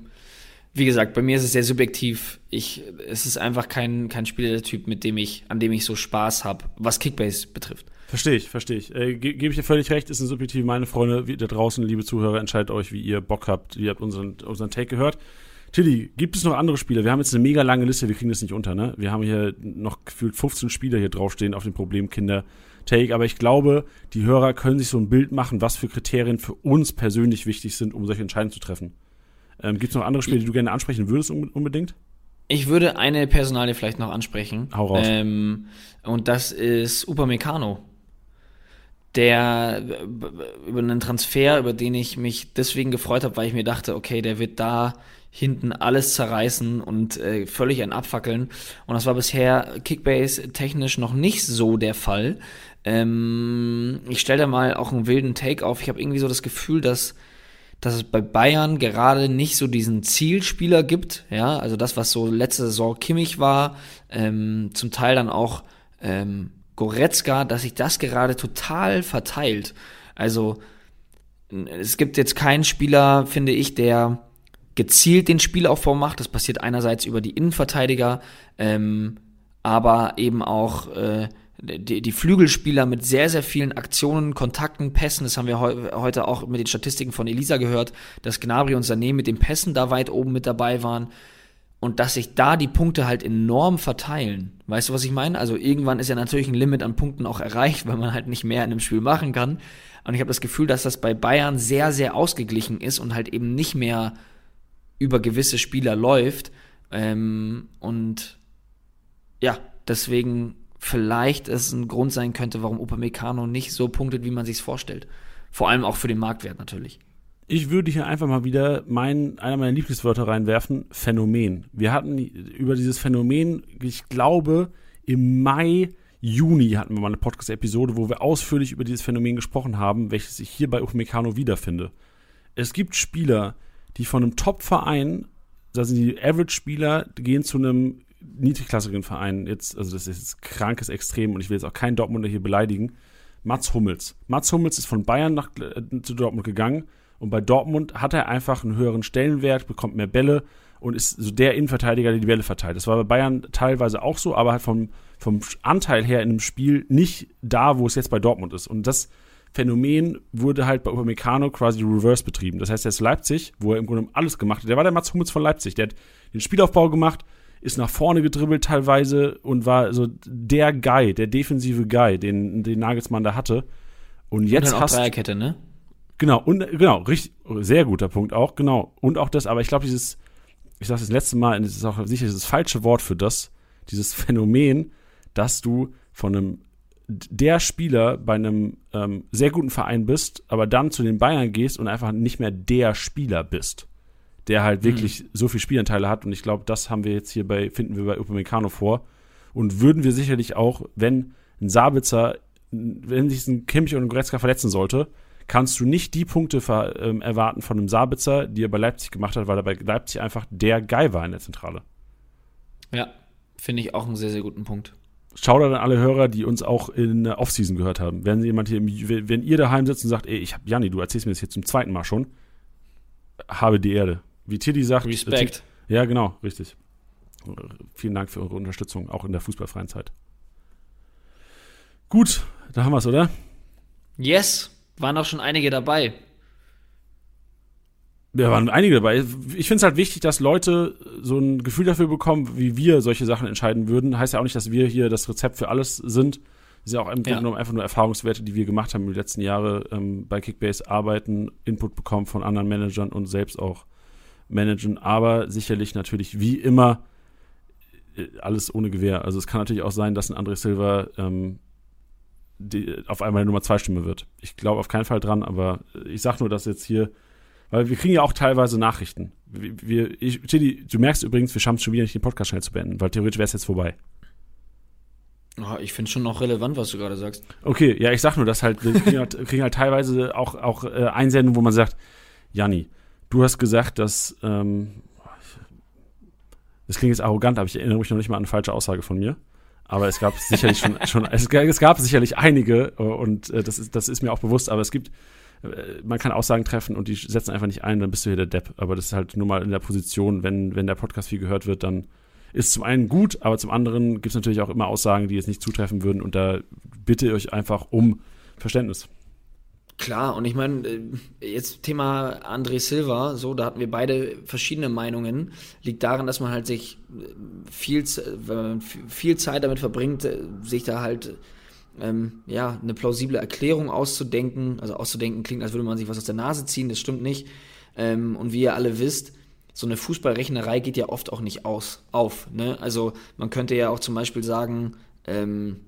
wie gesagt, bei mir ist es sehr subjektiv. Ich, es ist einfach kein, kein Spielertyp, mit dem ich, an dem ich so Spaß habe, was Kickbase betrifft. Verstehe ich, verstehe ich. Äh, Ge Gebe ich dir völlig recht, ist eine subjektive meine Freunde. Wie, da draußen, liebe Zuhörer, entscheidet euch, wie ihr Bock habt. Ihr habt unseren, unseren Take gehört. Tilly, gibt es noch andere Spieler? Wir haben jetzt eine mega lange Liste, wir kriegen das nicht unter, ne? Wir haben hier noch gefühlt 15 Spieler hier draufstehen auf dem Problemkinder. Take, aber ich glaube, die Hörer können sich so ein Bild machen, was für Kriterien für uns persönlich wichtig sind, um solche Entscheidungen zu treffen. Ähm, Gibt es noch andere Spieler, die du gerne ansprechen würdest unbedingt? Ich würde eine Personalie vielleicht noch ansprechen. Hau raus. Ähm, und das ist Upamecano. Der über einen Transfer, über den ich mich deswegen gefreut habe, weil ich mir dachte, okay, der wird da hinten alles zerreißen und äh, völlig ein Abfackeln. Und das war bisher Kickbase technisch noch nicht so der Fall. Ähm, ich stelle da mal auch einen wilden Take auf. Ich habe irgendwie so das Gefühl, dass dass es bei Bayern gerade nicht so diesen Zielspieler gibt, ja, also das, was so letzte Saison Kimmich war, ähm, zum Teil dann auch ähm, Goretzka, dass sich das gerade total verteilt. Also es gibt jetzt keinen Spieler, finde ich, der gezielt den Spielaufbau macht. Das passiert einerseits über die Innenverteidiger, ähm, aber eben auch äh, die, die Flügelspieler mit sehr, sehr vielen Aktionen, Kontakten, Pässen. Das haben wir heu heute auch mit den Statistiken von Elisa gehört, dass Gnabry und Sané mit den Pässen da weit oben mit dabei waren. Und dass sich da die Punkte halt enorm verteilen. Weißt du, was ich meine? Also irgendwann ist ja natürlich ein Limit an Punkten auch erreicht, weil man halt nicht mehr in einem Spiel machen kann. Und ich habe das Gefühl, dass das bei Bayern sehr, sehr ausgeglichen ist und halt eben nicht mehr über gewisse Spieler läuft. Ähm, und ja, deswegen vielleicht es ein Grund sein könnte, warum Upamecano nicht so punktet, wie man sich vorstellt. Vor allem auch für den Marktwert natürlich. Ich würde hier einfach mal wieder mein, einer meiner Lieblingswörter reinwerfen, Phänomen. Wir hatten über dieses Phänomen, ich glaube, im Mai, Juni hatten wir mal eine Podcast-Episode, wo wir ausführlich über dieses Phänomen gesprochen haben, welches ich hier bei Upamecano wiederfinde. Es gibt Spieler, die von einem Top-Verein, da sind die Average-Spieler, gehen zu einem niedrigklassigen Verein. Jetzt, also das ist jetzt krankes Extrem und ich will jetzt auch keinen Dortmunder hier beleidigen. Mats Hummels. Mats Hummels ist von Bayern nach, äh, zu Dortmund gegangen und bei Dortmund hat er einfach einen höheren Stellenwert, bekommt mehr Bälle und ist so der Innenverteidiger, der die Bälle verteilt. Das war bei Bayern teilweise auch so, aber halt vom, vom Anteil her in dem Spiel nicht da, wo es jetzt bei Dortmund ist. Und das Phänomen wurde halt bei Upamecano quasi reverse betrieben. Das heißt, er ist Leipzig, wo er im Grunde alles gemacht hat. Der war der Mats Hummels von Leipzig. Der hat den Spielaufbau gemacht, ist nach vorne gedribbelt teilweise und war so der Guy, der defensive Guy, den, den Nagelsmann da hatte. Und jetzt und hast Dreierkette, ne? Genau, und genau, richtig, sehr guter Punkt auch, genau. Und auch das, aber ich glaube, dieses, ich sage das letzte Mal, und es ist auch sicher das falsche Wort für das, dieses Phänomen, dass du von einem der Spieler bei einem ähm, sehr guten Verein bist, aber dann zu den Bayern gehst und einfach nicht mehr der Spieler bist, der halt wirklich mhm. so viel Spielanteile hat. Und ich glaube, das haben wir jetzt hier bei, finden wir bei Upamecano vor. Und würden wir sicherlich auch, wenn ein Sabitzer, wenn sich ein Kimmich und ein Goretzka verletzen sollte, kannst du nicht die Punkte ähm, erwarten von einem Sabitzer, die er bei Leipzig gemacht hat, weil er bei Leipzig einfach der Guy war in der Zentrale. Ja, finde ich auch einen sehr, sehr guten Punkt. Shoutout an alle Hörer, die uns auch in der Offseason gehört haben. Wenn jemand hier, wenn ihr daheim sitzt und sagt, ey, ich hab Janni, du erzählst mir das hier zum zweiten Mal schon, habe die Erde. Wie Tilly sagt. Respekt. Ja, genau, richtig. Vielen Dank für eure Unterstützung, auch in der fußballfreien Zeit. Gut, da haben wir es, oder? Yes, waren auch schon einige dabei. Da waren einige dabei. Ich finde es halt wichtig, dass Leute so ein Gefühl dafür bekommen, wie wir solche Sachen entscheiden würden. Heißt ja auch nicht, dass wir hier das Rezept für alles sind. Das ist ja auch im Grunde ja. genommen einfach nur Erfahrungswerte, die wir gemacht haben in den letzten Jahren ähm, bei Kickbase arbeiten, Input bekommen von anderen Managern und selbst auch managen, aber sicherlich natürlich wie immer äh, alles ohne Gewehr. Also es kann natürlich auch sein, dass ein André Silva ähm, die, auf einmal Nummer zwei Stimme wird. Ich glaube auf keinen Fall dran, aber ich sag nur, dass jetzt hier, weil wir kriegen ja auch teilweise Nachrichten. Wir, ich, Tilly, du merkst übrigens, wir schaffen es schon wieder nicht, den Podcast schnell zu beenden, weil theoretisch wäre es jetzt vorbei. Oh, ich finde schon noch relevant, was du gerade sagst. Okay, ja, ich sag nur, dass halt, wir kriegen halt, kriegen halt teilweise auch, auch äh, Einsendungen, wo man sagt, Janni, du hast gesagt, dass, ähm, das klingt jetzt arrogant, aber ich erinnere mich noch nicht mal an eine falsche Aussage von mir. Aber es gab sicherlich schon, schon es, es, gab sicherlich einige äh, und äh, das, ist, das ist mir auch bewusst, aber es gibt, man kann Aussagen treffen und die setzen einfach nicht ein, dann bist du hier der Depp. Aber das ist halt nur mal in der Position, wenn, wenn der Podcast viel gehört wird, dann ist zum einen gut, aber zum anderen gibt es natürlich auch immer Aussagen, die jetzt nicht zutreffen würden und da bitte ich euch einfach um Verständnis. Klar, und ich meine, äh, jetzt Thema André Silva, so, da hatten wir beide verschiedene Meinungen. Liegt daran, dass man halt sich äh, viel, viel Zeit damit verbringt, äh, sich da halt ähm, ja, eine plausible Erklärung auszudenken. Also auszudenken klingt, als würde man sich was aus der Nase ziehen, das stimmt nicht. Ähm, und wie ihr alle wisst, so eine Fußballrechnerei geht ja oft auch nicht aus, auf. Ne? Also man könnte ja auch zum Beispiel sagen, ähm,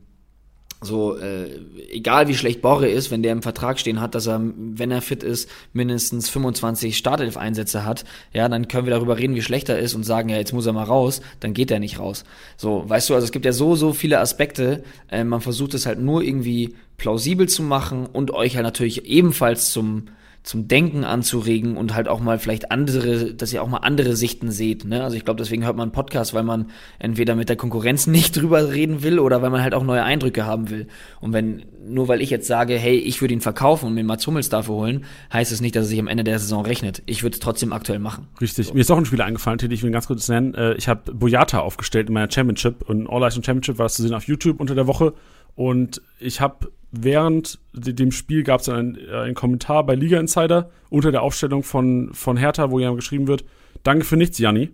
so, äh, egal wie schlecht Borre ist, wenn der im Vertrag stehen hat, dass er, wenn er fit ist, mindestens 25 Startelf-Einsätze hat, ja, dann können wir darüber reden, wie schlecht er ist und sagen, ja, jetzt muss er mal raus, dann geht er nicht raus. So, weißt du, also es gibt ja so, so viele Aspekte, äh, man versucht es halt nur irgendwie plausibel zu machen und euch halt natürlich ebenfalls zum zum Denken anzuregen und halt auch mal vielleicht andere, dass ihr auch mal andere Sichten seht. Ne? Also ich glaube, deswegen hört man einen Podcast, weil man entweder mit der Konkurrenz nicht drüber reden will oder weil man halt auch neue Eindrücke haben will. Und wenn, nur weil ich jetzt sage, hey, ich würde ihn verkaufen und mir Mats Hummels dafür holen, heißt es nicht, dass er sich am Ende der Saison rechnet. Ich würde es trotzdem aktuell machen. Richtig. So. Mir ist auch ein Spieler eingefallen, den ich will ganz kurz nennen. Äh, ich habe Boyata aufgestellt in meiner Championship und All-Leistung Championship war das zu sehen auf YouTube unter der Woche. Und ich habe während dem Spiel gab es einen, äh, einen Kommentar bei Liga Insider unter der Aufstellung von, von Hertha, wo ja geschrieben wird, danke für nichts, Janni,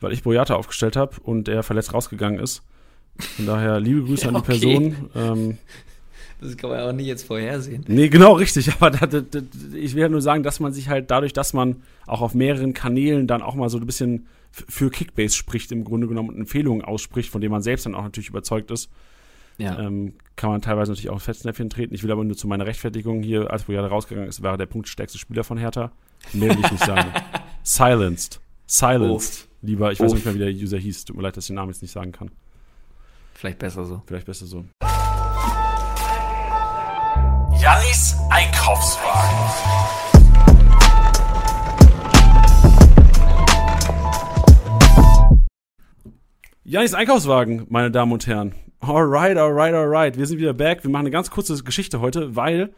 weil ich Boyata aufgestellt habe und er verletzt rausgegangen ist. Von daher liebe Grüße ja, an die Person. Ähm, das kann man ja auch nicht jetzt vorhersehen. Nee, genau, richtig. Aber da, da, da, ich will ja nur sagen, dass man sich halt dadurch, dass man auch auf mehreren Kanälen dann auch mal so ein bisschen für Kickbase spricht, im Grunde genommen und Empfehlungen ausspricht, von denen man selbst dann auch natürlich überzeugt ist, ja. ähm, kann man teilweise natürlich auch Fettnäpfchen treten. Ich will aber nur zu meiner Rechtfertigung hier, als Boyata rausgegangen ist, war der punktstärkste Spieler von Hertha. Mehr will ich nicht sagen. Silenced. Silenced. Uff. Lieber, ich Uff. weiß nicht mehr, wie der User hieß. Tut mir leid, dass ich den Namen jetzt nicht sagen kann. Vielleicht besser so. Vielleicht besser so. Jannis Einkaufswagen. Janis Einkaufswagen, meine Damen und Herren. Alright, alright, alright. Wir sind wieder back. Wir machen eine ganz kurze Geschichte heute, weil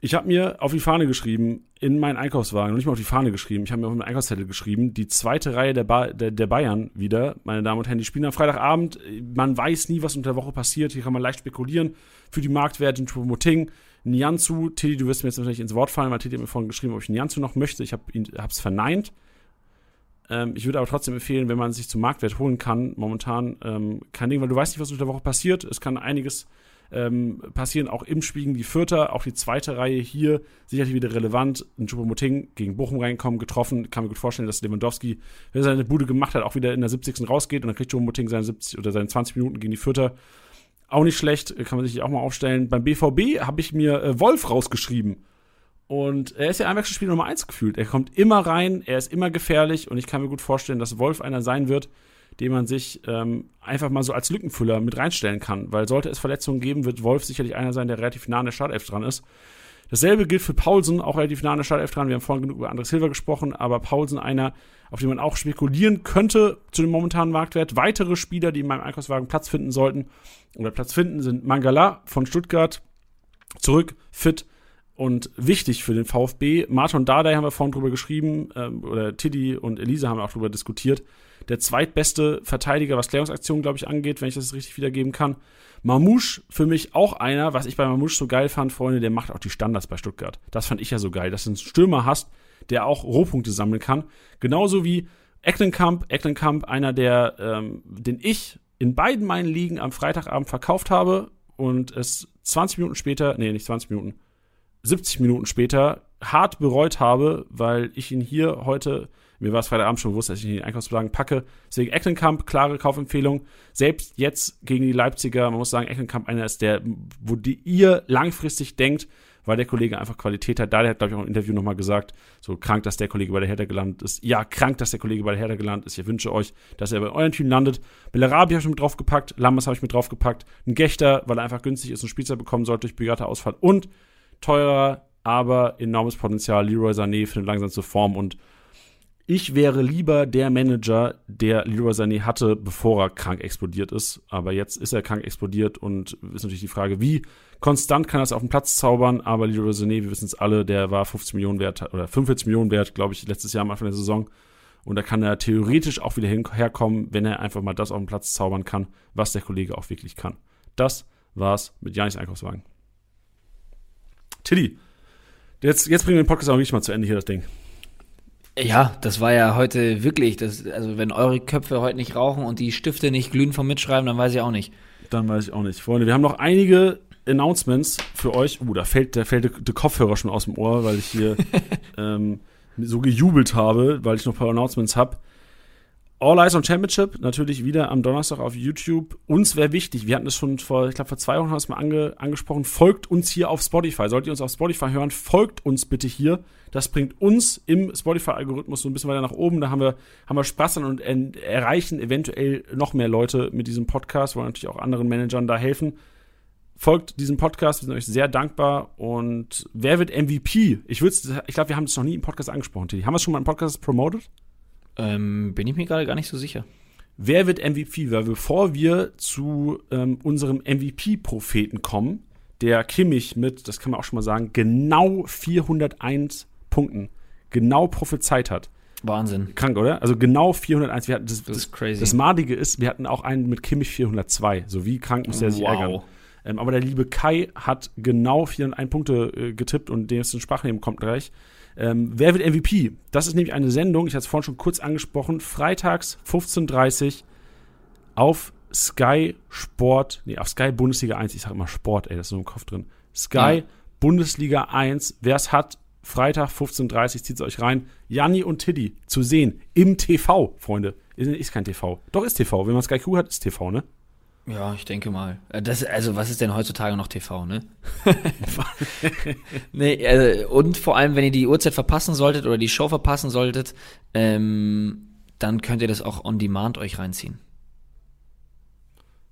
ich habe mir auf die Fahne geschrieben, in meinen Einkaufswagen, noch nicht mal auf die Fahne geschrieben, ich habe mir auf meinen Einkaufszettel geschrieben, die zweite Reihe der, ba der, der, Bayern wieder, meine Damen und Herren, die spielen am Freitagabend. Man weiß nie, was unter der Woche passiert. Hier kann man leicht spekulieren. Für die Marktwerte in Chupomoting, Nianzu, Teddy, du wirst mir jetzt natürlich ins Wort fallen, weil Teddy hat mir vorhin geschrieben, ob ich Nianzu noch möchte. Ich habe es verneint. Ähm, ich würde aber trotzdem empfehlen, wenn man sich zum Marktwert holen kann, momentan ähm, kein Ding, weil du weißt nicht, was unter der Woche passiert. Es kann einiges ähm, passieren, auch im Spiel gegen die Vierter, auch die zweite Reihe hier, sicherlich wieder relevant. Ein Choupo-Moting gegen Bochum reinkommen, getroffen. Kann mir gut vorstellen, dass Lewandowski, wenn er seine Bude gemacht hat, auch wieder in der 70. rausgeht und dann kriegt Choupo-Moting seine 70 oder seine 20 Minuten gegen die Vierter. Auch nicht schlecht, kann man sich auch mal aufstellen. Beim BVB habe ich mir äh, Wolf rausgeschrieben. Und er ist ja Einwechselspieler Nummer 1 gefühlt. Er kommt immer rein, er ist immer gefährlich und ich kann mir gut vorstellen, dass Wolf einer sein wird, den man sich ähm, einfach mal so als Lückenfüller mit reinstellen kann. Weil sollte es Verletzungen geben, wird Wolf sicherlich einer sein, der relativ nah an der Startelf dran ist. Dasselbe gilt für Paulsen, auch relativ nah an der Startelf dran. Wir haben vorhin genug über Andres Silva gesprochen, aber Paulsen einer, auf den man auch spekulieren könnte zu dem momentanen Marktwert. Weitere Spieler, die in meinem Einkaufswagen Platz finden sollten oder Platz finden, sind Mangala von Stuttgart, zurück, fit, und wichtig für den VfB. Martin Dardai haben wir vorhin drüber geschrieben, ähm, oder Tiddy und Elisa haben auch drüber diskutiert. Der zweitbeste Verteidiger, was Klärungsaktionen, glaube ich, angeht, wenn ich das richtig wiedergeben kann. Mamouche für mich auch einer, was ich bei Mamouche so geil fand, Freunde, der macht auch die Standards bei Stuttgart. Das fand ich ja so geil, dass du einen Stürmer hast, der auch Rohpunkte sammeln kann. Genauso wie Ecklenkamp. Ecklenkamp, einer der, ähm, den ich in beiden meinen Ligen am Freitagabend verkauft habe und es 20 Minuten später, nee, nicht 20 Minuten, 70 Minuten später hart bereut habe, weil ich ihn hier heute Mir war es Freitagabend schon bewusst, dass ich in die Einkaufswagen packe. Deswegen Eckenkamp, klare Kaufempfehlung. Selbst jetzt gegen die Leipziger, man muss sagen, Eckenkamp einer ist der, wo die ihr langfristig denkt, weil der Kollege einfach Qualität hat. Da der hat, glaube ich, auch im Interview nochmal gesagt, so krank, dass der Kollege bei der Hertha gelandet ist. Ja, krank, dass der Kollege bei der Hertha gelandet ist. Ich wünsche euch, dass er bei euren Team landet. Bellarabi habe ich mit draufgepackt, Lammers habe ich mit draufgepackt, ein Gechter, weil er einfach günstig ist und Spieler bekommen sollte durch Beata Ausfall und teurer, aber enormes Potenzial. Leroy Sané findet langsam zur Form und ich wäre lieber der Manager, der Leroy Sané hatte, bevor er krank explodiert ist. Aber jetzt ist er krank explodiert und ist natürlich die Frage, wie konstant kann er es auf den Platz zaubern. Aber Leroy Sané, wir wissen es alle, der war 50 Millionen wert oder 45 Millionen wert, glaube ich, letztes Jahr am Anfang der Saison. Und da kann er theoretisch auch wieder herkommen, wenn er einfach mal das auf den Platz zaubern kann, was der Kollege auch wirklich kann. Das war's mit Janis Einkaufswagen. Tilly, jetzt, jetzt bringen wir den Podcast auch wirklich mal zu Ende hier, das Ding. Ja, das war ja heute wirklich, das, also wenn eure Köpfe heute nicht rauchen und die Stifte nicht glühen vom Mitschreiben, dann weiß ich auch nicht. Dann weiß ich auch nicht. Freunde, wir haben noch einige Announcements für euch. Uh, da fällt, da fällt der, Kopfhörer schon aus dem Ohr, weil ich hier ähm, so gejubelt habe, weil ich noch ein paar Announcements habe. All Eyes on Championship, natürlich wieder am Donnerstag auf YouTube. Uns wäre wichtig, wir hatten das schon vor, ich glaube, vor zwei Wochen haben wir es mal ange, angesprochen, folgt uns hier auf Spotify. Solltet ihr uns auf Spotify hören, folgt uns bitte hier. Das bringt uns im Spotify-Algorithmus so ein bisschen weiter nach oben. Da haben wir, haben wir Spaß dran und erreichen eventuell noch mehr Leute mit diesem Podcast, wollen natürlich auch anderen Managern da helfen. Folgt diesem Podcast, wir sind euch sehr dankbar. Und wer wird MVP? Ich, ich glaube, wir haben es noch nie im Podcast angesprochen, Tilly. Haben wir es schon mal im Podcast promoted? Ähm, bin ich mir gerade gar nicht so sicher. Wer wird MVP? Weil bevor wir zu ähm, unserem MVP-Propheten kommen, der Kimmich mit, das kann man auch schon mal sagen, genau 401 Punkten genau prophezeit hat. Wahnsinn. Krank, oder? Also genau 401. Wir hatten das, das ist crazy. Das Madige ist, wir hatten auch einen mit Kimmich 402. So wie krank muss er sich wow. ärgern. Ähm, aber der liebe Kai hat genau 401 Punkte äh, getippt und dem ist ein Sprachnehmen kommt gleich. Ähm, wer wird MVP? Das ist nämlich eine Sendung, ich hatte es vorhin schon kurz angesprochen, freitags 15.30 Uhr auf Sky Sport, nee, auf Sky Bundesliga 1, ich sage immer Sport, ey, das ist so im Kopf drin. Sky ja. Bundesliga 1, wer es hat, Freitag 15.30 Uhr, zieht es euch rein. Janni und Tiddy zu sehen im TV, Freunde. Ist, ist kein TV. Doch, ist TV. Wenn man Sky Q hat, ist TV, ne? Ja, ich denke mal. Äh, das, also, was ist denn heutzutage noch TV, ne? nee, also, und vor allem, wenn ihr die Uhrzeit verpassen solltet oder die Show verpassen solltet, ähm, dann könnt ihr das auch on demand euch reinziehen.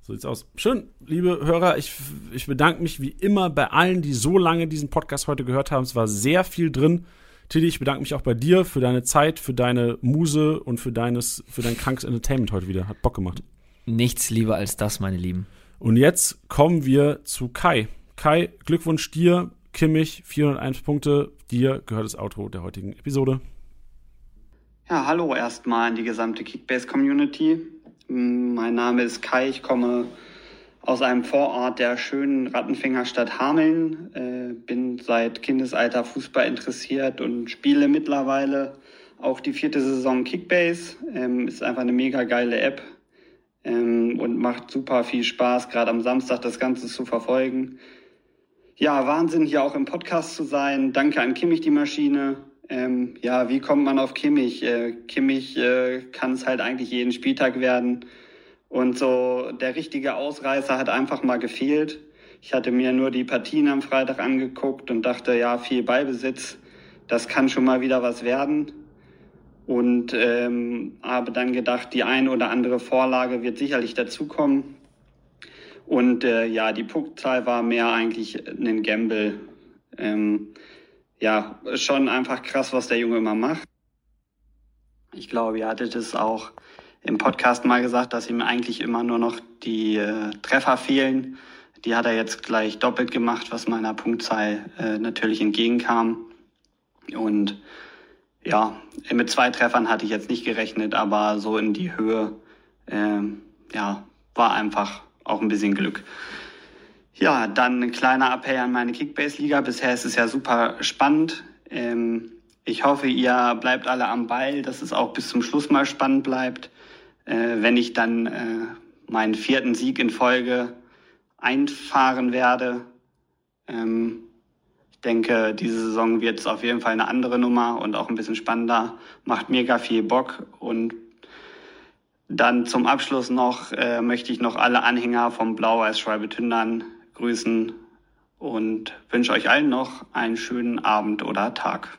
So sieht's aus. Schön, liebe Hörer. Ich, ich bedanke mich wie immer bei allen, die so lange diesen Podcast heute gehört haben. Es war sehr viel drin. Tilly, ich bedanke mich auch bei dir für deine Zeit, für deine Muse und für, deines, für dein krankes Entertainment heute wieder. Hat Bock gemacht. Nichts lieber als das, meine Lieben. Und jetzt kommen wir zu Kai. Kai, Glückwunsch dir. Kimmich, 401 Punkte. Dir gehört das Outro der heutigen Episode. Ja, hallo erstmal an die gesamte Kickbase-Community. Mein Name ist Kai, ich komme aus einem Vorort der schönen Rattenfängerstadt Hameln, äh, bin seit Kindesalter Fußball interessiert und spiele mittlerweile auch die vierte Saison Kickbase. Ähm, ist einfach eine mega geile App, ähm, und macht super viel Spaß, gerade am Samstag das Ganze zu verfolgen. Ja, Wahnsinn, hier auch im Podcast zu sein. Danke an Kimmich, die Maschine. Ähm, ja, wie kommt man auf Kimmich? Äh, Kimmich äh, kann es halt eigentlich jeden Spieltag werden. Und so der richtige Ausreißer hat einfach mal gefehlt. Ich hatte mir nur die Partien am Freitag angeguckt und dachte, ja, viel Beibesitz, das kann schon mal wieder was werden und ähm, habe dann gedacht, die ein oder andere Vorlage wird sicherlich dazukommen. Und äh, ja, die Punktzahl war mehr eigentlich ein Gamble. Ähm, ja, schon einfach krass, was der Junge immer macht. Ich glaube, ihr hattet es auch im Podcast mal gesagt, dass ihm eigentlich immer nur noch die äh, Treffer fehlen. Die hat er jetzt gleich doppelt gemacht, was meiner Punktzahl äh, natürlich entgegenkam. Und ja, mit zwei Treffern hatte ich jetzt nicht gerechnet, aber so in die Höhe, ähm, ja, war einfach auch ein bisschen Glück. Ja, dann ein kleiner Appell an meine Kickbase-Liga. Bisher ist es ja super spannend. Ähm, ich hoffe, ihr bleibt alle am Ball, dass es auch bis zum Schluss mal spannend bleibt. Äh, wenn ich dann äh, meinen vierten Sieg in Folge einfahren werde. Ähm, denke, diese Saison wird es auf jeden Fall eine andere Nummer und auch ein bisschen spannender. Macht mega viel Bock und dann zum Abschluss noch äh, möchte ich noch alle Anhänger vom Blau-Weiß-Schwalbe Tündern grüßen und wünsche euch allen noch einen schönen Abend oder Tag.